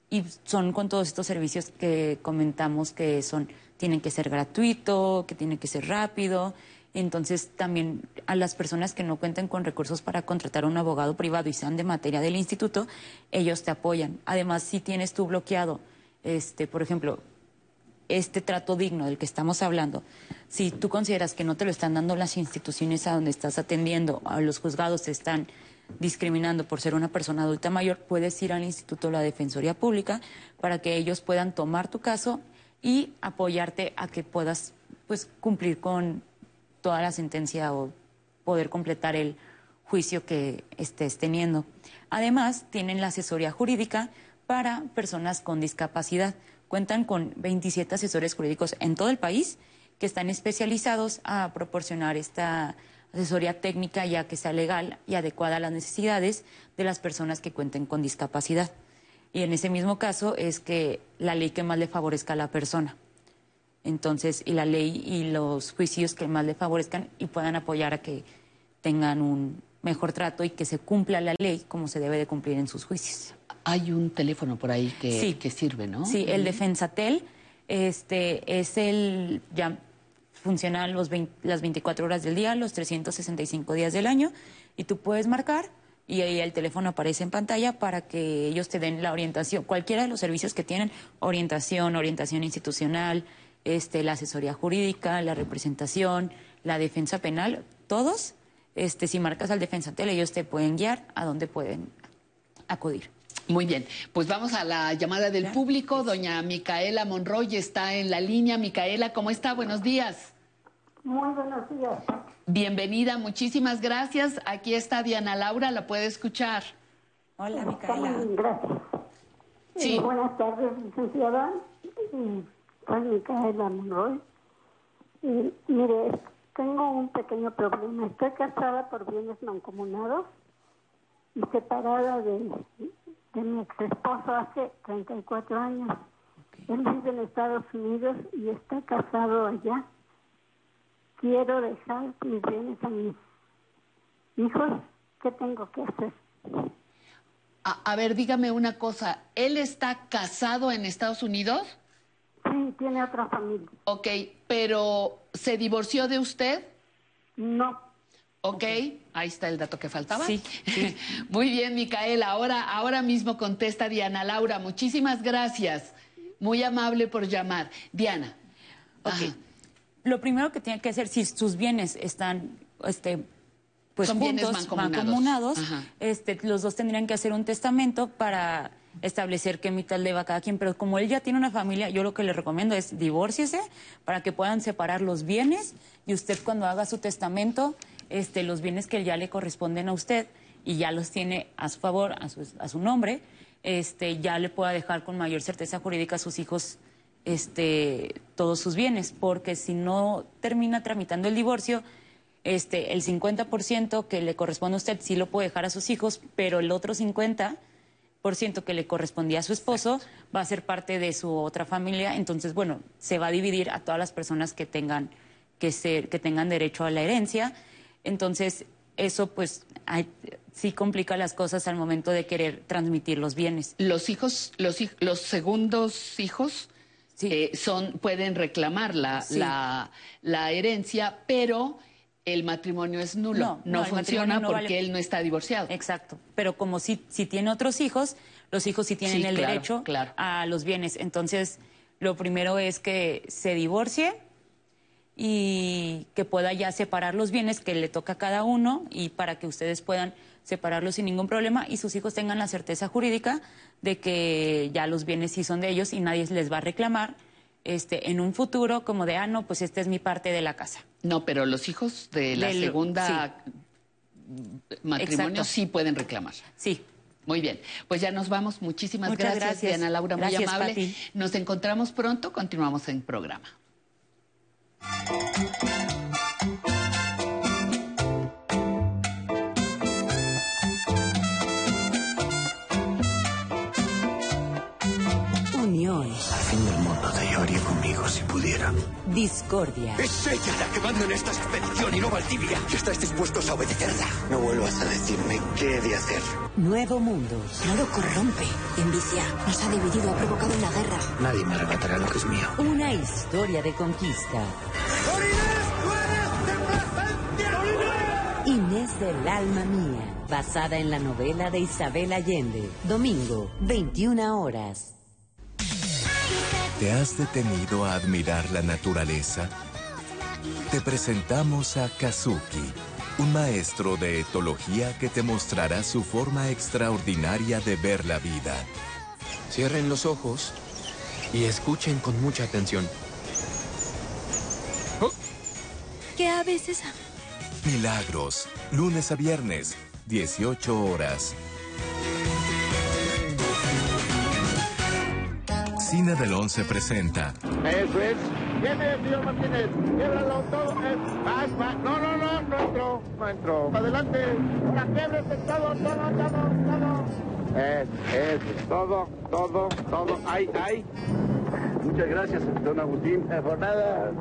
y son con todos estos servicios que comentamos que son, tienen que ser gratuito, que tienen que ser rápido. Entonces, también a las personas que no cuenten con recursos para contratar a un abogado privado y sean de materia del instituto, ellos te apoyan. Además, si tienes tú bloqueado, este, por ejemplo, este trato digno del que estamos hablando, si tú consideras que no te lo están dando las instituciones a donde estás atendiendo, a los juzgados te están discriminando por ser una persona adulta mayor, puedes ir al Instituto de la Defensoría Pública para que ellos puedan tomar tu caso y apoyarte a que puedas pues cumplir con toda la sentencia o poder completar el juicio que estés teniendo. Además, tienen la asesoría jurídica para personas con discapacidad. Cuentan con 27 asesores jurídicos en todo el país que están especializados a proporcionar esta asesoría técnica ya que sea legal y adecuada a las necesidades de las personas que cuenten con discapacidad. Y en ese mismo caso es que la ley que más le favorezca a la persona. Entonces, y la ley y los juicios que más le favorezcan y puedan apoyar a que tengan un mejor trato y que se cumpla la ley como se debe de cumplir en sus juicios.
Hay un teléfono por ahí que, que sirve, ¿no?
Sí, el Defensatel este, es el, ya funciona los las 24 horas del día, los 365 días del año, y tú puedes marcar y ahí el teléfono aparece en pantalla para que ellos te den la orientación, cualquiera de los servicios que tienen, orientación, orientación institucional, este, la asesoría jurídica, la representación, la defensa penal, todos este, si marcas al defensa tele, ellos te pueden guiar a dónde pueden acudir.
Muy bien, pues vamos a la llamada del público. Doña Micaela Monroy está en la línea. Micaela, ¿cómo está? Buenos días.
Muy buenos días.
Bienvenida, muchísimas gracias. Aquí está Diana Laura, la puede escuchar.
Hola, Micaela.
Gracias. Sí. Buenas tardes, licenciada. Soy Micaela Monroy. Y, mire, tengo un pequeño problema. Estoy casada por bienes mancomunados y separada de, mi ex esposo hace 34 años. Él vive en Estados Unidos y está casado allá. Quiero dejar mis bienes a mis hijos. ¿Qué tengo que hacer?
A, a ver, dígame una cosa. ¿Él está casado en Estados Unidos?
Sí, tiene otra familia.
Ok, pero ¿se divorció de usted?
No.
Ok, ahí está el dato que faltaba.
Sí.
Muy bien, Micaela. Ahora, ahora mismo contesta Diana Laura. Muchísimas gracias. Muy amable por llamar. Diana.
Ok. Lo primero que tiene que hacer, si sus bienes están este, pues
Son
juntos,
bienes mancomunados.
este, los dos tendrían que hacer un testamento para establecer qué mitad le va a cada quien, pero como él ya tiene una familia, yo lo que le recomiendo es divórciese para que puedan separar los bienes y usted cuando haga su testamento, este, los bienes que ya le corresponden a usted y ya los tiene a su favor, a su, a su nombre, este, ya le pueda dejar con mayor certeza jurídica a sus hijos este, todos sus bienes, porque si no termina tramitando el divorcio, este, el 50% que le corresponde a usted sí lo puede dejar a sus hijos, pero el otro 50% por ciento que le correspondía a su esposo va a ser parte de su otra familia, entonces bueno, se va a dividir a todas las personas que tengan que ser que tengan derecho a la herencia. Entonces, eso pues sí complica las cosas al momento de querer transmitir los bienes.
Los hijos, los, los segundos hijos eh, son, pueden reclamar la, la, la herencia, pero el matrimonio es nulo. No, funciona porque él no está divorciado.
Exacto. Pero como si, si tiene otros hijos, los hijos sí tienen el derecho a los bienes. Entonces, lo primero es que se divorcie y que pueda ya separar los bienes que le toca a cada uno y para que ustedes puedan separarlos sin ningún problema y sus hijos tengan la certeza jurídica de que ya los bienes sí son de ellos y nadie les va a reclamar este, en un futuro como de, ah, no, pues esta es mi parte de la casa.
No, pero los hijos de la segunda matrimonio sí pueden reclamar.
Sí.
Muy bien, pues ya nos vamos. Muchísimas gracias, Diana Laura, muy amable. Nos encontramos pronto, continuamos en programa.
Pudiera.
Discordia.
Es ella la que manda en esta expedición y no Valdivia. Y estáis dispuestos a obedecerla. No vuelvas a decirme qué he de hacer.
Nuevo mundo.
No lo corrompe. Envicia. Nos ha dividido, ha provocado una guerra.
Nadie me arrebatará lo que es mío.
Una historia de conquista. Inés del alma mía. Basada en la novela de Isabel Allende. Domingo, 21 horas.
¿Te has detenido a admirar la naturaleza? Te presentamos a Kazuki, un maestro de etología que te mostrará su forma extraordinaria de ver la vida.
Cierren los ojos y escuchen con mucha atención.
que a veces...
Milagros, lunes a viernes, 18 horas. Cine del 11 presenta
Eso es. Viene, señor Martínez. Quiebralo todo. Es más. No, no, no. No entró. No entró. Adelante. Ahora quiebrese todo, todo, todo, todo. Es, es. Todo, todo, todo. Ay, ay. Muchas gracias, don Agustín. Eh, Por nada.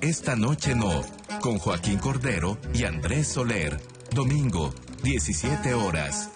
Esta noche no, con Joaquín Cordero y Andrés Soler. Domingo, 17 horas.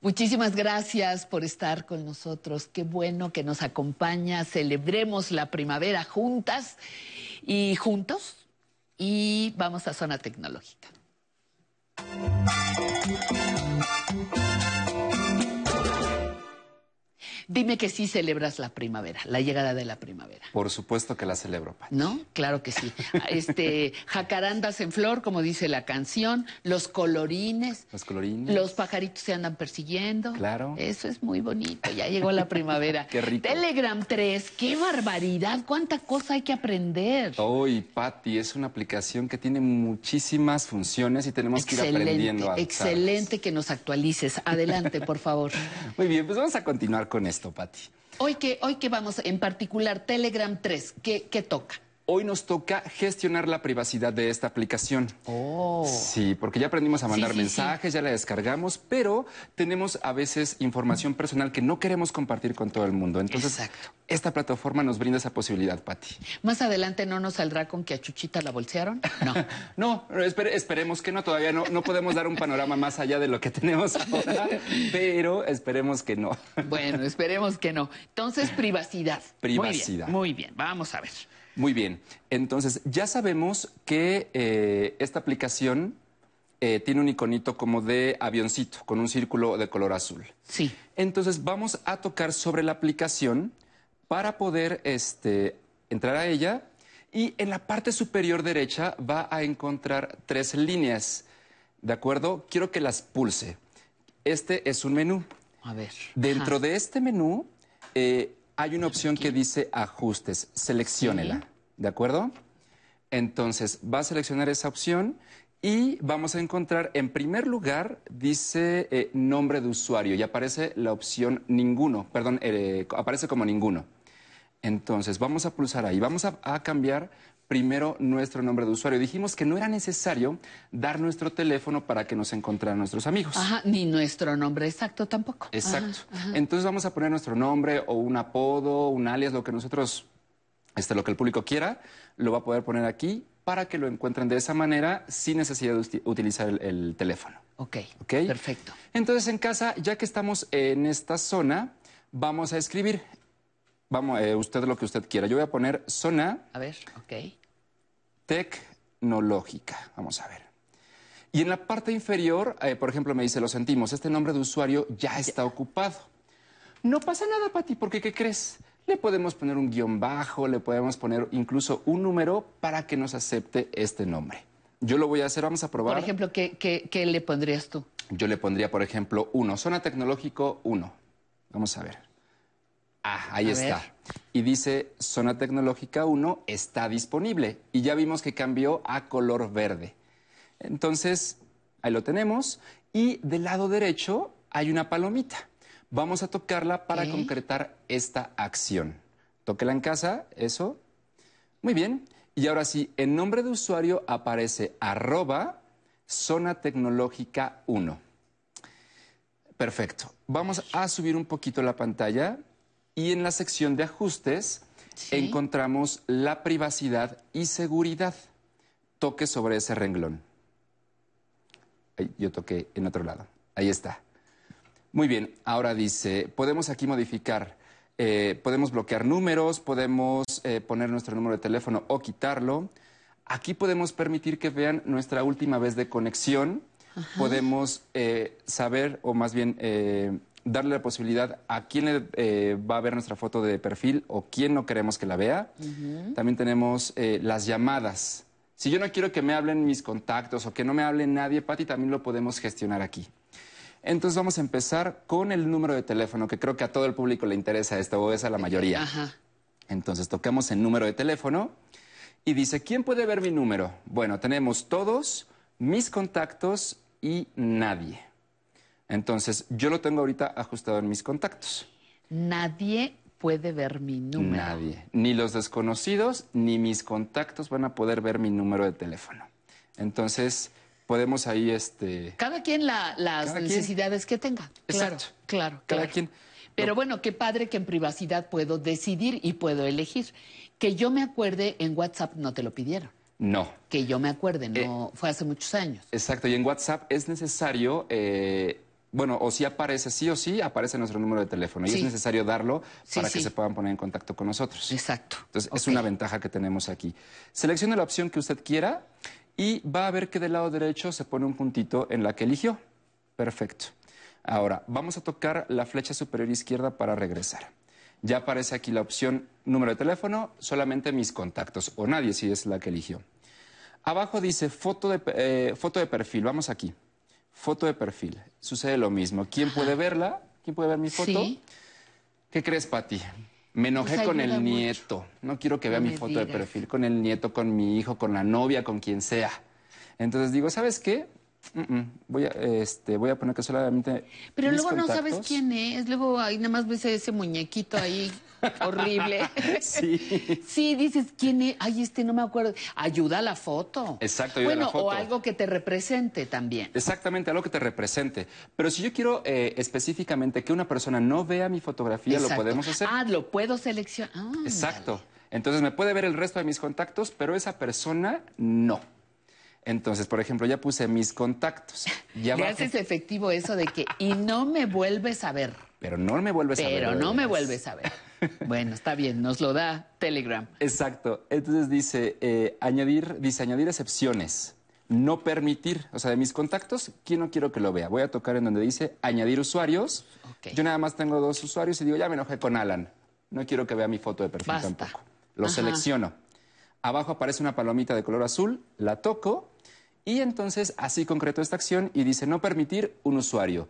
Muchísimas gracias por estar con nosotros. Qué bueno que nos acompaña. Celebremos la primavera juntas y juntos. Y vamos a zona tecnológica. Dime que sí celebras la primavera, la llegada de la primavera.
Por supuesto que la celebro, Pati.
¿No? Claro que sí. Este, jacarandas en flor, como dice la canción, los colorines.
Los colorines.
Los pajaritos se andan persiguiendo.
Claro.
Eso es muy bonito. Ya llegó la primavera.
Qué rico.
Telegram 3, qué barbaridad, cuánta cosa hay que aprender.
Hoy, Patti, es una aplicación que tiene muchísimas funciones y tenemos que ir aprendiendo a
Excelente que nos actualices. Adelante, por favor.
Muy bien, pues vamos a continuar con esto, Patti.
Hoy que, hoy que vamos, en particular, Telegram 3, ¿qué, qué toca?
Hoy nos toca gestionar la privacidad de esta aplicación.
Oh.
Sí, porque ya aprendimos a mandar
Sí, sí,
mensajes, ya la descargamos, pero tenemos a veces información personal que no queremos compartir con todo el mundo. Entonces, esta plataforma nos brinda esa posibilidad, Patti.
Más adelante no nos saldrá con que a Chuchita la bolsearon. No.
No, espere- esperemos que no, todavía no, no podemos dar un panorama más allá de lo que tenemos ahora, pero esperemos que no.
Bueno, esperemos que no. Entonces, privacidad.
Privacidad.
Muy bien, muy bien. Vamos a ver.
Muy bien. Entonces, ya sabemos que eh, esta aplicación eh, tiene un iconito como de avioncito, con un círculo de color azul.
Sí.
Entonces, vamos a tocar sobre la aplicación para poder este, entrar a ella. Y en la parte superior derecha va a encontrar tres líneas. ¿De acuerdo? Quiero que las pulse. Este es un menú.
A ver.
Dentro
Ajá.
de este menú eh, hay una opción que dice ajustes. Selecciónela. ¿De acuerdo? Entonces va a seleccionar esa opción y vamos a encontrar en primer lugar dice eh, nombre de usuario y aparece la opción ninguno. Perdón, eh, aparece como ninguno. Entonces vamos a pulsar ahí. Vamos a, a cambiar primero nuestro nombre de usuario. Dijimos que no era necesario dar nuestro teléfono para que nos encontraran nuestros amigos.
Ajá, ni nuestro nombre exacto tampoco.
Exacto.
Ajá, ajá.
Entonces vamos a poner nuestro nombre o un apodo, un alias, lo que nosotros, este, lo que el público quiera, lo va a poder poner aquí para que lo encuentren de esa manera sin necesidad de utilizar el, el teléfono.
Ok,
¿Ok?
perfecto.
Entonces en casa, ya que estamos en esta zona, vamos a escribir. Vamos, eh, usted lo que usted quiera. Yo voy a poner zona
A ver, ok.
tecnológica. Vamos a ver. Y en la parte inferior, eh, por ejemplo, me dice, lo sentimos, este nombre de usuario ya está ocupado. No pasa nada, Pati, porque ¿qué crees? Le podemos poner un guion bajo, le podemos poner incluso un número para que nos acepte este nombre. Yo lo voy a hacer, vamos a probar.
Por ejemplo, ¿qué, qué, qué le pondrías tú?
Yo le pondría, por ejemplo, 1. Zona tecnológico 1. Vamos a ver. Ah, ahí
A
está.
ver.
Y dice, zona tecnológica 1 está disponible. Y ya vimos que cambió a color verde. Entonces, ahí lo tenemos. Y del lado derecho hay una palomita. Vamos a tocarla para concretar esta acción. Tóquela en casa, eso. Muy bien. Y ahora sí, en nombre de usuario aparece arroba zona tecnológica 1. Perfecto. Vamos a subir un poquito la pantalla y en la sección de ajustes encontramos la privacidad y seguridad. Toque sobre ese renglón. yo toqué en otro lado. Ahí está. Muy bien, ahora dice, podemos aquí modificar, eh, podemos bloquear números, podemos eh, poner nuestro número de teléfono o quitarlo. Aquí podemos permitir que vean nuestra última vez de conexión. Podemos eh, saber, o más bien darle la posibilidad a quién le, va a ver nuestra foto de perfil o quién no queremos que la vea. También tenemos las llamadas. Si yo no quiero que me hablen mis contactos o que no me hable nadie, Pati, también lo podemos gestionar aquí. Entonces vamos a empezar con el número de teléfono, que creo que a todo el público le interesa esto, o es a la mayoría. Entonces tocamos el número de teléfono y dice, ¿quién puede ver mi número? Bueno, tenemos todos, mis contactos y nadie. Entonces, yo lo tengo ahorita ajustado en mis contactos.
Nadie puede ver mi número.
Nadie. Ni los desconocidos ni mis contactos van a poder ver mi número de teléfono. Entonces, podemos ahí este.
Cada quien las necesidades que tenga.
Exacto.
Claro,
Cada quien.
Pero bueno, qué padre que en privacidad puedo decidir y puedo elegir. Que yo me acuerde, en WhatsApp no te lo pidieron.
No.
Que yo me acuerde, no fue hace muchos años.
Exacto, y en WhatsApp es necesario eh, bueno, o si aparece, sí o sí, aparece nuestro número de teléfono y es necesario darlo para que se puedan poner en contacto con nosotros.
Exacto.
Entonces, es una ventaja que tenemos aquí. Seleccione la opción que usted quiera y va a ver que del lado derecho se pone un puntito en la que eligió. Perfecto. Ahora, vamos a tocar la flecha superior izquierda para regresar. Ya aparece aquí la opción número de teléfono, solamente mis contactos o nadie si es la que eligió. Abajo dice foto de, eh, foto de perfil. Vamos aquí. Foto de perfil. Sucede lo mismo. ¿Quién puede verla? ¿Quién puede ver mi foto? Sí. ¿Qué crees, Pati? Me enojé pues con el nieto. No quiero que vea mi foto de perfil con el nieto, con mi hijo, con la novia, con quien sea. Entonces digo, ¿sabes qué? Voy a, este, voy a poner que solamente.
Pero luego no sabes quién es. Luego ahí nada más ves ese muñequito ahí horrible.
sí.
Sí, dices quién es. Ay, este no me acuerdo. Ayuda a la foto.
Exacto,
ayuda
bueno, a la foto.
o algo que te represente también.
Exactamente, algo que te represente. Pero si yo quiero eh, específicamente que una persona no vea mi fotografía, lo podemos hacer.
Ah, lo puedo seleccionar. Ah,
Exacto. Entonces me puede ver el resto de mis contactos, pero esa persona no. Entonces, por ejemplo, ya puse mis contactos. Ya
Le haces efectivo eso de que, y no me vuelves a ver.
Pero no me vuelves a ver.
Pero no me vuelves a ver. Bueno, está bien, nos lo da Telegram.
Exacto. Entonces dice, eh, añadir, dice añadir excepciones. No permitir, o sea, de mis contactos, ¿quién no quiero que lo vea? Voy a tocar en donde dice añadir usuarios. Yo nada más tengo dos usuarios y digo, ya me enojé con Alan. No quiero que vea mi foto de perfil tampoco. Lo selecciono. Abajo aparece una palomita de color azul, la toco y entonces así concreto esta acción y dice no permitir un usuario.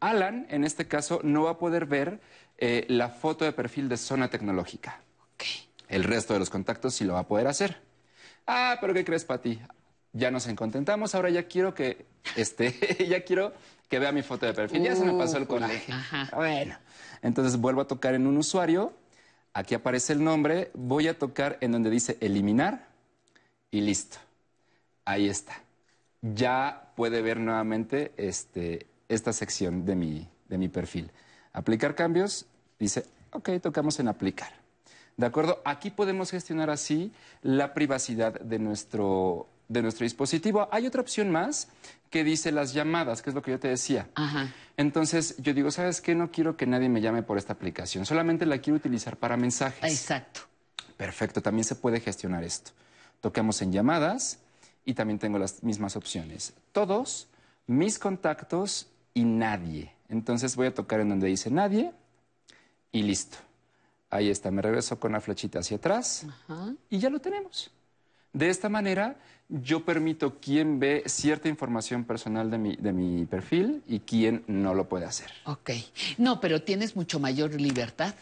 Alan, en este caso, no va a poder ver eh, la foto de perfil de zona tecnológica. El resto de los contactos sí lo va a poder hacer. Ah, pero ¿qué crees, Pati? Ya nos encontentamos, ahora ya quiero que, este, ya quiero que vea mi foto de perfil. ya se me pasó el coraje. Bueno, entonces vuelvo a tocar en un usuario Aquí aparece el nombre, voy a tocar en donde dice eliminar y listo. Ahí está. Ya puede ver nuevamente este, esta sección de mi, de mi perfil. Aplicar cambios, dice, ok, tocamos en aplicar. ¿De acuerdo? Aquí podemos gestionar así la privacidad de nuestro, de nuestro dispositivo. Hay otra opción más que dice las llamadas, que es lo que yo te decía. Entonces yo digo, ¿sabes qué? No quiero que nadie me llame por esta aplicación, solamente la quiero utilizar para mensajes.
Exacto.
Perfecto, también se puede gestionar esto. Toquemos en llamadas y también tengo las mismas opciones. Todos, mis contactos y nadie. Entonces voy a tocar en donde dice nadie y listo. Ahí está, me regreso con la flechita hacia atrás y ya lo tenemos. De esta manera, yo permito quién ve cierta información personal de mi, de mi perfil y quién no lo puede hacer.
Ok. No, pero tienes mucho mayor libertad.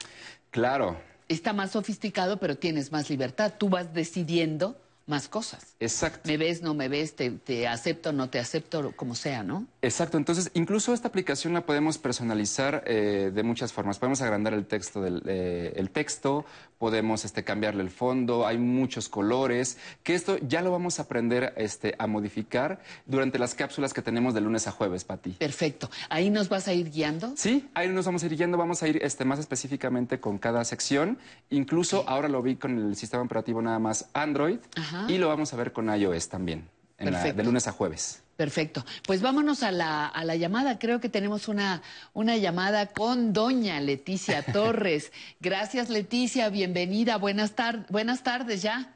Claro.
Está más sofisticado, pero tienes más libertad. Tú vas decidiendo más cosas.
Exacto.
Me ves, no me ves, te, te acepto, no te acepto, como sea, ¿no?
Exacto, entonces incluso esta aplicación la podemos personalizar eh, de muchas formas. Podemos agrandar el texto del eh, el texto, podemos este, cambiarle el fondo, hay muchos colores, que esto ya lo vamos a aprender este, a modificar durante las cápsulas que tenemos de lunes a jueves, Pati.
Perfecto. ¿Ahí nos vas a ir guiando?
Sí, ahí nos vamos a ir guiando, vamos a ir este, más específicamente con cada sección. Incluso ahora lo vi con el sistema operativo nada más Android
Ajá.
y lo vamos a ver con iOS también, en la-
Perfecto.
de lunes a jueves.
Perfecto. Pues vámonos a la, a la llamada. Creo que tenemos una, una llamada con doña Leticia Torres. Gracias, Leticia. Bienvenida. Buenas, tar- buenas tardes ya.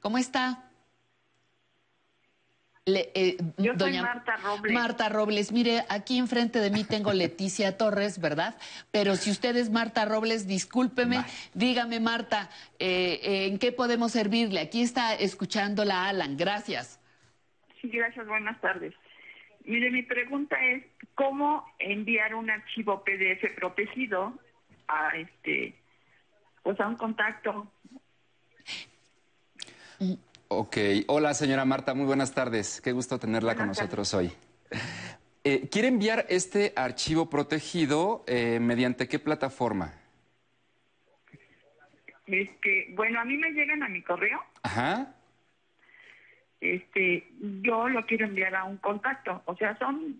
¿Cómo está? Le- eh,
Yo soy Marta Robles.
Marta Robles. Mire, aquí enfrente de mí tengo Leticia Torres, ¿verdad? Pero si usted es Marta Robles, discúlpeme. Dígame, Marta, eh, eh, ¿en qué podemos servirle? Aquí está escuchándola Alan. Gracias.
Gracias, buenas tardes. Mire, mi pregunta es, ¿cómo enviar un archivo PDF protegido a este, pues a un contacto?
Ok, hola señora Marta, muy buenas tardes. Qué gusto tenerla con nosotros hoy. Eh, ¿Quiere enviar este archivo protegido eh, mediante qué plataforma?
Este, bueno, a mí me llegan a mi correo,
Ajá.
Este, yo lo quiero enviar a un contacto, o sea, son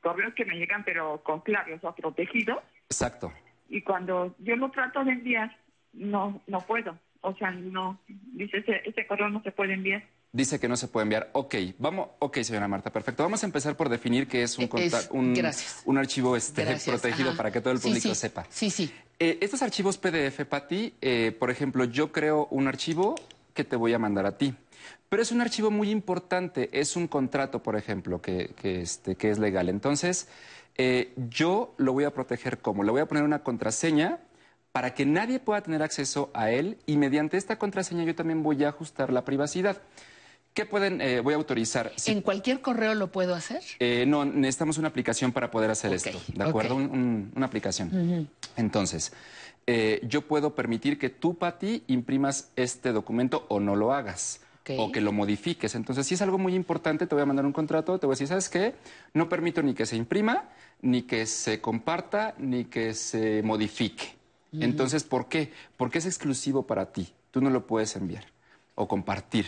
correos que me llegan pero con clave, o sea, protegidos,
Exacto.
y cuando yo lo trato de enviar, no, no puedo, o sea, no, dice ese, ese correo no se puede enviar.
Dice que no se puede enviar. Ok, vamos, ok, señora Marta, perfecto. Vamos a empezar por definir qué es un,
Es-
un, archivo este,
Gracias,
protegido
ajá.
para que todo el público
sí.
sepa.
Sí, sí.
Eh, estos archivos PDF, Pati, eh, por ejemplo, yo creo un archivo que te voy a mandar a ti. Pero es un archivo muy importante, es un contrato, por ejemplo, que, que, este, que es legal. Entonces, eh, yo lo voy a proteger como, le voy a poner una contraseña para que nadie pueda tener acceso a él y mediante esta contraseña yo también voy a ajustar la privacidad. ¿Qué pueden, eh, voy a autorizar? Si-
¿En cualquier correo lo puedo hacer?
eh, no, necesitamos una aplicación para poder hacer
Ok,
esto, ¿de acuerdo? Un- un- una aplicación. Entonces, eh, yo puedo permitir que tú, Pati, imprimas este documento o no lo hagas. O que lo modifiques. Entonces, si es algo muy importante, te voy a mandar un contrato, te voy a decir, ¿sabes qué? No permito ni que se imprima, ni que se comparta, ni que se modifique. Entonces, ¿por qué? Porque es exclusivo para ti. Tú no lo puedes enviar o compartir.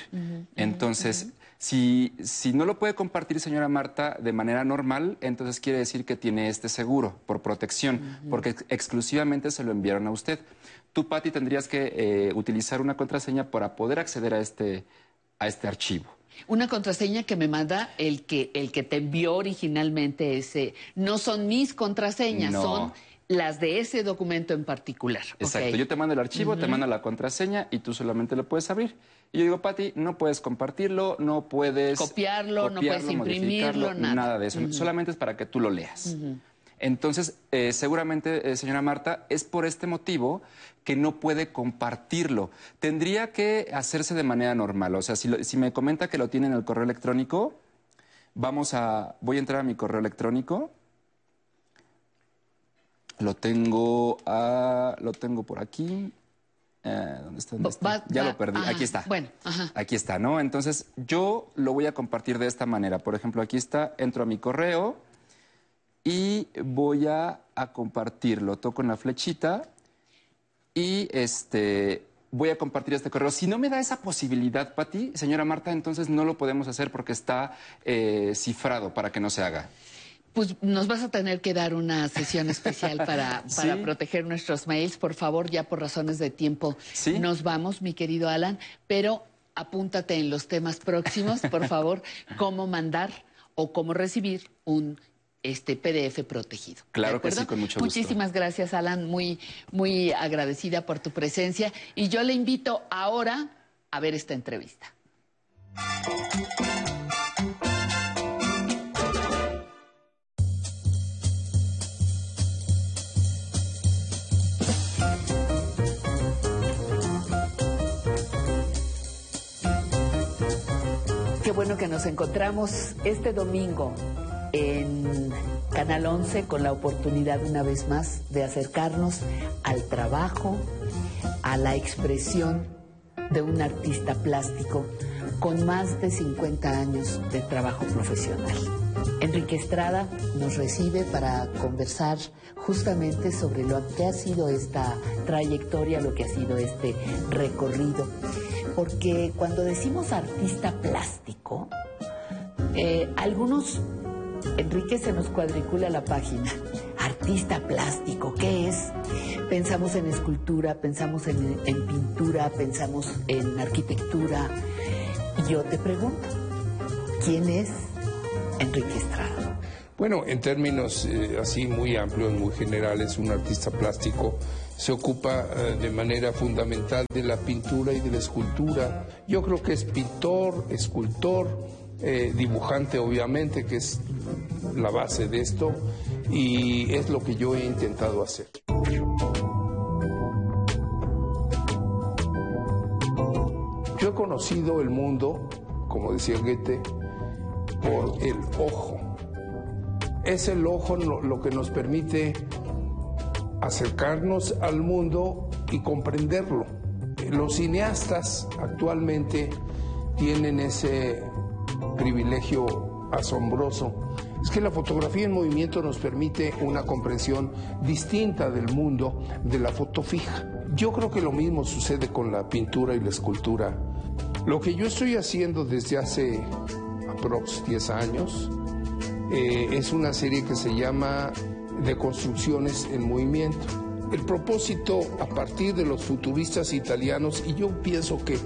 Entonces, si, si no lo puede compartir, señora Marta, de manera normal, entonces quiere decir que tiene este seguro por protección, porque ex- exclusivamente se lo enviaron a usted. Tú, Patti, tendrías que eh, utilizar una contraseña para poder acceder a este, a este archivo.
Una contraseña que me manda el que, el que te envió originalmente ese. No son mis contraseñas,
No.
son las de ese documento en particular.
Exacto. Yo te mando el archivo, te mando la contraseña y tú solamente lo puedes abrir. Y yo digo, Pati, no puedes compartirlo, no puedes
Copiarlo, no puedes imprimirlo,
modificarlo,
nada.
de eso. Solamente es para que tú lo leas. Entonces, eh, seguramente, eh, señora Marta, es por este motivo que no puede compartirlo. Tendría que hacerse de manera normal. O sea, si, lo- si me comenta que lo tiene en el correo electrónico, vamos a, voy a entrar a mi correo electrónico. Lo tengo, lo tengo por aquí. Eh, ¿Dónde está? ¿Dónde está?
Va-
ya lo perdí.
ajá,
Aquí está.
Bueno, ajá.
Aquí está, ¿no? Entonces, yo lo voy a compartir de esta manera. Por ejemplo, aquí está, entro a mi correo y voy a, a compartirlo. Toco en la flechita y este voy a compartir este correo. Si no me da esa posibilidad, Pati, señora Marta, entonces no lo podemos hacer porque está eh, cifrado para que no se haga.
Pues nos vas a tener que dar una sesión especial para, para
Sí.
proteger nuestros mails. Por favor, ya por razones de tiempo
Sí.
nos vamos, mi querido Alan, pero apúntate en los temas próximos, por favor, cómo mandar o cómo recibir un este PDF protegido. ¿de
Claro que sí, con mucho gusto.
Muchísimas gracias, Alan, muy, muy agradecida por tu presencia. Y yo le invito ahora a ver esta entrevista. Qué bueno que nos encontramos este domingo en Canal 11 con la oportunidad una vez más de acercarnos al trabajo, a la expresión de un artista plástico con más de 50 años de trabajo profesional. Enrique Estrada nos recibe para conversar justamente sobre lo que ha sido esta trayectoria, lo que ha sido este recorrido. Porque cuando decimos artista plástico, eh, algunos, Enrique se nos cuadricula la página. Artista plástico, ¿qué es? Pensamos en escultura, pensamos en, pintura, pensamos en arquitectura. Yo te pregunto, ¿quién es Enrique Estrada?
Bueno, en términos eh, así muy amplios, muy generales, un artista plástico se ocupa eh, de manera fundamental de la pintura y de la escultura. Yo creo que es pintor, escultor, eh, dibujante obviamente, que es la base de esto, y es lo que yo he intentado hacer. Yo he conocido el mundo, como decía Goethe, por el ojo. Es el ojo lo, que nos permite acercarnos al mundo y comprenderlo. Los cineastas actualmente tienen ese privilegio asombroso. Es que la fotografía en movimiento nos permite una comprensión distinta del mundo de la foto fija. Yo creo que lo mismo sucede con la pintura y la escultura. Lo que yo estoy haciendo desde hace aprox 10 años eh, es una serie que se llama De construcciones en movimiento. El propósito a partir de los futuristas italianos, y yo pienso que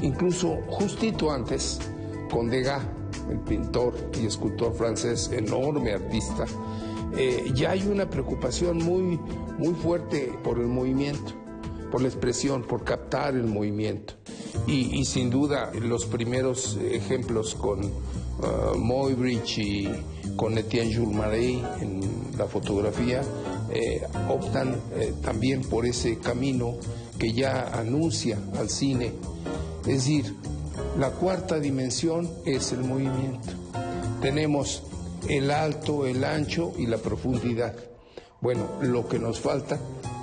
incluso justito antes, con Degas, el pintor y escultor francés, enorme artista, eh, ya hay una preocupación muy, muy fuerte por el movimiento, por la expresión, por captar el movimiento. Y, sin duda los primeros ejemplos con uh, Moybridge y con Etienne Jules Marais en la fotografía eh, optan eh, también por ese camino que ya anuncia al cine. Es decir, la cuarta dimensión es el movimiento. Tenemos el alto, el ancho y la profundidad. Bueno, lo que nos falta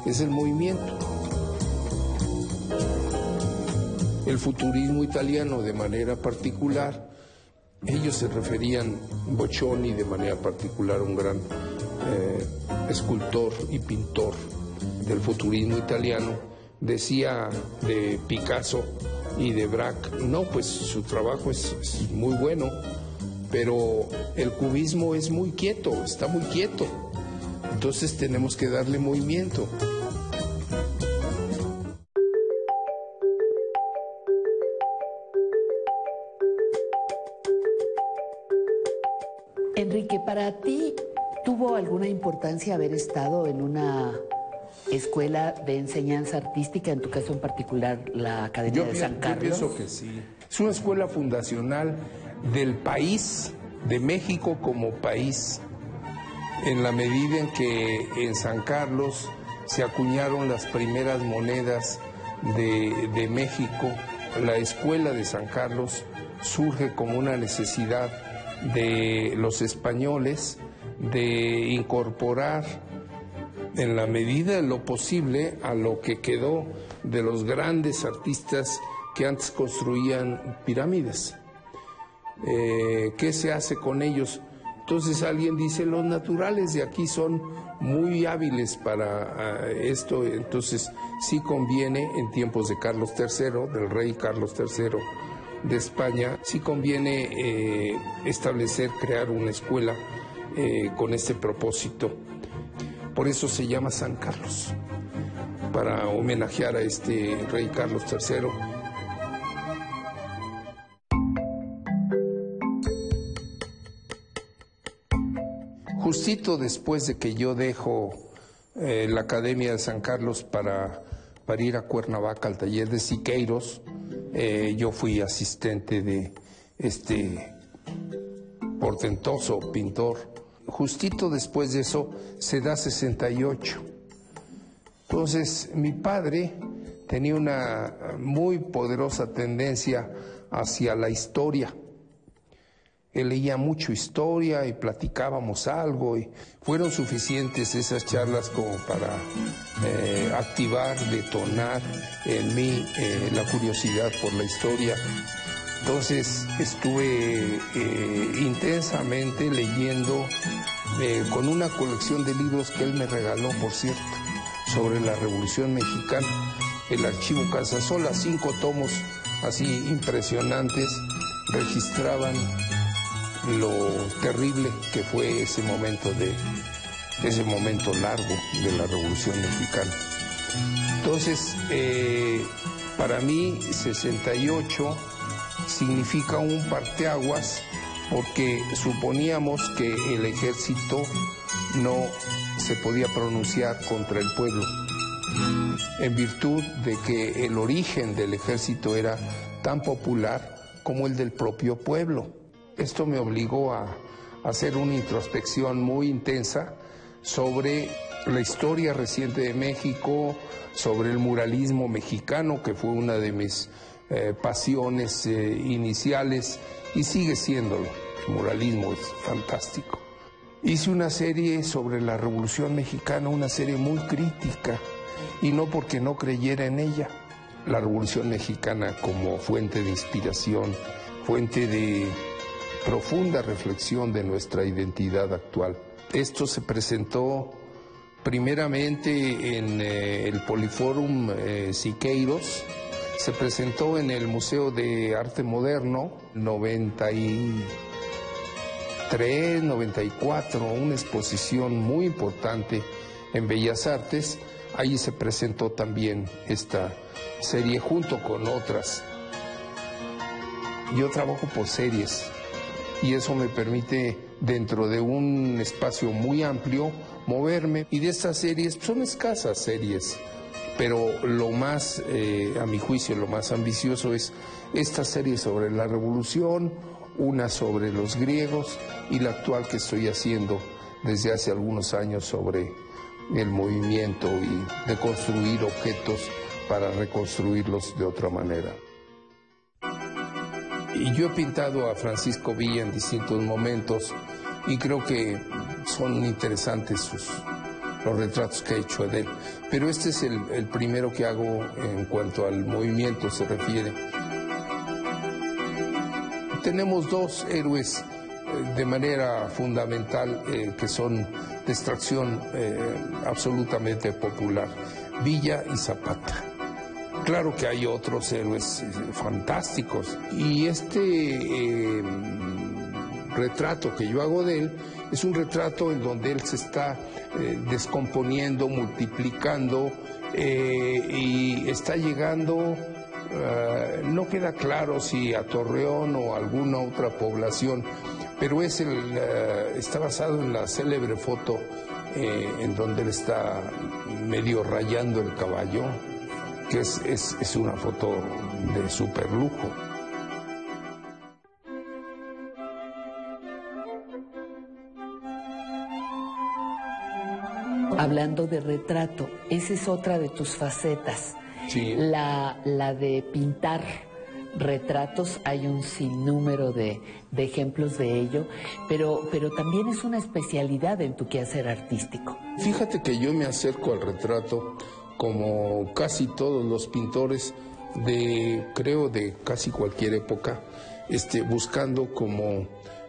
es el movimiento. El futurismo italiano de manera particular, ellos se referían, Boccioni de manera particular, un gran eh, escultor y pintor del futurismo italiano, decía de Picasso y de Braque, no, pues su trabajo es, es muy bueno, pero el cubismo es muy quieto, está muy quieto. Entonces tenemos que darle movimiento.
Enrique, para ti, ¿tuvo alguna importancia haber estado en una escuela de enseñanza artística, en tu caso en particular la Academia de San Carlos?
Yo pienso que sí. Es una escuela fundacional del país, de México como país, en la medida en que en San Carlos se acuñaron las primeras monedas de, de México. La escuela de San Carlos surge como una necesidad de los españoles de incorporar en la medida de lo posible a lo que quedó de los grandes artistas que antes construían pirámides. Eh, ¿Qué se hace con ellos? Entonces alguien dice, los naturales de aquí son muy hábiles para ah, esto, entonces sí conviene en tiempos de Carlos III, del rey Carlos III, de España, sí conviene eh, establecer, crear una escuela eh, con este propósito. Por eso se llama San Carlos, para homenajear a este rey Carlos III. Justito después de que yo dejo eh, la Academia de San Carlos para, para ir a Cuernavaca al taller de Siqueiros, eh, yo fui asistente de este portentoso pintor. Justito después de eso se da 68. Entonces mi padre tenía una muy poderosa tendencia hacia la historia. Él leía mucho historia y platicábamos algo y fueron suficientes esas charlas como para eh, activar, detonar en mí eh, la curiosidad por la historia. Entonces estuve eh, intensamente leyendo eh, con una colección de libros que él me regaló, por cierto, sobre la Revolución Mexicana, el archivo Casasola, cinco tomos así impresionantes, registraban lo terrible que fue ese momento de ese momento largo de la Revolución Mexicana. Entonces, eh, para mí 68 significa un parteaguas porque suponíamos que el ejército no se podía pronunciar contra el pueblo, en virtud de que el origen del ejército era tan popular como el del propio pueblo. Esto me obligó a hacer una introspección muy intensa sobre la historia reciente de México, sobre el muralismo mexicano, que fue una de mis eh, pasiones eh, iniciales y sigue siéndolo. El muralismo es fantástico. Hice una serie sobre la Revolución Mexicana, una serie muy crítica, y no porque no creyera en ella. La Revolución Mexicana como fuente de inspiración, fuente de profunda reflexión de nuestra identidad actual. Esto se presentó primeramente en eh, el Poliforum eh, Siqueiros, se presentó en el Museo de Arte Moderno 93, 94, una exposición muy importante en Bellas Artes. Ahí se presentó también esta serie junto con otras. Yo trabajo por series y eso me permite dentro de un espacio muy amplio moverme y de estas series son escasas series pero lo más eh, a mi juicio lo más ambicioso es esta serie sobre la revolución una sobre los griegos y la actual que estoy haciendo desde hace algunos años sobre el movimiento y de construir objetos para reconstruirlos de otra manera. Y yo he pintado a Francisco Villa en distintos momentos y creo que son interesantes sus, los retratos que he hecho de él. Pero este es el, primero que hago en cuanto al movimiento se refiere. Tenemos dos héroes eh, de manera fundamental eh, que son de extracción eh, absolutamente popular, Villa y Zapata. Claro que hay otros héroes fantásticos y este retrato que yo hago de él es un retrato en donde él se está eh, descomponiendo, multiplicando y está llegando, no queda claro si a Torreón o alguna otra población, pero es el, está basado en la célebre foto en donde él está medio rayando el caballo que es, es, es una foto de super lujo.
Hablando de retrato, esa es otra de tus facetas.
Sí.
La, la de pintar retratos, hay un sinnúmero de, de ejemplos de ello, pero, pero también es una especialidad en tu quehacer artístico.
Fíjate que yo me acerco al retrato como casi todos los pintores de, creo, de casi cualquier época, este, buscando como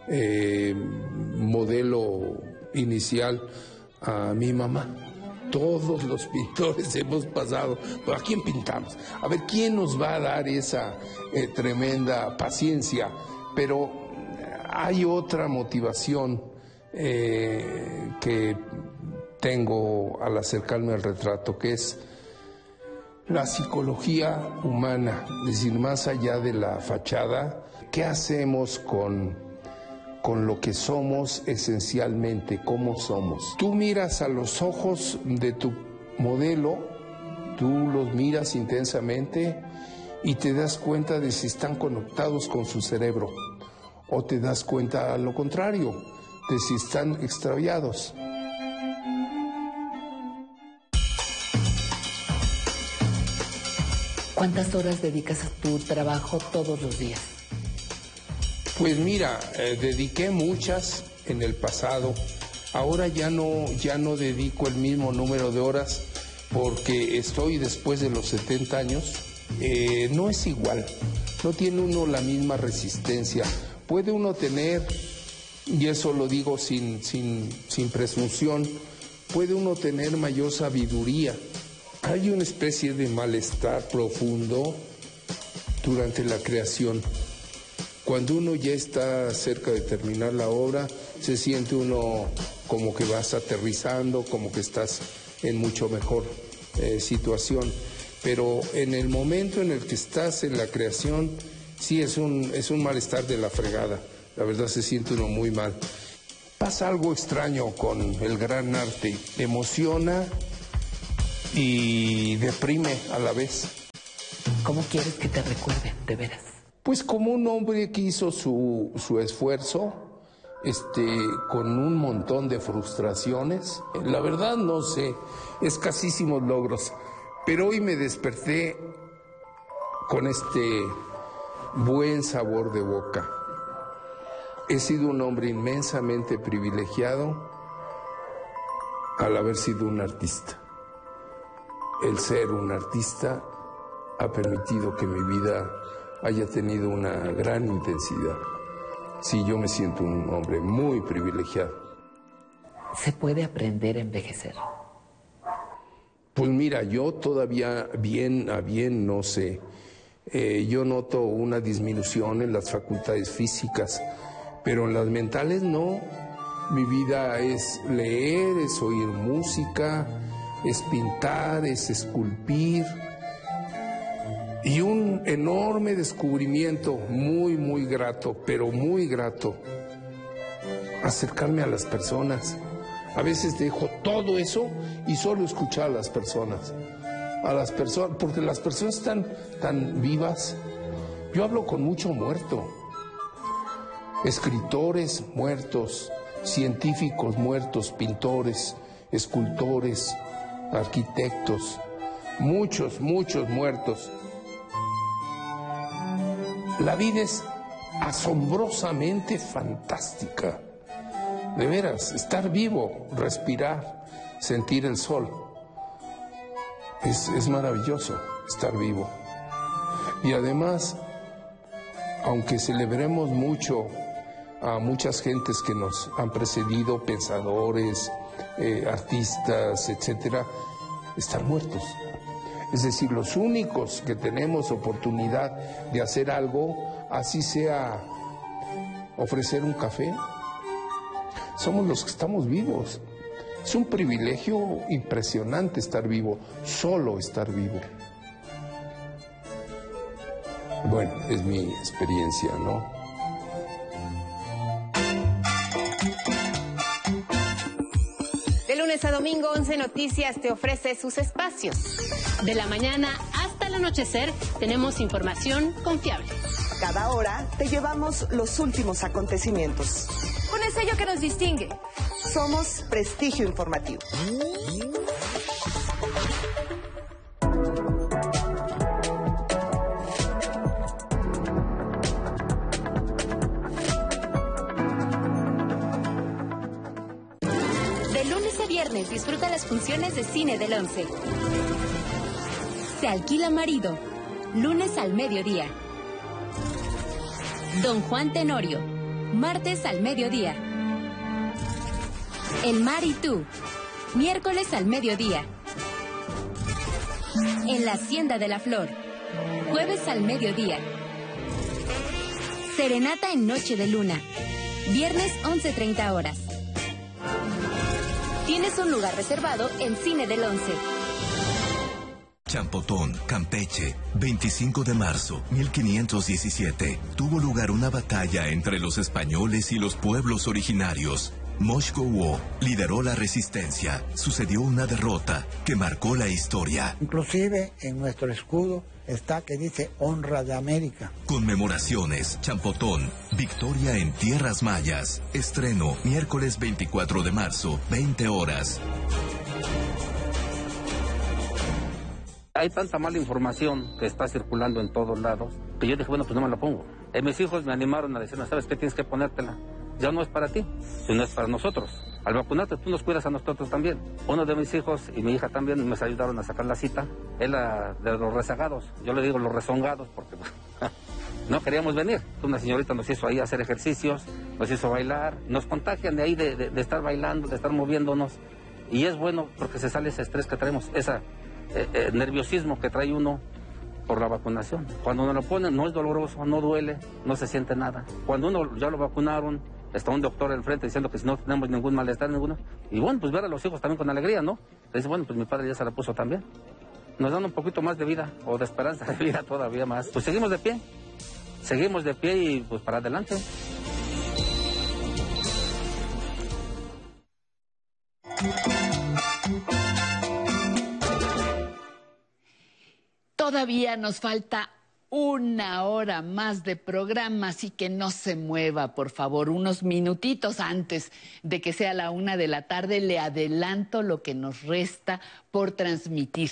eh, modelo inicial a mi mamá. Todos los pintores hemos pasado, ¿a quién pintamos? A ver, ¿quién nos va a dar esa eh, tremenda paciencia? Pero hay otra motivación eh, que tengo al acercarme al retrato, que es la psicología humana, es decir, más allá de la fachada, ¿qué hacemos con, con lo que somos esencialmente, cómo somos? Tú miras a los ojos de tu modelo, tú los miras intensamente y te das cuenta de si están conectados con su cerebro, o te das cuenta a lo contrario, de si están extraviados.
¿Cuántas horas dedicas a tu trabajo todos los días?
Pues mira, eh, dediqué muchas en el pasado. Ahora ya no, ya no dedico el mismo número de horas porque estoy después de los 70 años. Eh, no es igual, no tiene uno la misma resistencia. Puede uno tener, y eso lo digo sin, sin, sin presunción, puede uno tener mayor sabiduría. Hay una especie de malestar profundo durante la creación. Cuando uno ya está cerca de terminar la obra, se siente uno como que vas aterrizando, como que estás en mucho mejor eh, situación. Pero en el momento en el que estás en la creación, sí es un, es un malestar de la fregada. La verdad se siente uno muy mal. Pasa algo extraño con el gran arte. Emociona y deprime a la vez.
¿Cómo quieres que te recuerden, de veras?
Pues como un hombre que hizo su, su esfuerzo, este, con un montón de frustraciones. La verdad no sé, escasísimos logros. Pero hoy me desperté con este buen sabor de boca. He sido un hombre inmensamente privilegiado al haber sido un artista. El ser un artista ha permitido que mi vida haya tenido una gran intensidad. Sí, yo me siento un hombre muy privilegiado.
¿Se puede aprender a envejecer?
Pues mira, yo todavía bien a bien no sé. Eh, yo noto una disminución en las facultades físicas, pero en las mentales no. Mi vida es leer, es oír música, es pintar, es esculpir. Y un enorme descubrimiento, muy, muy grato, pero muy grato, acercarme a las personas. A veces dejo todo eso y solo escuchar a las personas. A las personas, porque las personas están tan vivas. Yo hablo con mucho muerto. Escritores muertos, científicos muertos, pintores, escultores, arquitectos, muchos, muchos muertos. La vida es asombrosamente fantástica. De veras, estar vivo, respirar, sentir el sol. Es, es, maravilloso estar vivo. Y además, aunque celebremos mucho a muchas gentes que nos han precedido, pensadores, eh, artistas, etcétera, están muertos. Es decir, los únicos que tenemos oportunidad de hacer algo, así sea ofrecer un café, somos los que estamos vivos. Es un privilegio impresionante estar vivo, solo estar vivo. Bueno, es mi experiencia, ¿no?
Domingo, 11 Noticias te ofrece sus espacios. De la mañana hasta el anochecer tenemos información confiable.
Cada hora te llevamos los últimos acontecimientos.
Con el sello que nos distingue.
Somos Prestigio Informativo.
Funciones de cine del 11. Se alquila marido. Lunes al mediodía. Don Juan Tenorio. Martes al mediodía. El mar y tú. Miércoles al mediodía. En la Hacienda de la Flor. Jueves al mediodía. Serenata en Noche de Luna. Viernes 11.30 horas. Tienes un lugar reservado en Cine del 11.
Champotón, Campeche, 25 de marzo 1517. Tuvo lugar una batalla entre los españoles y los pueblos originarios. Moshko lideró la resistencia. Sucedió una derrota que marcó la historia.
Inclusive en nuestro escudo está que dice honra de América.
Conmemoraciones, Champotón, victoria en tierras mayas. Estreno miércoles 24 de marzo, 20 horas.
Hay tanta mala información que está circulando en todos lados que yo dije, bueno, pues no me la pongo. Y mis hijos me animaron a decirme, ¿sabes qué? Tienes que ponértela. Ya no es para ti, sino es para nosotros. Al vacunarte tú nos cuidas a nosotros también. Uno de mis hijos y mi hija también me ayudaron a sacar la cita. Es de los rezagados. Yo le digo los rezongados porque No queríamos venir. Una señorita nos hizo ahí hacer ejercicios, nos hizo bailar, nos contagian de ahí de, estar bailando, de estar moviéndonos. Y es bueno porque se sale ese estrés que traemos, ese eh, eh, nerviosismo que trae uno por la vacunación. Cuando uno lo pone no es doloroso, no duele, no se siente nada. Cuando uno ya lo vacunaron, está un doctor al frente diciendo que si no tenemos ningún malestar, ninguno. Y bueno, pues ver a los hijos también con alegría, ¿no? dice, bueno, pues mi padre ya se la puso también. Nos dan un poquito más de vida o de esperanza de vida todavía más. Pues seguimos de pie, seguimos de pie y pues para adelante.
Todavía nos falta una hora más de programa, así que no se mueva, por favor, unos minutitos antes de que sea la una de la tarde, le adelanto lo que nos resta por transmitir.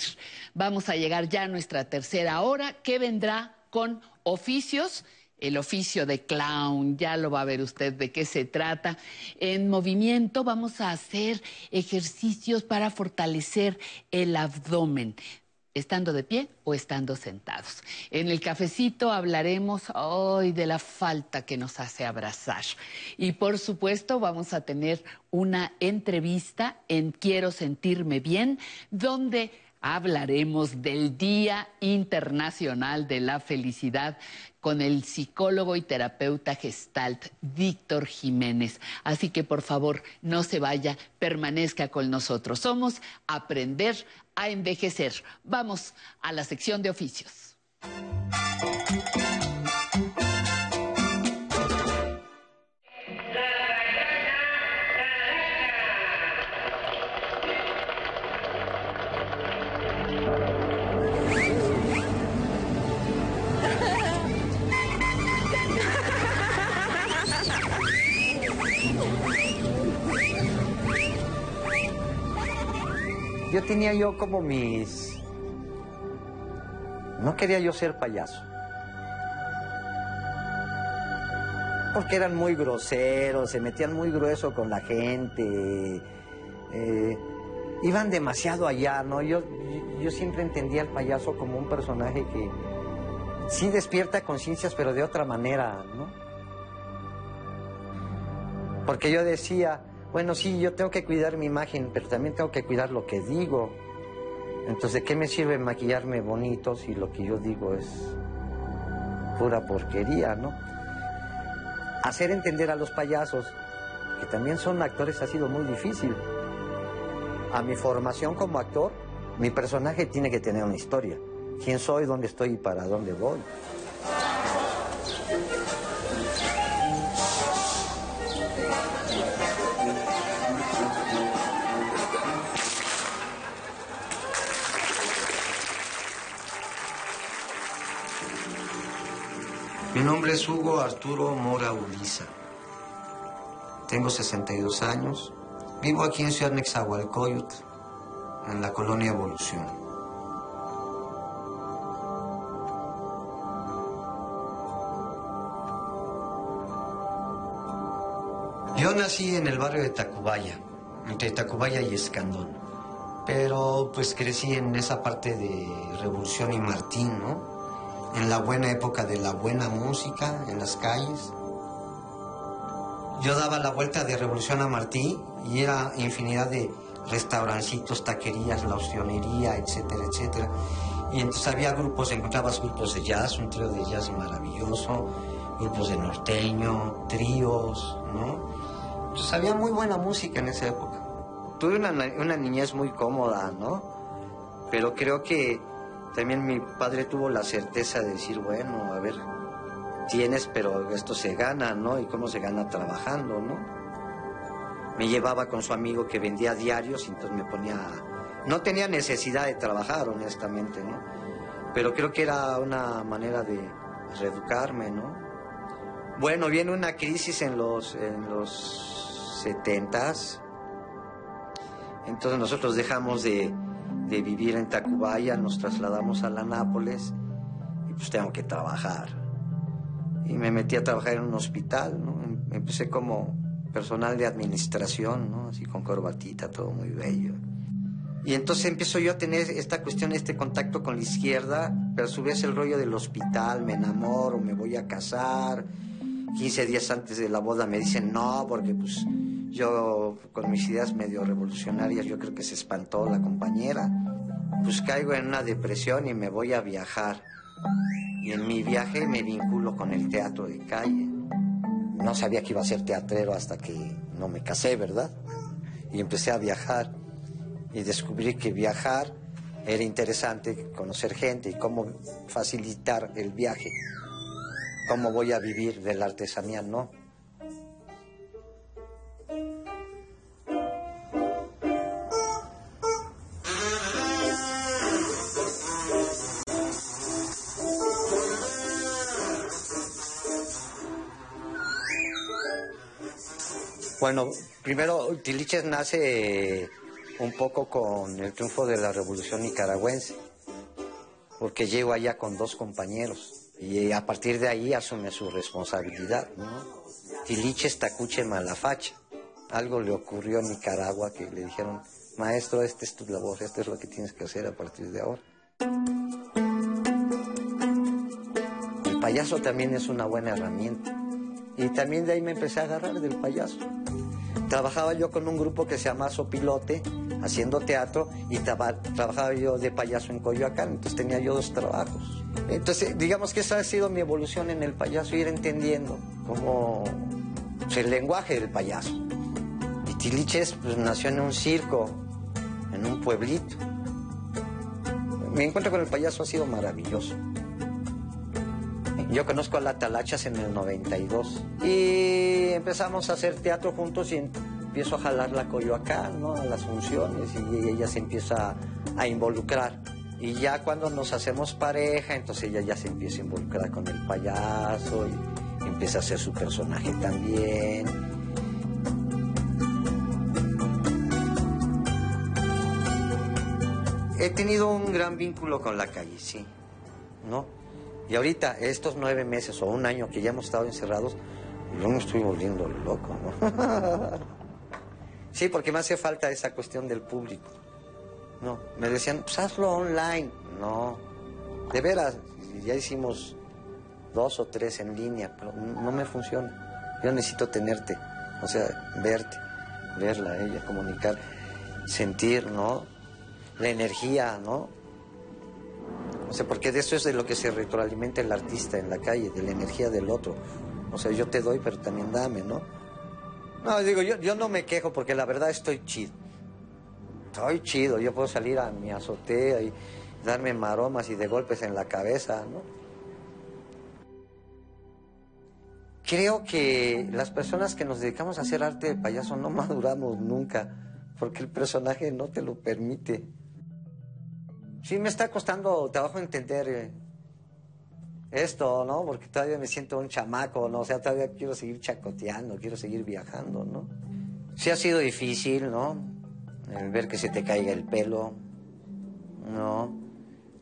Vamos a llegar ya a nuestra tercera hora, que vendrá con oficios el oficio de clown, ya lo va a ver usted de qué se trata. En movimiento vamos a hacer ejercicios para fortalecer el abdomen estando de pie o estando sentados. En el cafecito hablaremos hoy de la falta que nos hace abrazar. Y por supuesto vamos a tener una entrevista en Quiero sentirme bien, donde hablaremos del Día Internacional de la Felicidad con el psicólogo y terapeuta gestalt Víctor Jiménez. Así que por favor, no se vaya, permanezca con nosotros. Somos Aprender a Envejecer. Vamos a la sección de oficios.
Yo tenía yo como mis... No quería yo ser payaso. Porque eran muy groseros, se metían muy grueso con la gente. Eh, iban demasiado allá, ¿no? Yo, yo siempre entendía al payaso como un personaje que sí despierta conciencias, pero de otra manera, ¿no? Porque yo decía, bueno, sí, yo tengo que cuidar mi imagen, pero también tengo que cuidar lo que digo. Entonces, ¿de qué me sirve maquillarme bonito si lo que yo digo es pura porquería, no? Hacer entender a los payasos que también son actores ha sido muy difícil. A mi formación como actor, mi personaje tiene que tener una historia. ¿Quién soy, dónde estoy y para dónde voy? Mi nombre es Hugo Arturo Mora Uliza. Tengo 62 años. Vivo aquí en Ciudad Nexahualcoyotl, en la colonia Evolución. Yo nací en el barrio de Tacubaya, entre Tacubaya y Escandón. Pero pues crecí en esa parte de Revolución y Martín, ¿no? En la buena época de la buena música en las calles. Yo daba la vuelta de Revolución a Martí y era infinidad de restaurancitos, taquerías, la opcionería, etcétera, etcétera. Y entonces había grupos, encontrabas grupos de jazz, un trío de jazz maravilloso, grupos de norteño, tríos, ¿no? Entonces había muy buena música en esa época. Tuve una, una niñez muy cómoda, ¿no? Pero creo que también mi padre tuvo la certeza de decir, bueno, a ver, tienes, pero esto se gana, ¿no? Y cómo se gana trabajando, ¿no? Me llevaba con su amigo que vendía diarios y entonces me ponía... No tenía necesidad de trabajar, honestamente, ¿no? Pero creo que era una manera de reeducarme, ¿no? Bueno, viene una crisis en los, en los 70 entonces nosotros dejamos de, de vivir en Tacubaya, nos trasladamos a la Nápoles y pues tengo que trabajar. Y me metí a trabajar en un hospital, ¿no? Em, empecé como personal de administración, ¿no? Así con corbatita, todo muy bello. Y entonces empiezo yo a tener esta cuestión, este contacto con la izquierda pero a su el rollo del hospital, me enamoro, me voy a casar. 15 días antes de la boda me dicen no, porque pues yo con mis ideas medio revolucionarias, yo creo que se espantó la compañera. Pues caigo en una depresión y me voy a viajar. Y en mi viaje me vinculo con el teatro de calle. No sabía que iba a ser teatrero hasta que no me casé, ¿verdad? Y empecé a viajar y descubrí que viajar era interesante, conocer gente y cómo facilitar el viaje, cómo voy a vivir de la artesanía, no. Bueno, primero, Tiliches nace un poco con el triunfo de la revolución nicaragüense, porque llego allá con dos compañeros y a partir de ahí asume su responsabilidad. ¿no? Tiliches Tacuche Malafache. Algo le ocurrió en Nicaragua que le dijeron, maestro, esta es tu labor, esto es lo que tienes que hacer a partir de ahora. El payaso también es una buena herramienta. Y también de ahí me empecé a agarrar del payaso. Trabajaba yo con un grupo que se llama Sopilote, haciendo teatro, y trabajaba yo de payaso en Coyoacán, entonces tenía yo dos trabajos. Entonces, digamos que esa ha sido mi evolución en el payaso, ir entendiendo cómo pues, el lenguaje del payaso. Y Tiliches pues, nació en un circo, en un pueblito. Mi encuentro con el payaso ha sido maravilloso. Yo conozco a la Talachas en el 92 y empezamos a hacer teatro juntos y empiezo a jalar la Coyoacán, ¿no? A las funciones y ella se empieza a involucrar. Y ya cuando nos hacemos pareja, entonces ella ya se empieza a involucrar con el payaso y empieza a ser su personaje también. He tenido un gran vínculo con la calle, sí, ¿no? Y ahorita, estos nueve meses o un año que ya hemos estado encerrados, yo me estoy volviendo loco, ¿no? sí, porque me hace falta esa cuestión del público. No, me decían, pues hazlo online. No, de veras, ya hicimos dos o tres en línea, pero no me funciona. Yo necesito tenerte, o sea, verte, verla, ella, comunicar, sentir, ¿no? La energía, ¿no? O sea, porque de eso es de lo que se retroalimenta el artista en la calle, de la energía del otro. O sea, yo te doy, pero también dame, ¿no? No, digo, yo, yo no me quejo porque la verdad estoy chido. Estoy chido, yo puedo salir a mi azotea y darme maromas y de golpes en la cabeza, ¿no? Creo que las personas que nos dedicamos a hacer arte de payaso no maduramos nunca, porque el personaje no te lo permite. Sí, me está costando trabajo entender eh, esto, ¿no? Porque todavía me siento un chamaco, ¿no? O sea, todavía quiero seguir chacoteando, quiero seguir viajando, ¿no? Sí ha sido difícil, ¿no? El ver que se te caiga el pelo, ¿no?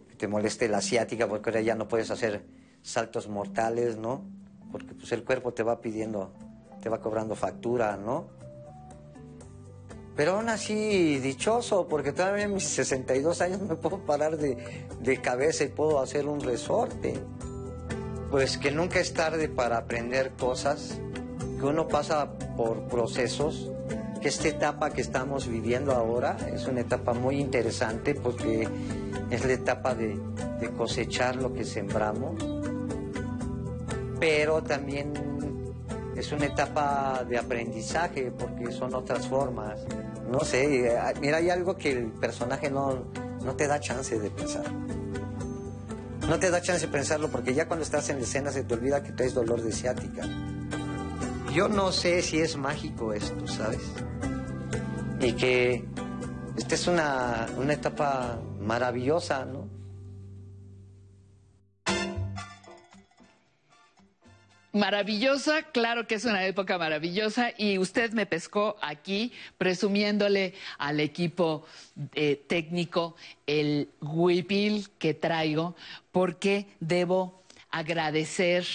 Que te moleste la asiática porque ahora ya no puedes hacer saltos mortales, ¿no? Porque pues el cuerpo te va pidiendo, te va cobrando factura, ¿no? Pero aún así, dichoso, porque todavía en mis 62 años me puedo parar de, cabeza y puedo hacer un resorte. Pues que nunca es tarde para aprender cosas, que uno pasa por procesos, que esta etapa que estamos viviendo ahora es una etapa muy interesante porque es la etapa de, de cosechar lo que sembramos, pero también es una etapa de aprendizaje porque son otras formas. No sé, mira, hay algo que el personaje no, no te da chance de pensar. No te da chance de pensarlo porque ya cuando estás en la escena se te olvida que traes dolor de ciática. Yo no sé si es mágico esto, ¿sabes? Y que esta es una, una etapa maravillosa, ¿no?
Maravillosa, claro que es una época maravillosa y usted me pescó aquí presumiéndole al equipo eh, técnico el huipil que traigo porque debo agradecer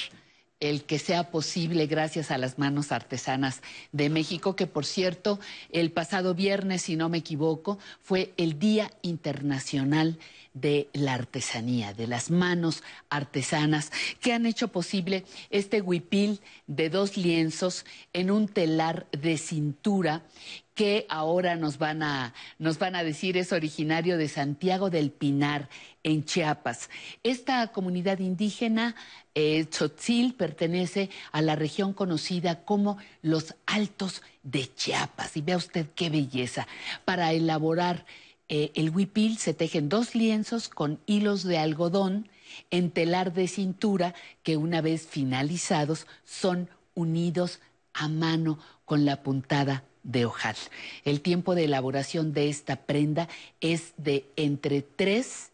el que sea posible gracias a las manos artesanas de México, que por cierto, el pasado viernes, si no me equivoco, fue el Día Internacional de la Artesanía, de las manos artesanas, que han hecho posible este huipil de dos lienzos en un telar de cintura que ahora nos van a, nos van a decir es originario de Santiago del Pinar, en Chiapas. Esta comunidad indígena, eh, pertenece a la región conocida como los Altos de Chiapas. Y vea usted qué belleza. Para elaborar eh, el huipil se tejen dos lienzos con hilos de algodón en telar de cintura que una vez finalizados son unidos a mano con la puntada de ojal. El tiempo de elaboración de esta prenda es de entre tres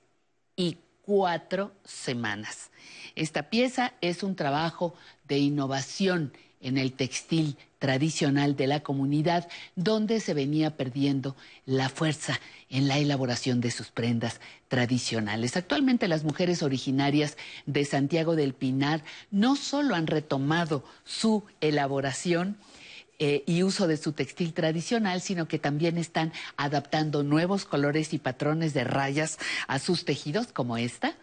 y cuatro semanas. Esta pieza es un trabajo de innovación en el textil tradicional de la comunidad, donde se venía perdiendo la fuerza en la elaboración de sus prendas tradicionales. Actualmente las mujeres originarias de Santiago del Pinar no solo han retomado su elaboración, eh, y uso de su textil tradicional, sino que también están adaptando nuevos colores y patrones de rayas a sus tejidos, como esta.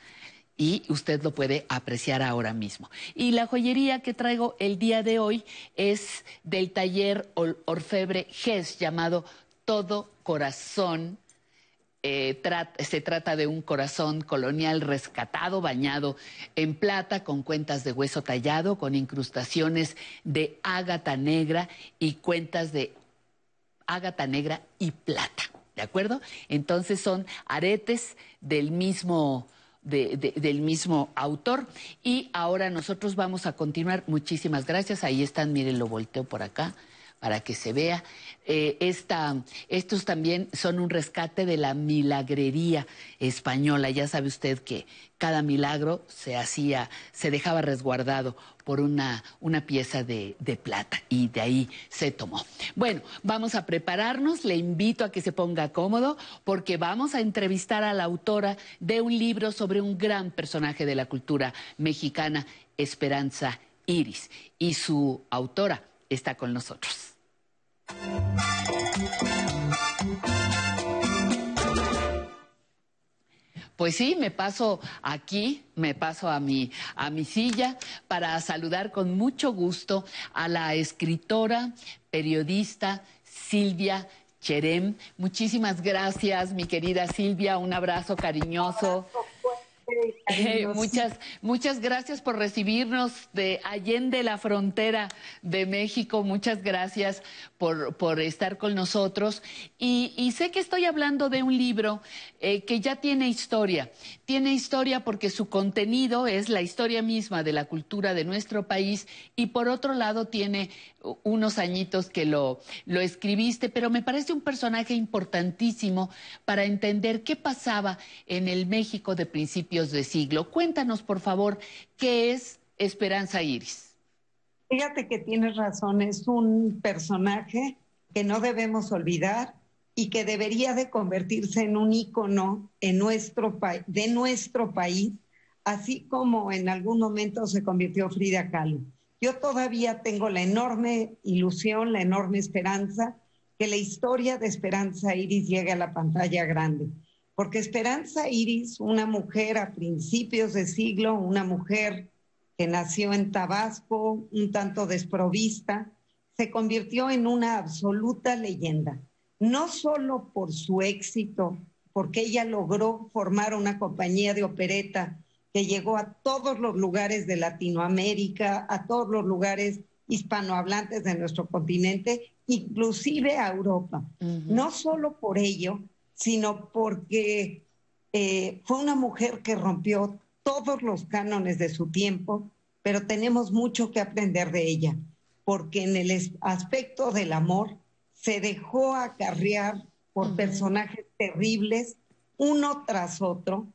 Y usted lo puede apreciar ahora mismo. Y la joyería que traigo el día de hoy es del taller Orfebre GES llamado Todo Corazón eh, se trata de un corazón colonial rescatado, bañado en plata, con cuentas de hueso tallado, con incrustaciones de ágata negra y cuentas de ágata negra y plata. ¿De acuerdo? Entonces son aretes del mismo, del mismo autor. Y ahora nosotros vamos a continuar. Muchísimas gracias. Ahí están, miren, lo volteo por acá para que se vea. Eh, estos también son un rescate de la milagrería española. Ya sabe usted que cada milagro se hacía, se dejaba resguardado por una, una pieza de, plata y de ahí se tomó. Bueno, vamos a prepararnos, le invito a que se ponga cómodo porque vamos a entrevistar a la autora de un libro sobre un gran personaje de la cultura mexicana, Esperanza Iris, y su autora está con nosotros. Pues sí, me paso aquí, me paso a mi, a mi silla para saludar con mucho gusto a la escritora, periodista Silvia Cherem. Muchísimas gracias, mi querida Silvia, un abrazo cariñoso. Muchas, muchas gracias por recibirnos de Allende la frontera de México. Muchas gracias por, por estar con nosotros. Y, sé que estoy hablando de un libro eh, que ya tiene historia. Tiene historia porque su contenido es la historia misma de la cultura de nuestro país y por otro lado tiene unos añitos que lo, lo escribiste, pero me parece un personaje importantísimo para entender qué pasaba en el México de principios de siglo. Cuéntanos, por favor, qué es Esperanza Iris.
Fíjate que tienes razón, es un personaje que no debemos olvidar y que debería de convertirse en un ícono en nuestro de nuestro país, así como en algún momento se convirtió Frida Kahlo. Yo todavía tengo la enorme ilusión, la enorme esperanza que la historia de Esperanza Iris llegue a la pantalla grande. Porque Esperanza Iris, una mujer a principios de siglo, una mujer que nació en Tabasco, un tanto desprovista, se convirtió en una absoluta leyenda. No solo por su éxito, porque ella logró formar una compañía de opereta que llegó a todos los lugares de Latinoamérica, a todos los lugares hispanohablantes de nuestro continente, inclusive a Europa. No solo por ello, sino porque eh, fue una mujer que rompió todos los cánones de su tiempo, pero tenemos mucho que aprender de ella, porque en el aspecto del amor se dejó acarrear por personajes terribles, uno tras otro.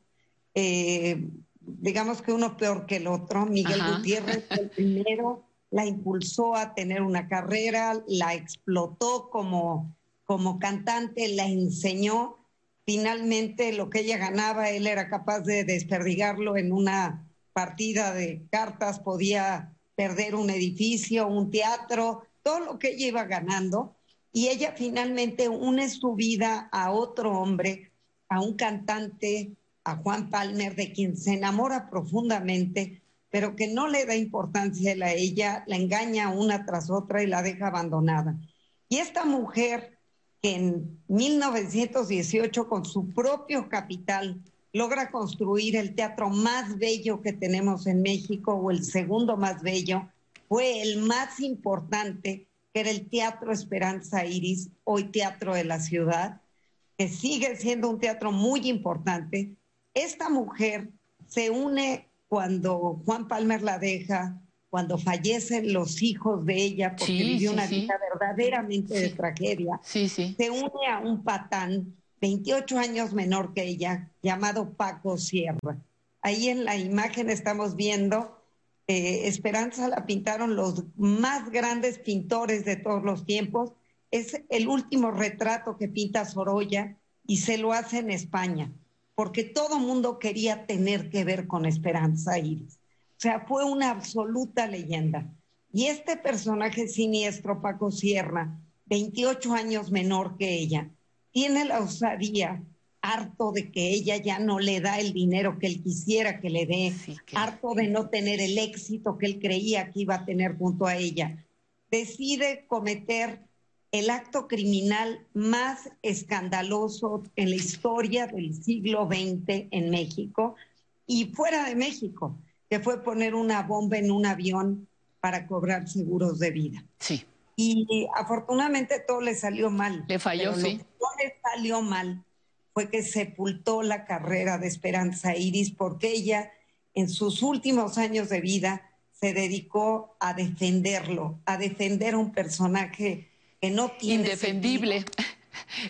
Eh, digamos que uno peor que el otro. Miguel Gutiérrez fue el primero, la impulsó a tener una carrera, la explotó como, como cantante, la enseñó. Finalmente lo que ella ganaba, él era capaz de desperdigarlo en una partida de cartas, podía perder un edificio, un teatro, todo lo que ella iba ganando. Y ella finalmente une su vida a otro hombre, a un cantante, a Juan Palmer, de quien se enamora profundamente, pero que no le da importancia a ella, la engaña una tras otra y la deja abandonada. Y esta mujer que en 1918 con su propio capital logra construir el teatro más bello que tenemos en México o el segundo más bello, fue el más importante, que era el Teatro Esperanza Iris, hoy Teatro de la Ciudad, que sigue siendo un teatro muy importante. Esta mujer se une cuando Juan Palmer la deja, cuando fallecen los hijos de ella, porque vivió una vida verdaderamente de tragedia, se une a un patán 28 años menor que ella, llamado Paco Sierra. Ahí en la imagen estamos viendo, eh, Esperanza la pintaron los más grandes pintores de todos los tiempos. Es el último retrato que pinta Sorolla y se lo hace en España, porque todo mundo quería tener que ver con Esperanza Iris. O sea, fue una absoluta leyenda. Y este personaje siniestro, Paco Sierra, 28 años menor que ella, tiene la osadía, harto de que ella ya no le da el dinero que él quisiera que le dé, harto de no tener el éxito que él creía que iba a tener junto a ella, decide cometer el acto criminal más escandaloso en la historia del siglo XX en México y fuera de México, que fue poner una bomba en un avión para cobrar seguros de vida.
Sí.
Y afortunadamente todo le salió mal.
Le falló, sí.
No le salió mal fue que sepultó la carrera de Esperanza Iris porque ella en sus últimos años de vida se dedicó a defenderlo, a defender a un personaje que no tiene
indefendible.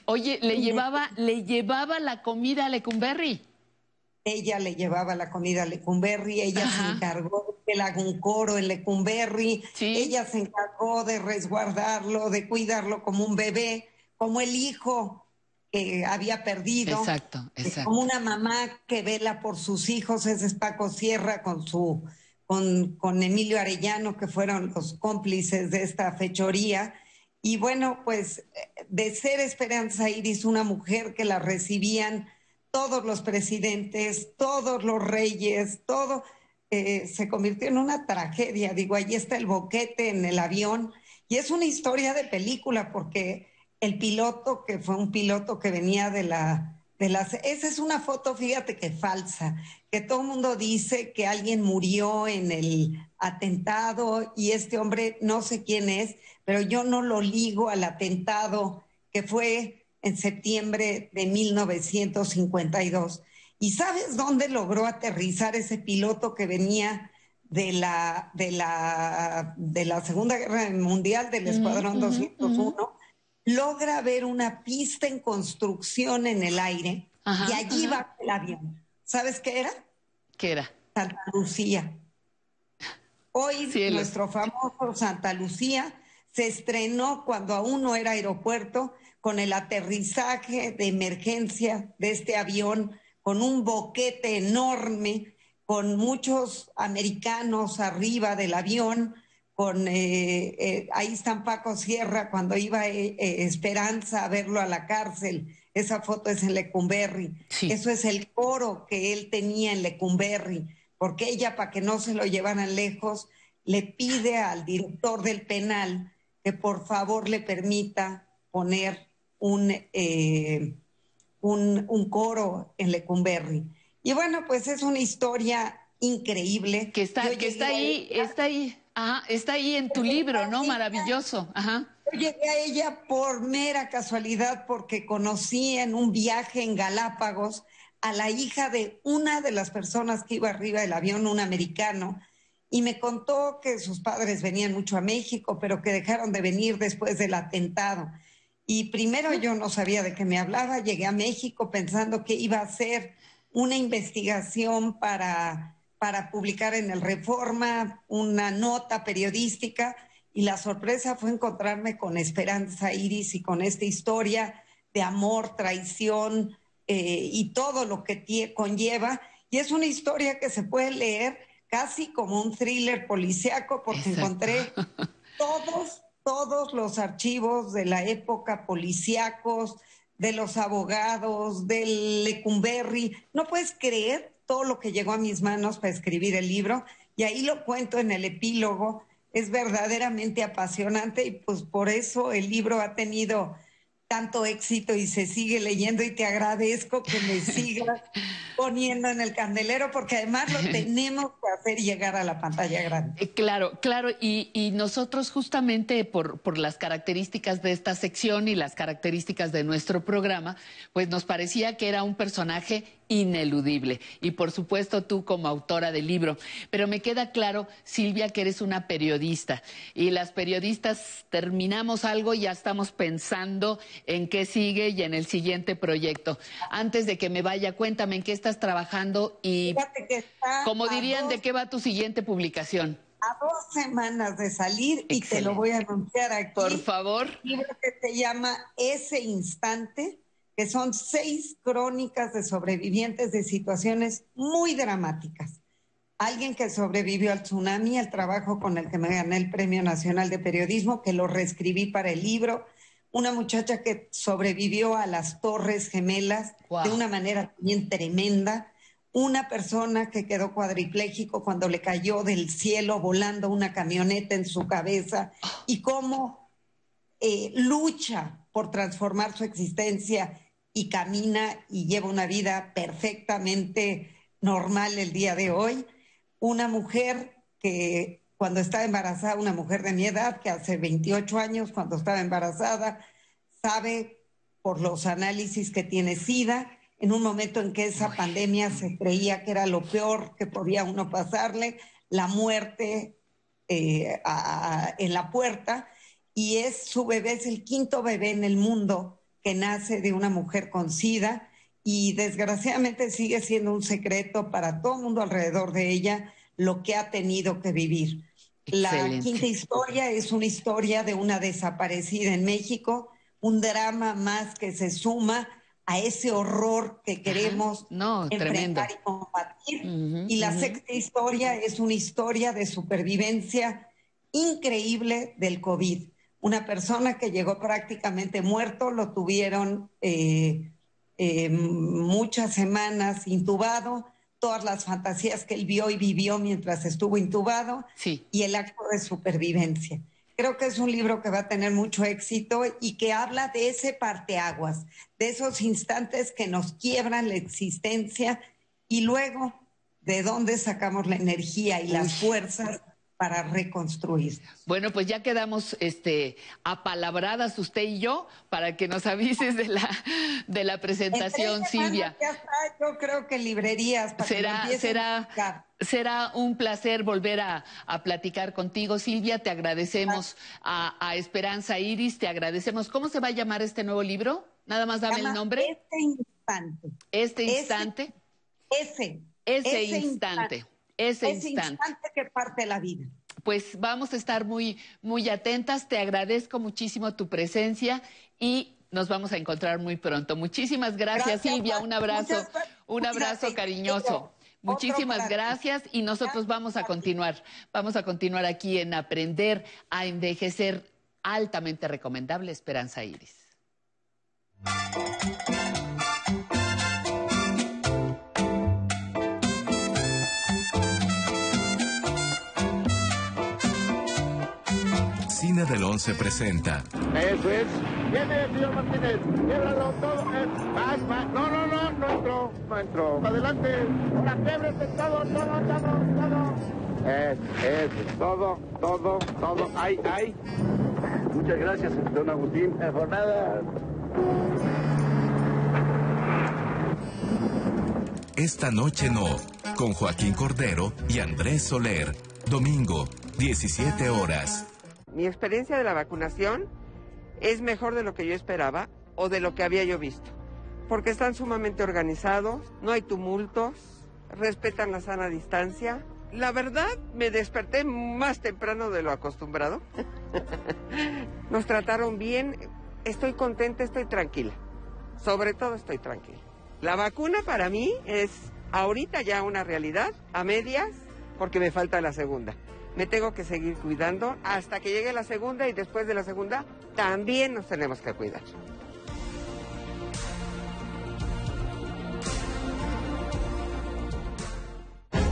Oye, le llevaba le llevaba la comida a Lecumberri.
Ella le llevaba la comida a Lecumberri, ella se encargó de que le haga un coro en Lecumberri, ella se encargó de resguardarlo, de cuidarlo como un bebé, como el hijo que había perdido.
Exacto, exacto.
Como una mamá que vela por sus hijos, ese es Paco Sierra con su con, con Emilio Arellano, que fueron los cómplices de esta fechoría. Y bueno, pues de ser Esperanza Iris una mujer que la recibían todos los presidentes, todos los reyes, todo eh, se convirtió en una tragedia. Digo, ahí está el boquete en el avión y es una historia de película porque el piloto, que fue un piloto que venía de la... De las, esa es una foto, fíjate que falsa, que todo el mundo dice que alguien murió en el atentado y este hombre no sé quién es, pero yo no lo ligo al atentado que fue en septiembre de 1952. ¿Y sabes dónde logró aterrizar ese piloto que venía de la, de la, de la Segunda Guerra Mundial del Escuadrón 201? Logra ver una pista en construcción en el aire y allí va el avión. ¿Sabes qué era?
¿Qué era?
Santa Lucía. Hoy nuestro famoso Santa Lucía se estrenó cuando aún no era aeropuerto con el aterrizaje de emergencia de este avión, con un boquete enorme, con muchos americanos arriba del avión, con eh, eh, ahí están Paco Sierra cuando iba eh, Esperanza a verlo a la cárcel. Esa foto es en Lecumberri. Eso es el coro que él tenía en Lecumberri, porque ella, para que no se lo llevaran lejos, le pide al director del penal que por favor le permita poner un, eh, un, un, coro en Lecumberri. Y bueno, pues es una historia increíble.
Que está, que está ahí, está ahí, ajá, está ahí en tu libro, ¿no? Maravilloso. Ajá.
Llegué a ella por mera casualidad porque conocí en un viaje en Galápagos a la hija de una de las personas que iba arriba del avión, un americano, y me contó que sus padres venían mucho a México, pero que dejaron de venir después del atentado. Y primero yo no sabía de qué me hablaba, llegué a México pensando que iba a hacer una investigación para, para publicar en el Reforma, una nota periodística, y la sorpresa fue encontrarme con Esperanza Iris y con esta historia de amor, traición eh, y todo lo que conlleva. Y es una historia que se puede leer casi como un thriller policíaco, porque encontré todos, todos los archivos de la época policíacos, de los abogados, del Lecumberri. No puedes creer todo lo que llegó a mis manos para escribir el libro, y ahí lo cuento en el epílogo. Es verdaderamente apasionante y pues por eso el libro ha tenido tanto éxito y se sigue leyendo y te agradezco que me sigas poniendo en el candelero porque además lo tenemos que hacer llegar a la pantalla grande.
Eh, claro, claro, y, y nosotros justamente por, por, las características de esta sección y las características de nuestro programa, pues nos parecía que era un personaje ineludible. Y por supuesto tú como autora del libro. Pero me queda claro, Silvia, que eres una periodista. Y las periodistas terminamos algo y ya estamos pensando en qué sigue y en el siguiente proyecto. Antes de que me vaya, cuéntame en qué estás trabajando y, como dirían, ¿de qué va tu siguiente publicación?
a dos semanas de salir y te lo voy a anunciar aquí.
Por favor.
Un libro que se llama Ese Instante, que son seis crónicas de sobrevivientes de situaciones muy dramáticas. Alguien que sobrevivió al tsunami, el trabajo con el que me gané el Premio Nacional de Periodismo, que lo reescribí para el libro. Una muchacha que sobrevivió a las Torres Gemelas de una manera bien tremenda. Una persona que quedó cuadripléjico cuando le cayó del cielo volando una camioneta en su cabeza y cómo eh, lucha por transformar su existencia y camina y lleva una vida perfectamente normal el día de hoy. Una mujer que cuando estaba embarazada, una mujer de mi edad, que hace 28 años, cuando estaba embarazada, sabe por los análisis que tiene SIDA, en un momento en que esa pandemia se creía que era lo peor que podía uno pasarle, la muerte eh, en la puerta, y es su bebé, es el quinto bebé en el mundo que nace de una mujer con SIDA y desgraciadamente sigue siendo un secreto para todo el mundo alrededor de ella lo que ha tenido que vivir. La quinta historia es una historia de una desaparecida en México, un drama más que se suma a ese horror que queremos enfrentar y combatir. y la sexta historia es una historia de supervivencia increíble del COVID una persona que llegó prácticamente muerto, lo tuvieron eh, eh, muchas semanas intubado, todas las fantasías que él vio y vivió mientras estuvo intubado y el acto de supervivencia. Creo que es un libro que va a tener mucho éxito y que habla de ese parteaguas, de esos instantes que nos quiebran la existencia y luego de dónde sacamos la energía y las fuerzas para reconstruir.
Bueno, pues ya quedamos este apalabradas usted y yo para que nos avises de la de la presentación, Silvia.
Ya está, yo creo que librerías para
será será será un placer volver a, platicar contigo, Silvia. Te agradecemos a, Esperanza Iris, te agradecemos. ¿Cómo se va a llamar este nuevo libro? Nada más dame el nombre.
Este instante.
Este instante.
Ese.
Ese, instante ese, instante.
que parte la vida.
Pues vamos a estar muy, muy atentas. Te agradezco muchísimo tu presencia y nos vamos a encontrar muy pronto. Muchísimas gracias, Silvia. Un abrazo, un abrazo cariñoso. Muchísimas gracias y nosotros vamos a continuar. Vamos a continuar aquí en Aprender a Envejecer. Altamente recomendable, Esperanza Iris.
Cine del Once presenta.
Eso es. Viene, señor Martínez. Québralo todo. más, más. No, no, no, no entró. No entró. Adelante. Québrese todo, todo, todo, todo. Es, es, todo, todo, todo. Ay, ay. Muchas gracias, don Agustín. Por nada.
Esta noche no, con Joaquín Cordero y Andrés Soler. Domingo, 17 horas.
Mi experiencia de la vacunación es mejor de lo que yo esperaba o de lo que había yo visto, porque están sumamente organizados, no hay tumultos, respetan la sana distancia. La verdad, me desperté más temprano de lo acostumbrado. Nos trataron bien, estoy contenta, estoy tranquila. Sobre todo estoy tranquila. La vacuna para mí es ahorita ya una realidad, a medias, porque me falta la segunda. Me tengo que seguir cuidando hasta que llegue la segunda y después de la segunda también nos tenemos que cuidar.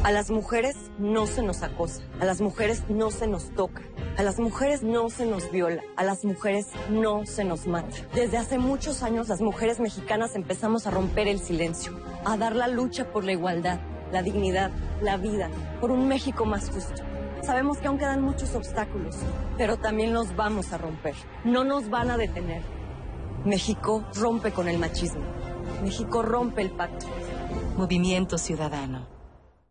A las mujeres no se nos acosa, a las mujeres no se nos toca, a las mujeres no se nos viola, a las mujeres no se nos mata. Desde hace muchos años las mujeres mexicanas empezamos a romper el silencio, a dar la lucha por la igualdad, la dignidad, la vida, por un México más justo. Sabemos que aún quedan muchos obstáculos, pero también los vamos a romper. No nos van a detener. México rompe con el machismo. México rompe el pacto.
Movimiento Ciudadano.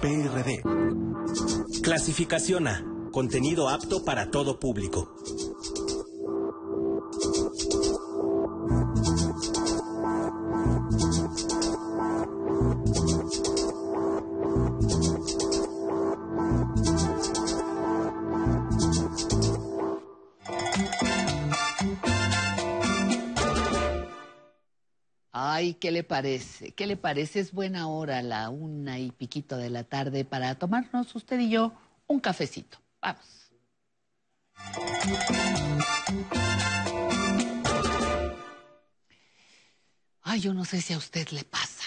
PRD.
Clasificación A. Contenido apto para todo público.
Ay, ¿qué le parece? ¿Qué le parece? Es buena hora, la una y piquito de la tarde, para tomarnos usted y yo un cafecito. Vamos. Ay, yo no sé si a usted le pasa,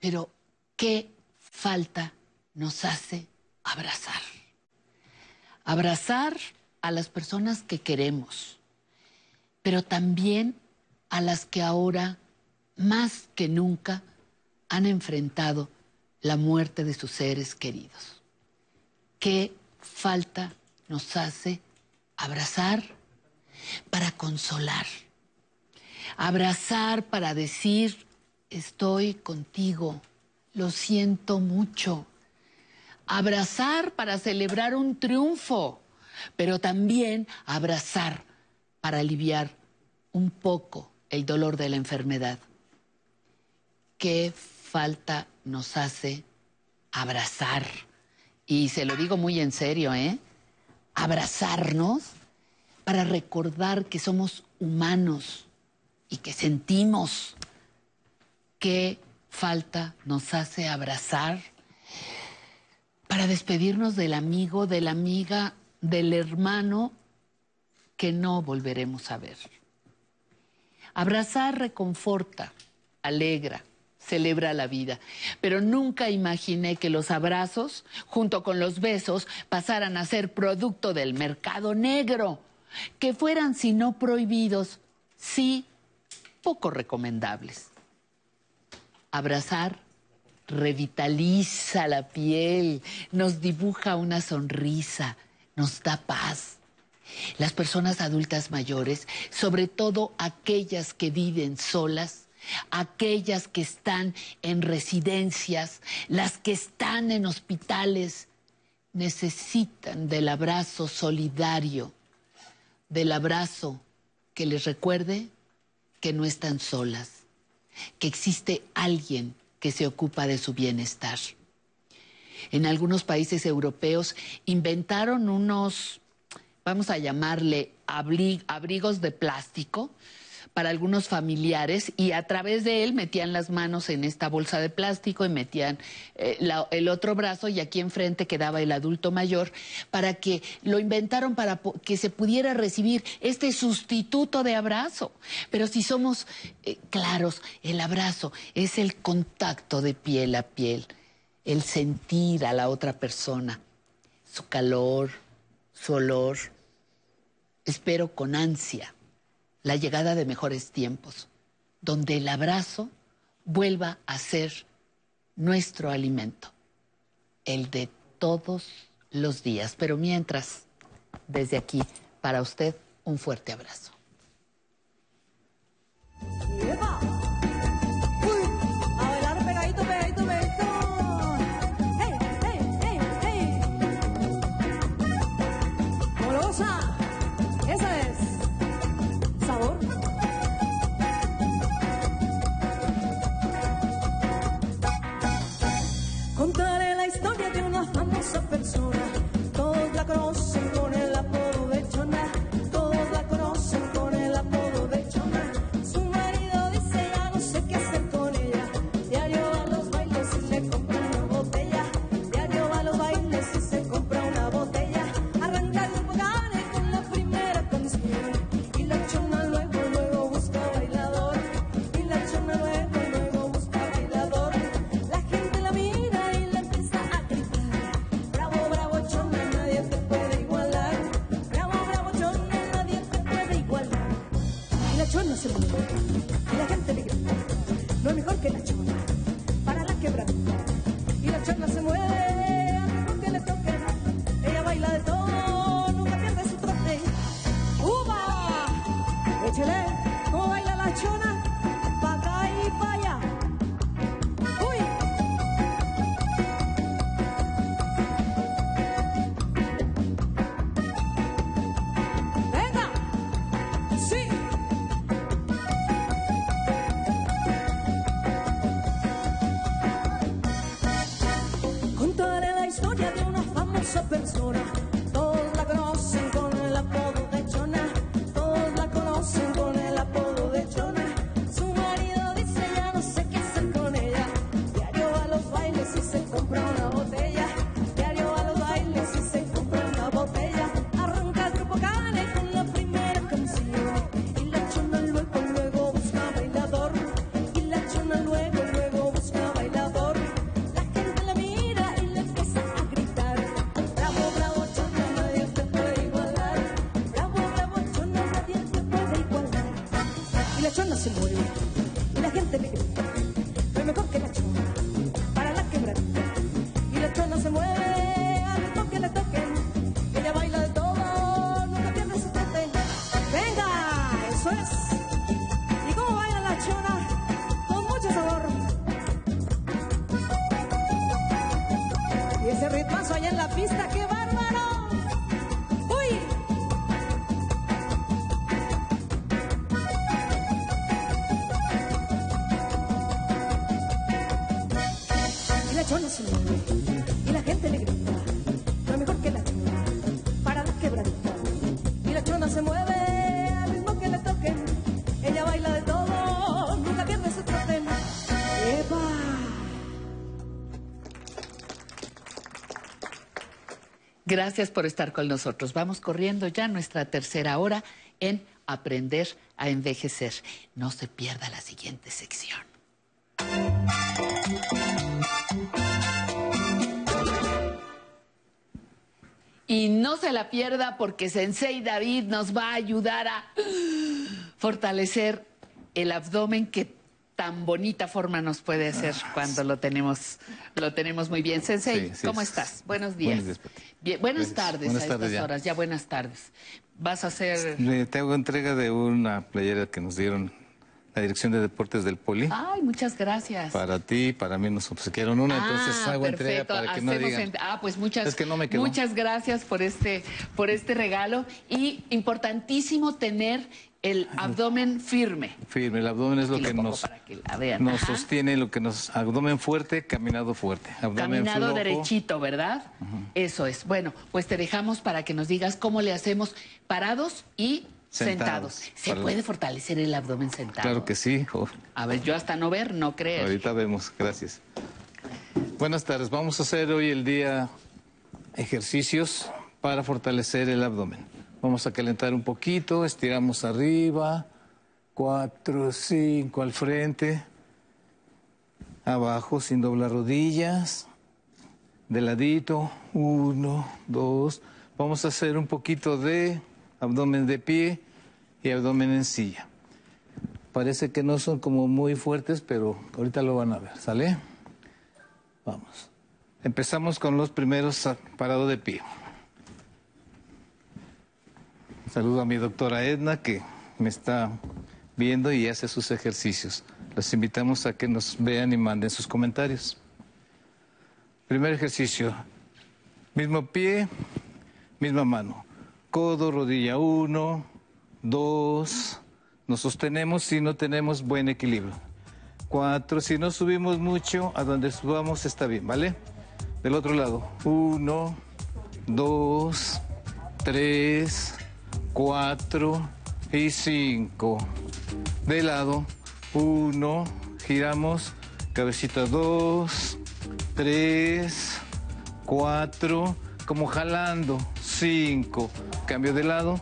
pero qué falta nos hace abrazar. Abrazar a las personas que queremos, pero también a las que ahora más que nunca han enfrentado la muerte de sus seres queridos. ¿Qué falta nos hace abrazar para consolar? Abrazar para decir, estoy contigo, lo siento mucho. Abrazar para celebrar un triunfo, pero también abrazar para aliviar un poco el dolor de la enfermedad qué falta nos hace abrazar. Y se lo digo muy en serio, ¿eh? Abrazarnos para recordar que somos humanos y que sentimos. ¿Qué falta nos hace abrazar para despedirnos del amigo, de la amiga, del hermano que no volveremos a ver? Abrazar reconforta, alegra, celebra la vida. Pero nunca imaginé que los abrazos, junto con los besos, pasaran a ser producto del mercado negro, que fueran, si no prohibidos, sí poco recomendables. Abrazar revitaliza la piel, nos dibuja una sonrisa, nos da paz. Las personas adultas mayores, sobre todo aquellas que viven solas, aquellas que están en residencias, las que están en hospitales, necesitan del abrazo solidario, del abrazo que les recuerde que no están solas, que existe alguien que se ocupa de su bienestar. En algunos países europeos inventaron unos, vamos a llamarle abrigos de plástico, para algunos familiares y a través de él metían las manos en esta bolsa de plástico y metían eh, el otro brazo y aquí enfrente quedaba el adulto mayor para que lo inventaron para que se pudiera recibir este sustituto de abrazo. Pero si somos eh, claros, el abrazo es el contacto de piel a piel, el sentir a la otra persona, su calor, su olor. Espero con ansia la llegada de mejores tiempos, donde el abrazo vuelva a ser nuestro alimento, el de todos los días. Pero mientras, desde aquí, para usted, un fuerte abrazo.
Se mueve y la gente le grita. Es mejor que la chona para la quebradita. Y la chona se mueve al ritmo que le toquen. Ella baila de todo, nunca pierde su tete. Venga, eso es. ¿Y cómo baila la chona? Con mucho sabor. Y ese ritmazo allá en la pista, qué
Gracias por estar con nosotros. Vamos corriendo ya nuestra tercera hora en Aprender a Envejecer. No se pierda la siguiente sección. Y no se la pierda porque Sensei David nos va a ayudar a fortalecer el abdomen que tan bonita forma nos puede hacer cuando lo tenemos, lo tenemos muy bien. Sensei,
Sí, sí,
¿cómo
es-
estás? Buenos días.
Buenos días, Pati.
Bien, buenas tardes
Buenas
a
tardes
estas
ya.
horas, ya buenas tardes. Vas a hacer...
Le tengo entrega de una playera que nos dieron la Dirección de Deportes del Poli.
Ay, muchas gracias.
Para ti, para mí nos obsequiaron una, entonces
Ah,
hago entrega
perfecto.
para que no
Hacemos
digan.
ent- Ah, pues muchas,
Es que no me
muchas gracias por este, por este regalo. Y importantísimo tener el abdomen firme.
Firme, el abdomen es lo que nos,
que
sostiene, lo que nos. Abdomen fuerte, caminado fuerte. Abdomen
Caminado
flojo.
derechito, ¿verdad? Eso es. Bueno, pues te dejamos para que nos digas cómo le hacemos parados y sentados.
Sentados.
¿Se
Para-
puede fortalecer el abdomen sentado?
Claro que sí. oh,
A ver, yo hasta no ver, no creer.
ahorita vemos, gracias. Buenas tardes, vamos a hacer hoy el día ejercicios para fortalecer el abdomen. Vamos a calentar un poquito, estiramos arriba, cuatro, cinco al frente, abajo sin doblar rodillas, de ladito, uno, dos. Vamos a hacer un poquito de abdomen de pie y abdomen en silla. Parece que no son como muy fuertes, pero ahorita lo van a ver, ¿sale? Vamos. Empezamos con los primeros ah, parado de pie. Saludo a mi doctora Edna que me está viendo y hace sus ejercicios. Los invitamos a que nos vean y manden sus comentarios. Primer ejercicio. Mismo pie, misma mano. Codo, rodilla, uno, dos. Nos sostenemos si no tenemos buen equilibrio. Cuatro. Si no subimos mucho, a donde subamos está bien, ¿vale? Del otro lado. Uno, dos, tres, cuatro y cinco. De lado. Uno. Giramos. Cabecita dos, tres, cuatro. Como jalando. Cinco. Cambio de lado.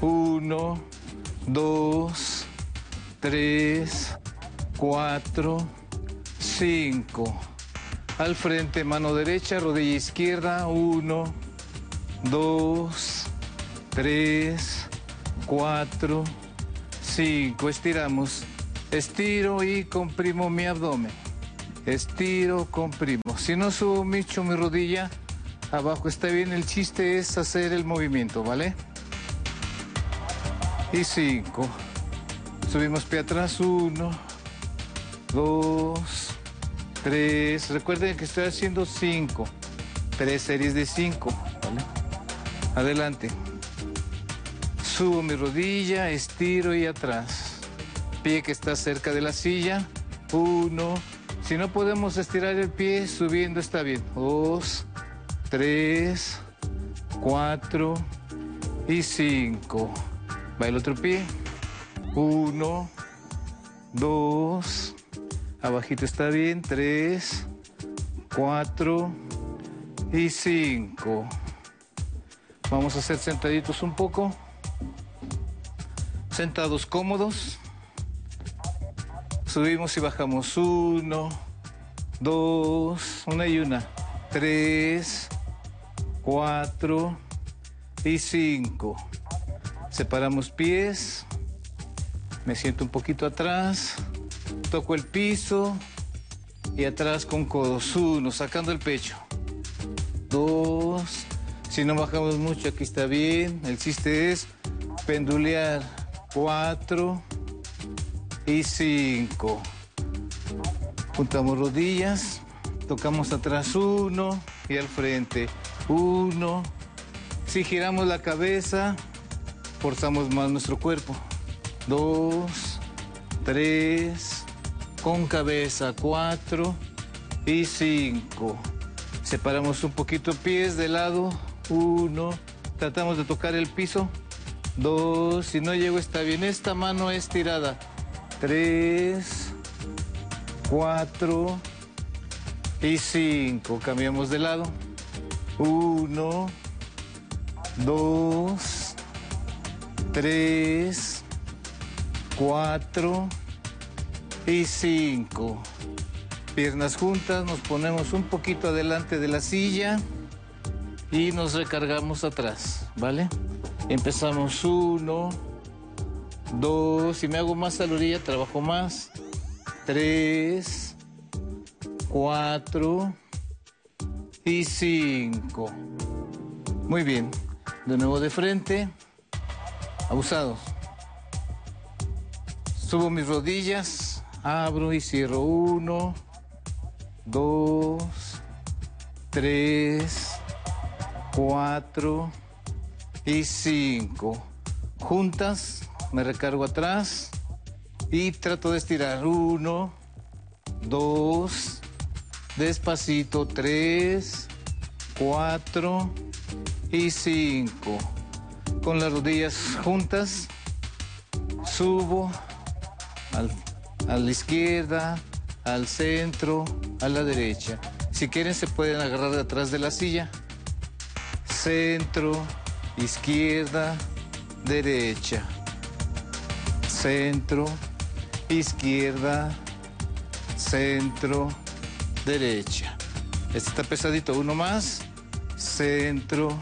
Uno, dos, tres, cuatro, cinco. Al frente, mano derecha, rodilla izquierda. Uno, dos, tres, cuatro, cinco. Estiramos. Estiro y comprimo mi abdomen. Estiro, comprimo. Si no subo mucho mi rodilla, abajo está bien. El chiste es hacer el movimiento, ¿vale? Y cinco. Subimos pie atrás. Uno, dos, tres. Recuerden que estoy haciendo cinco. Tres series de cinco. ¿vale? Adelante. Subo mi rodilla, estiro y atrás. Pie que está cerca de la silla. Uno. Si no podemos estirar el pie, subiendo está bien. Dos, tres, cuatro y cinco. Va el otro pie. Uno, dos, abajito está bien. Tres, cuatro y cinco. Vamos a hacer sentaditos un poco. Sentados cómodos. Subimos y bajamos. Uno, dos, una y una. Tres, cuatro y cinco. Separamos pies. Me siento un poquito atrás, toco el piso y atrás con codos. Uno, sacando el pecho. Dos. Si no bajamos mucho, aquí está bien. El chiste es pendulear. Cuatro y cinco. Juntamos rodillas, tocamos atrás uno y al frente uno. Si giramos la cabeza, forzamos más nuestro cuerpo. Dos, tres, con cabeza, cuatro y cinco. Separamos un poquito pies de lado, uno. Tratamos de tocar el piso, dos. Si no llego está bien, esta mano estirada. Tres, cuatro y cinco. Cambiamos de lado. Uno, dos, tres, cuatro y cinco. Piernas juntas, nos ponemos un poquito adelante de la silla y nos recargamos atrás, ¿vale? Empezamos uno, dos, si me hago más a la orilla, trabajo más. Tres, cuatro y cinco. Muy bien. De nuevo de frente. Abusados. Subo mis rodillas, abro y cierro. Uno, dos, tres, cuatro y cinco. Juntas, me recargo atrás y trato de estirar. Uno, dos, despacito. Tres, cuatro y cinco. Con las rodillas juntas, subo al- a la izquierda, al centro, a la derecha. Si quieren se pueden agarrar de atrás de la silla. Centro, izquierda, derecha. Centro, izquierda, centro, derecha. Este está pesadito, uno más. Centro,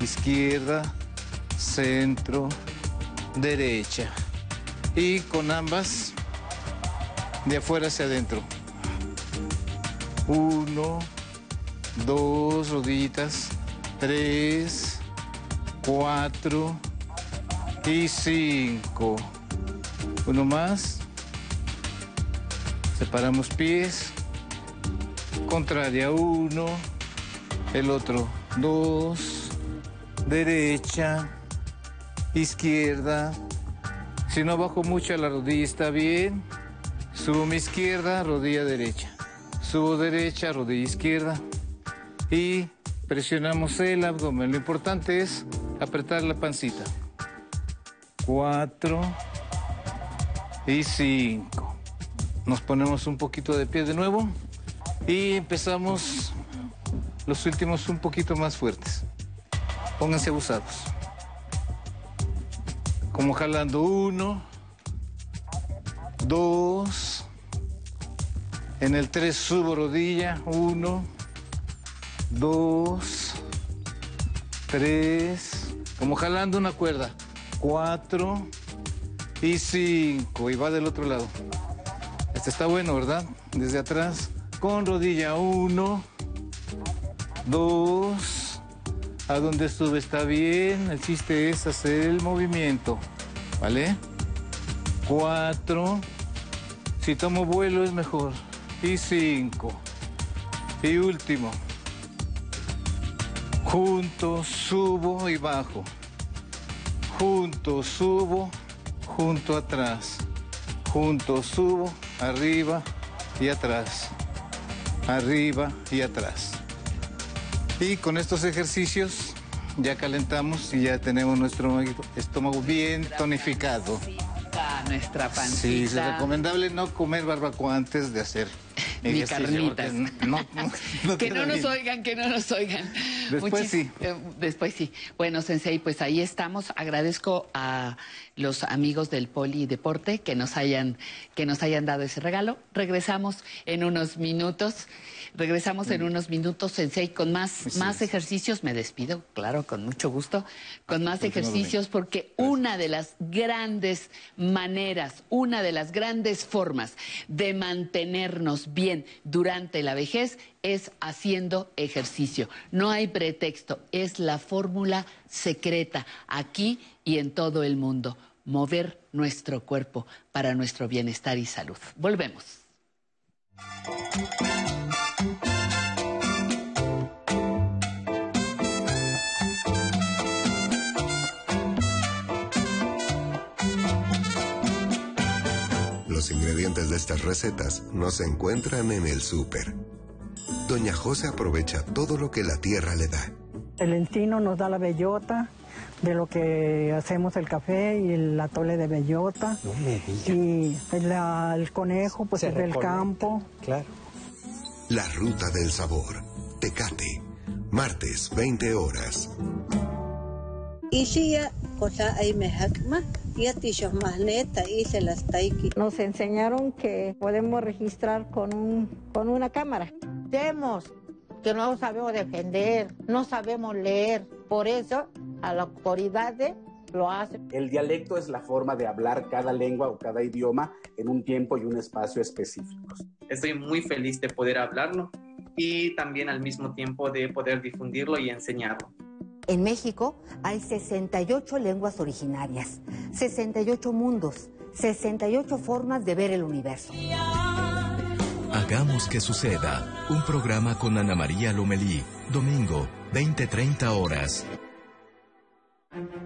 izquierda, centro, derecha. Y con ambas de afuera hacia adentro. Uno, dos rodillitas, tres, cuatro y cinco. Uno más. Separamos pies. Contraria, uno. El otro, dos. Derecha, izquierda. Si no bajo mucho la rodilla está bien. Subo mi izquierda, rodilla derecha. Subo derecha, rodilla izquierda. Y presionamos el abdomen. Lo importante es apretar la pancita. Cuatro y cinco. Nos ponemos un poquito de pie de nuevo y empezamos los últimos un poquito más fuertes. Pónganse abusados. Como jalando uno, dos, en el tres subo rodilla, uno, dos, tres, como jalando una cuerda, cuatro y cinco, y va del otro lado. Este está bueno, ¿verdad? Desde atrás, con rodilla uno, dos, a donde sube está bien, el chiste es hacer el movimiento, ¿vale? Cuatro, si tomo vuelo es mejor, y cinco, y último, junto, subo y bajo, junto, subo, junto atrás, junto, subo, arriba y atrás, arriba y atrás. Y con estos ejercicios ya calentamos y ya tenemos nuestro estómago bien tonificado.
Nuestra pancita.
Sí, es recomendable no comer barbacoa antes de hacer No, no- no
que no nos
bien.
oigan, que no nos oigan.
Después
Muchis-
sí.
eh, después sí. Bueno, Sensei, pues ahí estamos. Agradezco a los amigos del Polideporte que nos hayan, que nos hayan dado ese regalo. Regresamos en unos minutos. Regresamos en unos minutos, Sensei, con más,
Así
más
es.
ejercicios. Me despido, claro, con mucho gusto. Con más
Continúa,
ejercicios, porque una de las grandes maneras, una de las grandes formas de mantenernos bien durante la vejez es haciendo ejercicio. No hay pretexto, es la fórmula secreta aquí y en todo el mundo. Mover nuestro cuerpo para nuestro bienestar y salud. Volvemos.
Los ingredientes de estas recetas no se encuentran en el súper. Doña José aprovecha todo lo que la tierra le da.
El encino nos da la bellota, de lo que hacemos el café y el atole de bellota. Y la- el conejo, pues
Se
es del campo.
Claro. La ruta del sabor. Tecate. Martes, 20 horas.
Nos enseñaron que podemos registrar con, un, con una cámara.
Vemos que no sabemos defender, no sabemos leer. Por eso a la autoridad lo hace.
El dialecto es la forma de hablar cada lengua o cada idioma en un tiempo y un espacio específicos.
Estoy muy feliz de poder hablarlo y también al mismo tiempo de poder difundirlo y enseñarlo.
En México hay 68 lenguas originarias, 68 mundos, 68 formas de ver el universo.
Hagamos que suceda. Un programa con Ana María Lomelí. Domingo, 20-30 horas.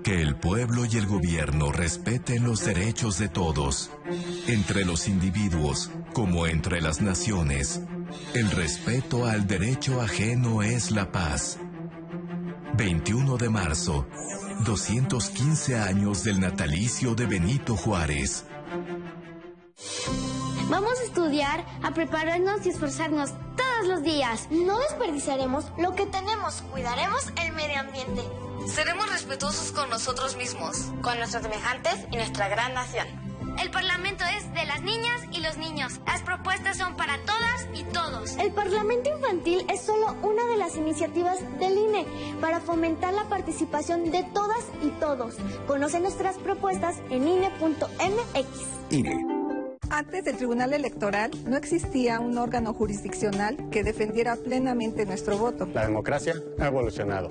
Que el pueblo y el gobierno respeten los derechos de todos, entre los individuos como entre las naciones. El respeto al derecho ajeno es la paz. 21 de marzo, 215 años del natalicio de Benito Juárez.
Vamos a estudiar, a prepararnos y esforzarnos todos los días. No desperdiciaremos lo que tenemos, cuidaremos el medio ambiente.
Seremos respetuosos con nosotros mismos, con nuestros semejantes y nuestra gran nación.
El Parlamento es de las niñas y los niños. Las propuestas son para todas y todos. El Parlamento Infantil es solo una de las iniciativas del INE para fomentar la participación de todas y todos. Conoce nuestras propuestas en INE.mx.
Antes del Tribunal Electoral no existía un órgano jurisdiccional que defendiera plenamente nuestro voto.
La democracia ha evolucionado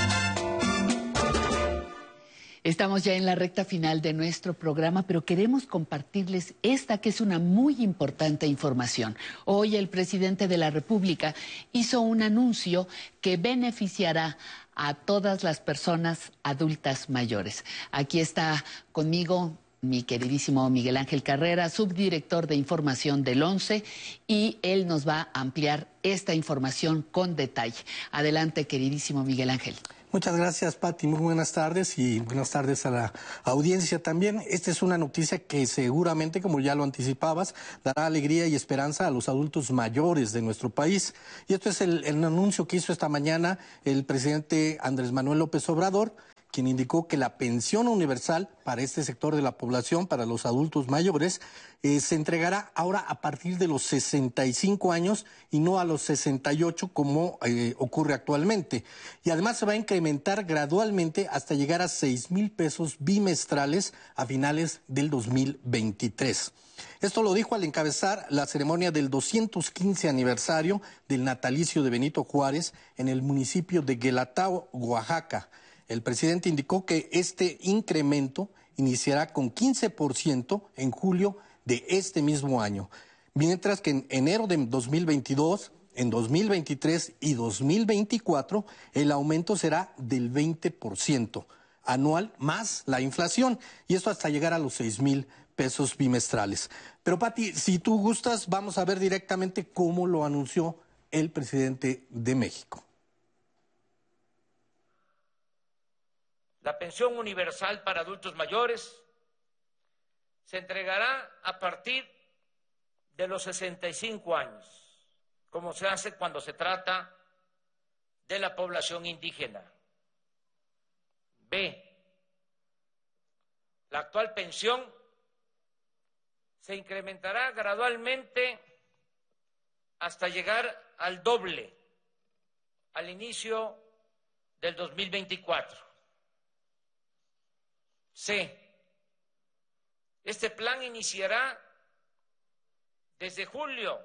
Estamos ya en la recta final de nuestro programa, pero queremos compartirles esta que es una muy importante información. Hoy el presidente de la República hizo un anuncio que beneficiará a todas las personas adultas mayores. Aquí está conmigo mi queridísimo Miguel Ángel Carrera, subdirector de información del 11, y él nos va a ampliar esta información con detalle. Adelante, queridísimo Miguel Ángel.
Muchas gracias, Pati. Muy buenas tardes y buenas tardes a la audiencia también. Esta es una noticia que seguramente, como ya lo anticipabas, dará alegría y esperanza a los adultos mayores de nuestro país. Y esto es el, el anuncio que hizo esta mañana el presidente Andrés Manuel López Obrador quien indicó que la pensión universal para este sector de la población, para los adultos mayores, eh, se entregará ahora a partir de los 65 años y no a los 68 como eh, ocurre actualmente. Y además se va a incrementar gradualmente hasta llegar a 6 mil pesos bimestrales a finales del 2023. Esto lo dijo al encabezar la ceremonia del 215 aniversario del natalicio de Benito Juárez en el municipio de Guelatao, Oaxaca. El presidente indicó que este incremento iniciará con 15% en julio de este mismo año, mientras que en enero de 2022, en 2023 y 2024 el aumento será del 20%. anual más la inflación, y esto hasta llegar a los 6 mil pesos bimestrales. Pero Pati, si tú gustas, vamos a ver directamente cómo lo anunció el presidente de México.
La pensión universal para adultos mayores se entregará a partir de los 65 años, como se hace cuando se trata de la población indígena. B. La actual pensión se incrementará gradualmente hasta llegar al doble al inicio del 2024. C. Este plan iniciará desde julio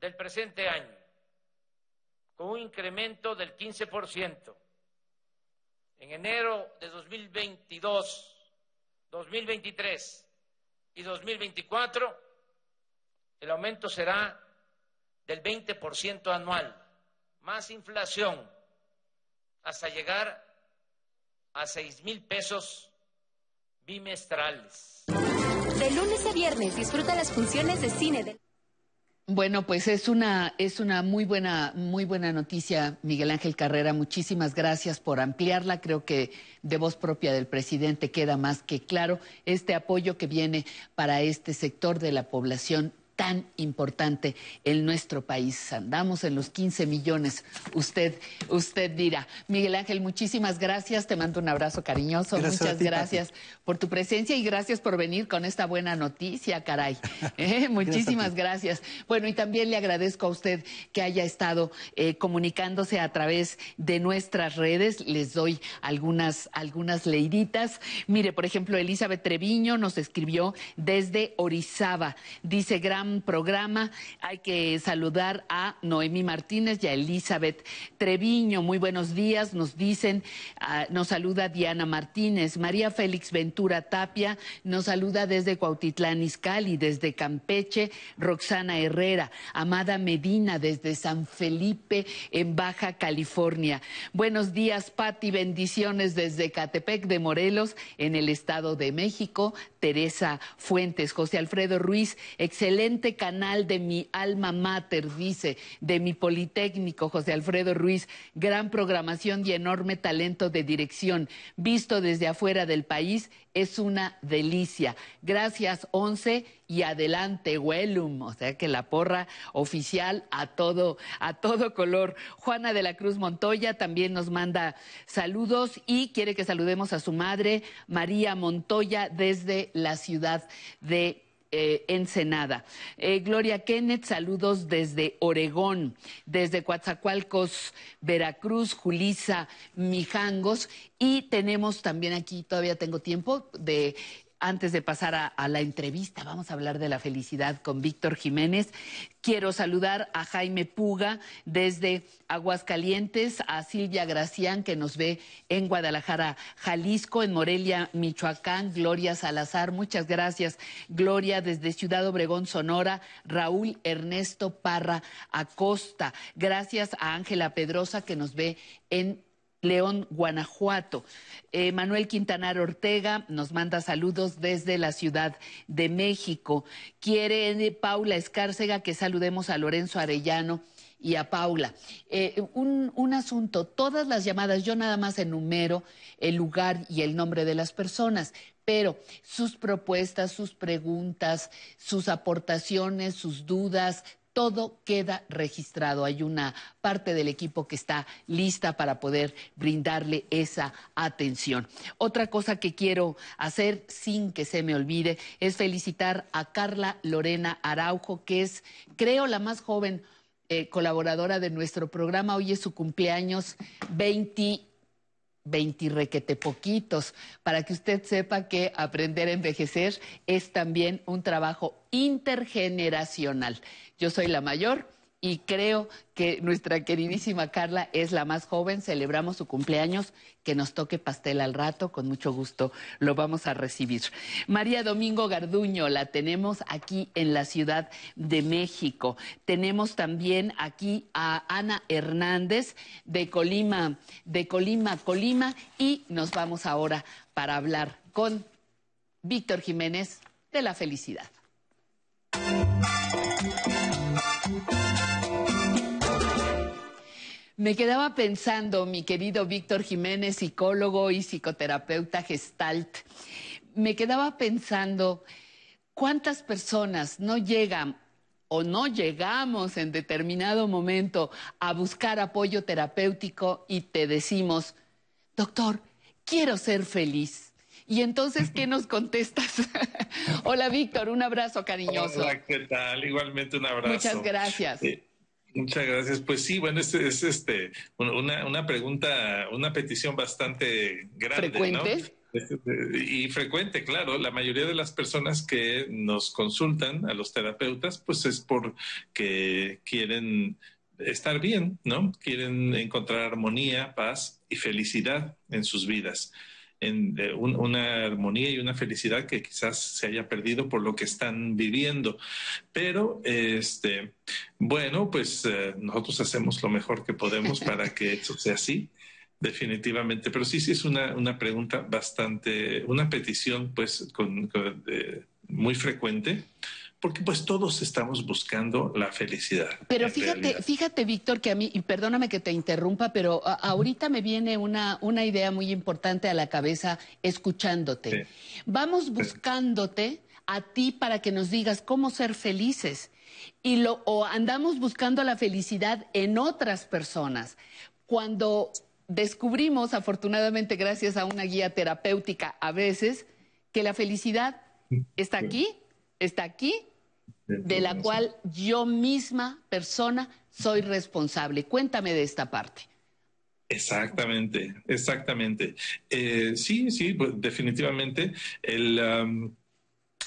del presente año con un incremento del 15%. En enero de 2022, 2023 y 2024, el aumento será del 20% anual, más inflación, hasta llegar a 6 mil pesos bimestrales.
De lunes a viernes disfruta las funciones de cine del...
Bueno, pues es una, es una muy buena, muy buena noticia, Miguel Ángel Carrera. Muchísimas gracias por ampliarla. Creo que de voz propia del presidente queda más que claro este apoyo que viene para este sector de la población tan importante en nuestro país. Andamos en los 15 millones, usted, usted dirá. Miguel Ángel, muchísimas gracias, te mando un abrazo cariñoso, muchas gracias por tu presencia y gracias por venir con esta buena noticia, caray. Eh, muchísimas gracias, Bueno, y también le agradezco a usted que haya estado eh, comunicándose a través de nuestras redes. Les doy algunas, algunas leiditas. Mire, por ejemplo, Elizabeth Treviño nos escribió desde Orizaba. Dice, gran programa. Hay que saludar a Noemí Martínez y a Elizabeth Treviño. Muy buenos días, nos dicen, ah, nos saluda Diana Martínez. María Félix Ventura Tapia nos saluda desde Cuautitlán Izcalli, desde Campeche, Roxana Herrera. Amada Medina desde San Felipe, en Baja California. Buenos días, Pati, bendiciones desde Catepec de Morelos, en el Estado de México. Teresa Fuentes, José Alfredo Ruiz, canal de mi alma mater, dice, de mi Politécnico, José Alfredo Ruiz, gran programación y enorme talento de dirección, visto desde afuera del país, es una delicia. Gracias, Once, y adelante, Huelum, o sea que la porra oficial a todo, a todo color. Juana de la Cruz Montoya también nos manda saludos y quiere que saludemos a su madre, María Montoya, desde la ciudad de eh, Ensenada. Eh, Gloria Kenneth, saludos desde Oregón, desde Coatzacoalcos, Veracruz, Julisa, Mijangos. Y tenemos también aquí, todavía tengo tiempo, de antes de pasar a, la entrevista, vamos a hablar de la felicidad con Víctor Jiménez. Quiero saludar a Jaime Puga desde Aguascalientes, a Silvia Gracián, que nos ve en Guadalajara, Jalisco, en Morelia, Michoacán, Gloria Salazar, muchas gracias. Gloria desde Ciudad Obregón, Sonora, Raúl Ernesto Parra Acosta. Gracias a Ángela Pedrosa, que nos ve en León, Guanajuato. Eh, Manuel Quintanar Ortega nos manda saludos desde la Ciudad de México. Quiere eh, Paula Escárcega que saludemos a Lorenzo Arellano y a Paula. Eh, un, un, asunto, todas las llamadas, yo nada más enumero el lugar y el nombre de las personas, pero sus propuestas, sus preguntas, sus aportaciones, sus dudas, todo queda registrado. Hay una parte del equipo que está lista para poder brindarle esa atención. Otra cosa que quiero hacer sin que se me olvide es felicitar a Carla Lorena Araujo, que es, creo, la más joven eh, colaboradora de nuestro programa. Hoy es su cumpleaños 20 20 requete poquitos, para que usted sepa que aprender a envejecer es también un trabajo intergeneracional. Yo soy la mayor y creo que nuestra queridísima Carla es la más joven. Celebramos su cumpleaños. Que nos toque pastel al rato, con mucho gusto lo vamos a recibir. María Domingo Garduño la tenemos aquí en la Ciudad de México. Tenemos también aquí a Ana Hernández de Colima, de Colima, Colima. Y nos vamos ahora para hablar con Víctor Jiménez de la felicidad. Me quedaba pensando, mi querido Víctor Jiménez, psicólogo y psicoterapeuta gestalt, me quedaba pensando cuántas personas no llegan o no llegamos en determinado momento a buscar apoyo terapéutico y te decimos, doctor, quiero ser feliz. Y entonces, ¿qué nos contestas? Hola, Víctor, un abrazo cariñoso.
Hola, ¿qué tal? Igualmente un abrazo.
Muchas gracias.
Muchas gracias. Pues sí, bueno, es, es este una, una, pregunta, una petición bastante grande,
¿Frecuente?
¿no? Y frecuente, claro. La mayoría de las personas que nos consultan a los terapeutas, pues es porque quieren estar bien, ¿no? Quieren encontrar armonía, paz y felicidad en sus vidas en eh, una armonía y una felicidad que quizás se haya perdido por lo que están viviendo. Pero, este, bueno, pues eh, nosotros hacemos lo mejor que podemos para que eso sea así definitivamente. Pero sí, sí es una, una pregunta bastante, una petición pues con, muy frecuente porque pues todos estamos buscando la felicidad.
Pero fíjate, fíjate, Víctor, que a mí, y perdóname que te interrumpa, pero ahorita me viene una, una idea muy importante a la cabeza escuchándote. Vamos buscándote a ti para que nos digas cómo ser felices. Y lo, o andamos buscando la felicidad en otras personas. Cuando descubrimos, afortunadamente gracias a una guía terapéutica a veces, que la felicidad está aquí, está aquí de la cual yo misma, persona, soy responsable. Cuéntame de esta parte.
Exactamente, exactamente. Eh, sí, sí, pues, definitivamente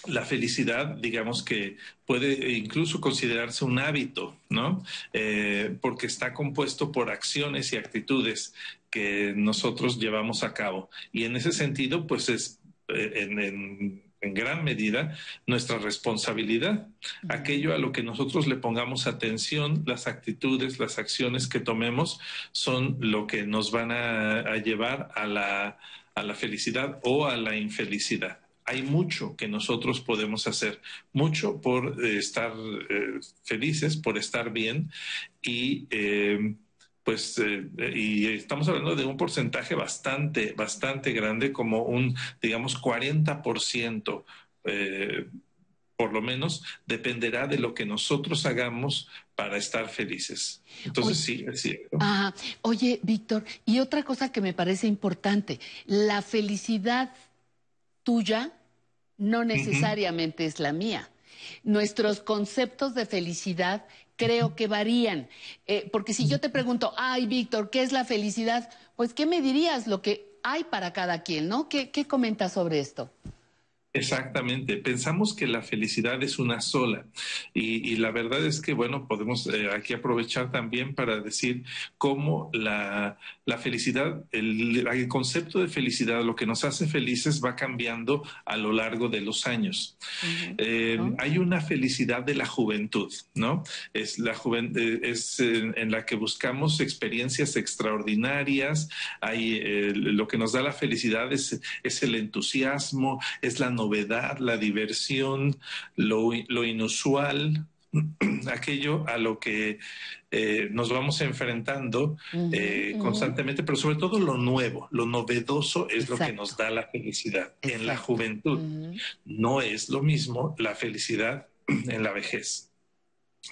la felicidad, digamos que puede incluso considerarse un hábito, ¿no? Eh, porque está compuesto por acciones y actitudes que nosotros llevamos a cabo. Y en ese sentido, pues es eh, en en gran medida nuestra responsabilidad. Aquello a lo que nosotros le pongamos atención, las actitudes, las acciones que tomemos son lo que nos van a, llevar a la, a la felicidad o a la infelicidad hay mucho que nosotros podemos hacer, mucho por eh, estar eh, felices, por estar bien y eh, pues, eh, y estamos hablando de un porcentaje bastante, bastante grande, como un, digamos, 40%, eh, por lo menos, dependerá de lo que nosotros hagamos para estar felices. Entonces, sí, es cierto.
Oye, Víctor, y otra cosa que me parece importante, la felicidad tuya no necesariamente es la mía. Nuestros conceptos de felicidad creo que varían. Eh, porque si yo te pregunto, ay, Víctor, ¿qué es la felicidad? Pues, ¿qué me dirías lo que hay para cada quien, no? ¿Qué, qué comentas sobre esto?
Exactamente, pensamos que la felicidad es una sola. Y, la verdad es que, bueno, podemos eh, aquí aprovechar también para decir cómo la, felicidad, el, concepto de felicidad, lo que nos hace felices va cambiando a lo largo de los años. Eh, hay una felicidad de la juventud, ¿no? Es, la eh, es en, la que buscamos experiencias extraordinarias, hay, lo que nos da la felicidad es, es el entusiasmo, es la novedad, la diversión, lo, inusual, aquello a lo que eh, nos vamos enfrentando eh, constantemente, pero sobre todo lo nuevo, lo novedoso es lo que nos da la felicidad en la juventud. No es lo mismo la felicidad en la vejez.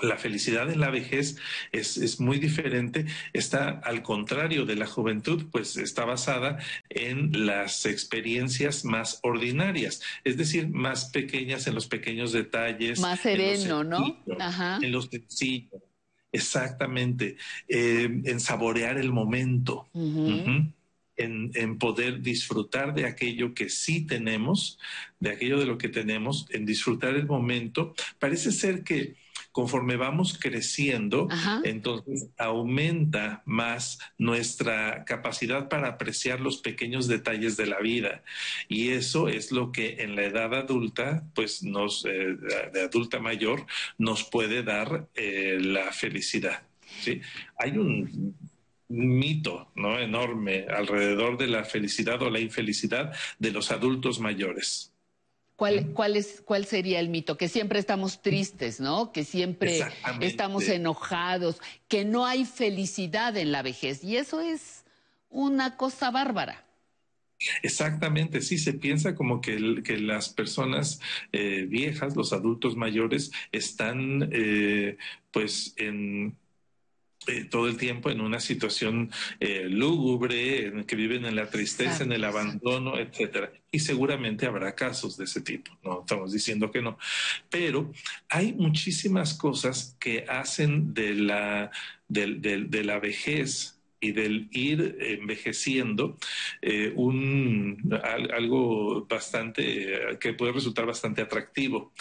La felicidad en la vejez es, muy diferente, está al contrario de la juventud, pues está basada en las experiencias más ordinarias, es decir, más pequeñas en los pequeños detalles.
Más sereno, ¿no?
Ajá. En los sencillos, exactamente, eh, en saborear el momento. En, en, poder disfrutar de aquello que sí tenemos, de aquello de lo que tenemos, en disfrutar el momento. Parece ser que conforme vamos creciendo, entonces aumenta más nuestra capacidad para apreciar los pequeños detalles de la vida. Y eso es lo que en la edad adulta, pues nos, eh, de adulta mayor, nos puede dar eh, la felicidad. ¿sí? Hay un mito ¿no? enorme alrededor de la felicidad o la infelicidad de los adultos mayores.
¿Cuál, cuál, es, ¿Cuál sería el mito? Que siempre estamos tristes, ¿no? Que siempre estamos enojados, que no hay felicidad en la vejez. Y eso es una cosa bárbara.
Exactamente, sí, se piensa como que, que las personas eh, viejas, los adultos mayores, están eh, pues en eh, todo el tiempo en una situación eh, lúgubre, en que viven en la tristeza, en el abandono, etcétera. Y seguramente habrá casos de ese tipo, no estamos diciendo que no. Pero hay muchísimas cosas que hacen de la, de, la vejez y del ir envejeciendo eh, un, algo bastante, que puede resultar bastante atractivo.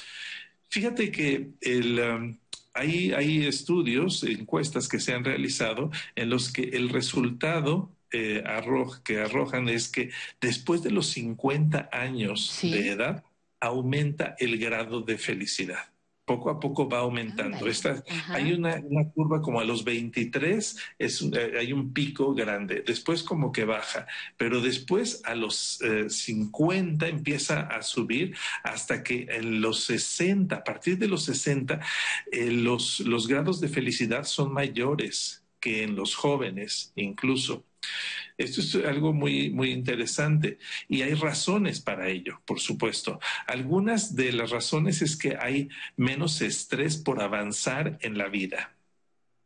Fíjate que el... Um, hay, estudios, encuestas que se han realizado en los que el resultado eh, que arrojan es que después de los 50 años de edad aumenta el grado de felicidad poco a poco va aumentando. Esta, hay una, curva como a los 23, es, eh, hay un pico grande, después como que baja, pero después a los 50 eh, empieza a subir hasta que en los 60, a partir de los 60, eh, los, los grados de felicidad son mayores que en los jóvenes incluso. Esto es algo muy, muy interesante y hay razones para ello, por supuesto. Algunas de las razones es que hay menos estrés por avanzar en la vida.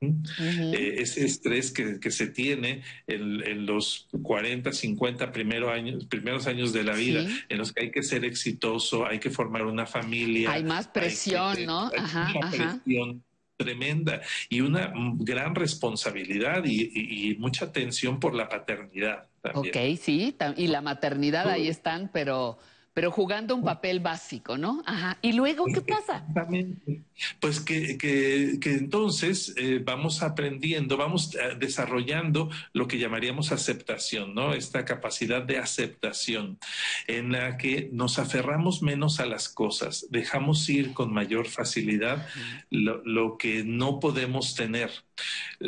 ¿Mm? Eh, ese estrés que, se tiene en, los 40, 50 años, primeros años de la vida, en los que hay que ser exitoso, hay que formar una familia.
Hay más presión, ¿no?
Ajá, presión tremenda y una gran responsabilidad y, mucha tensión por la paternidad. También.
Ok, sí, y la maternidad ahí están, pero pero jugando un papel básico, ¿no? Ajá. ¿Y luego qué pasa?
Exactamente. Pues que, que, que entonces eh, vamos aprendiendo, vamos eh, desarrollando lo que llamaríamos aceptación, ¿no? Esta capacidad de aceptación en la que nos aferramos menos a las cosas, dejamos ir con mayor facilidad lo, lo que no podemos tener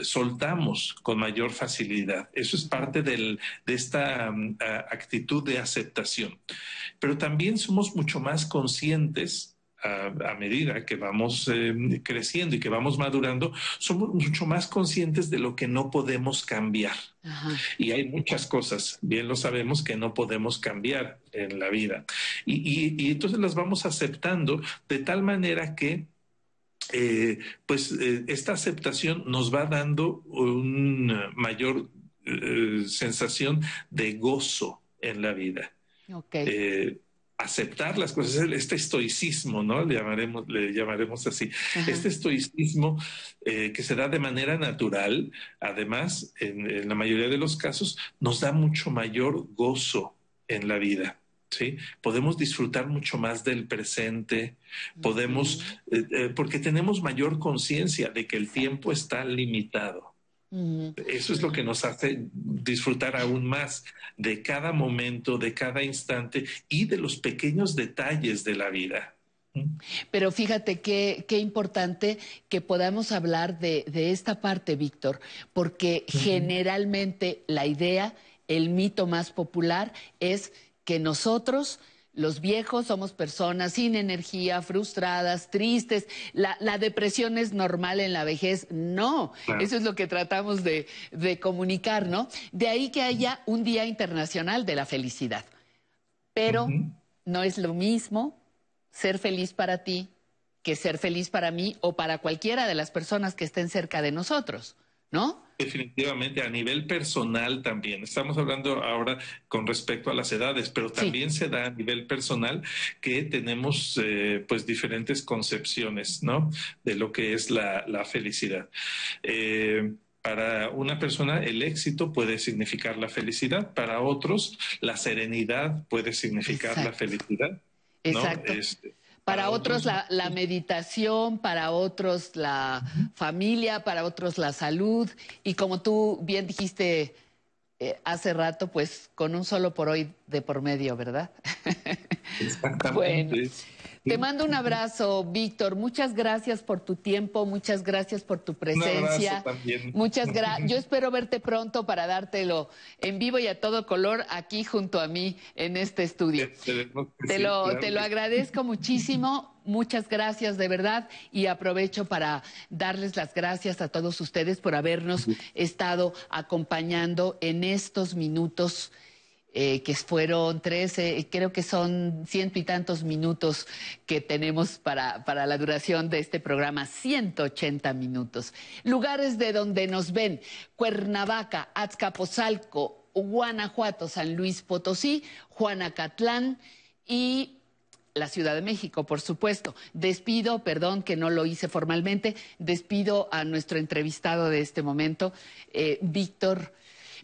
soltamos con mayor facilidad. Eso es parte del, de esta mm, actitud de aceptación. Pero también somos mucho más conscientes a, medida que vamos em, creciendo y que vamos madurando, somos mucho más conscientes de lo que no podemos cambiar. Y hay muchas cosas, bien lo sabemos, que no podemos cambiar en la vida. y entonces las vamos aceptando de tal manera que eh, pues eh, esta aceptación nos va dando una mayor eh, sensación de gozo en la vida. Aceptar las cosas, este estoicismo, ¿no? Le llamaremos, le llamaremos así. Este estoicismo que se da de manera natural, además, en la mayoría de los casos, nos da mucho mayor gozo en la vida. ¿sí? Podemos disfrutar mucho más del presente, podemos, eh, eh, porque tenemos mayor conciencia de que el tiempo está limitado. Eso es lo que nos hace disfrutar aún más de cada momento, de cada instante y de los pequeños detalles de la vida.
Pero fíjate qué, qué importante que podamos hablar de, esta parte, Víctor, porque generalmente la idea, el mito más popular es que nosotros, los viejos, somos personas sin energía, frustradas, tristes. La, depresión es normal en la vejez. No, eso es lo que tratamos de, comunicar, ¿no? De ahí que haya un Día Internacional de la Felicidad. Pero no es lo mismo ser feliz para ti que ser feliz para mí o para cualquiera de las personas que estén cerca de nosotros, ¿no?
Definitivamente, a nivel personal también. Estamos hablando ahora con respecto a las edades, pero también se da a nivel personal que tenemos eh, pues diferentes concepciones, ¿no? De lo que es la, felicidad. Eh, para una persona el éxito puede significar la felicidad, para otros la serenidad puede significar la felicidad.
Exacto. Este, Para, otros, la, meditación, para otros la familia, para otros la salud y como tú bien dijiste eh, hace rato, pues con un solo por hoy de por medio, ¿verdad?
Exactamente.
Te mando un abrazo, Víctor. Muchas gracias por tu tiempo, muchas gracias por tu presencia.
también.
Muchas gracias. Yo espero verte pronto para dártelo en vivo y a todo color aquí junto a mí en este estudio. Te lo, te lo agradezco muchísimo. Muchas gracias de verdad y aprovecho para darles las gracias a todos ustedes por habernos estado acompañando en estos minutos eh, que fueron 13, creo que son ciento y tantos minutos que tenemos para, para la duración de este programa, 180 minutos. Lugares de donde nos ven, Cuernavaca, Azcapotzalco, Guanajuato, San Luis Potosí, Juanacatlán y la Ciudad de México, por supuesto. Despido, perdón que no lo hice formalmente, despido a nuestro entrevistado de este momento, eh, Víctor.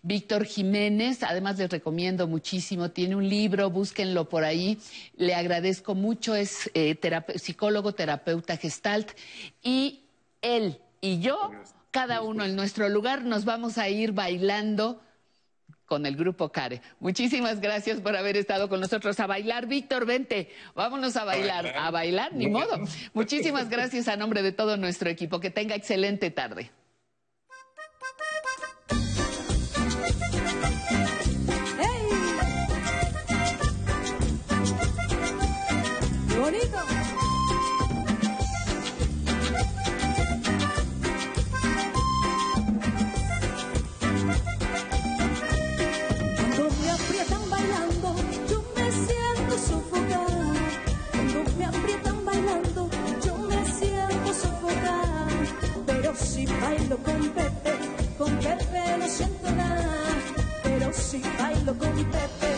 Víctor Jiménez, además les recomiendo muchísimo, tiene un libro, búsquenlo por ahí, le agradezco mucho, es eh, psicólogo, terapeuta gestalt, y él y yo, cada uno en nuestro lugar, nos vamos a ir bailando con el grupo Care. Muchísimas gracias por haber estado con nosotros a bailar. Víctor, vente, vámonos a bailar. A bailar, ni modo. Muchísimas gracias a nombre de todo nuestro equipo. Que tenga excelente tarde. ¡Hey!
¡Bonito!
Cuando me aprietan bailando, yo me siento sofocada. Cuando me aprietan bailando, yo me siento sofocada. Pero si bailo con Pepe, con Pepe lo siento si bailo con Pepe.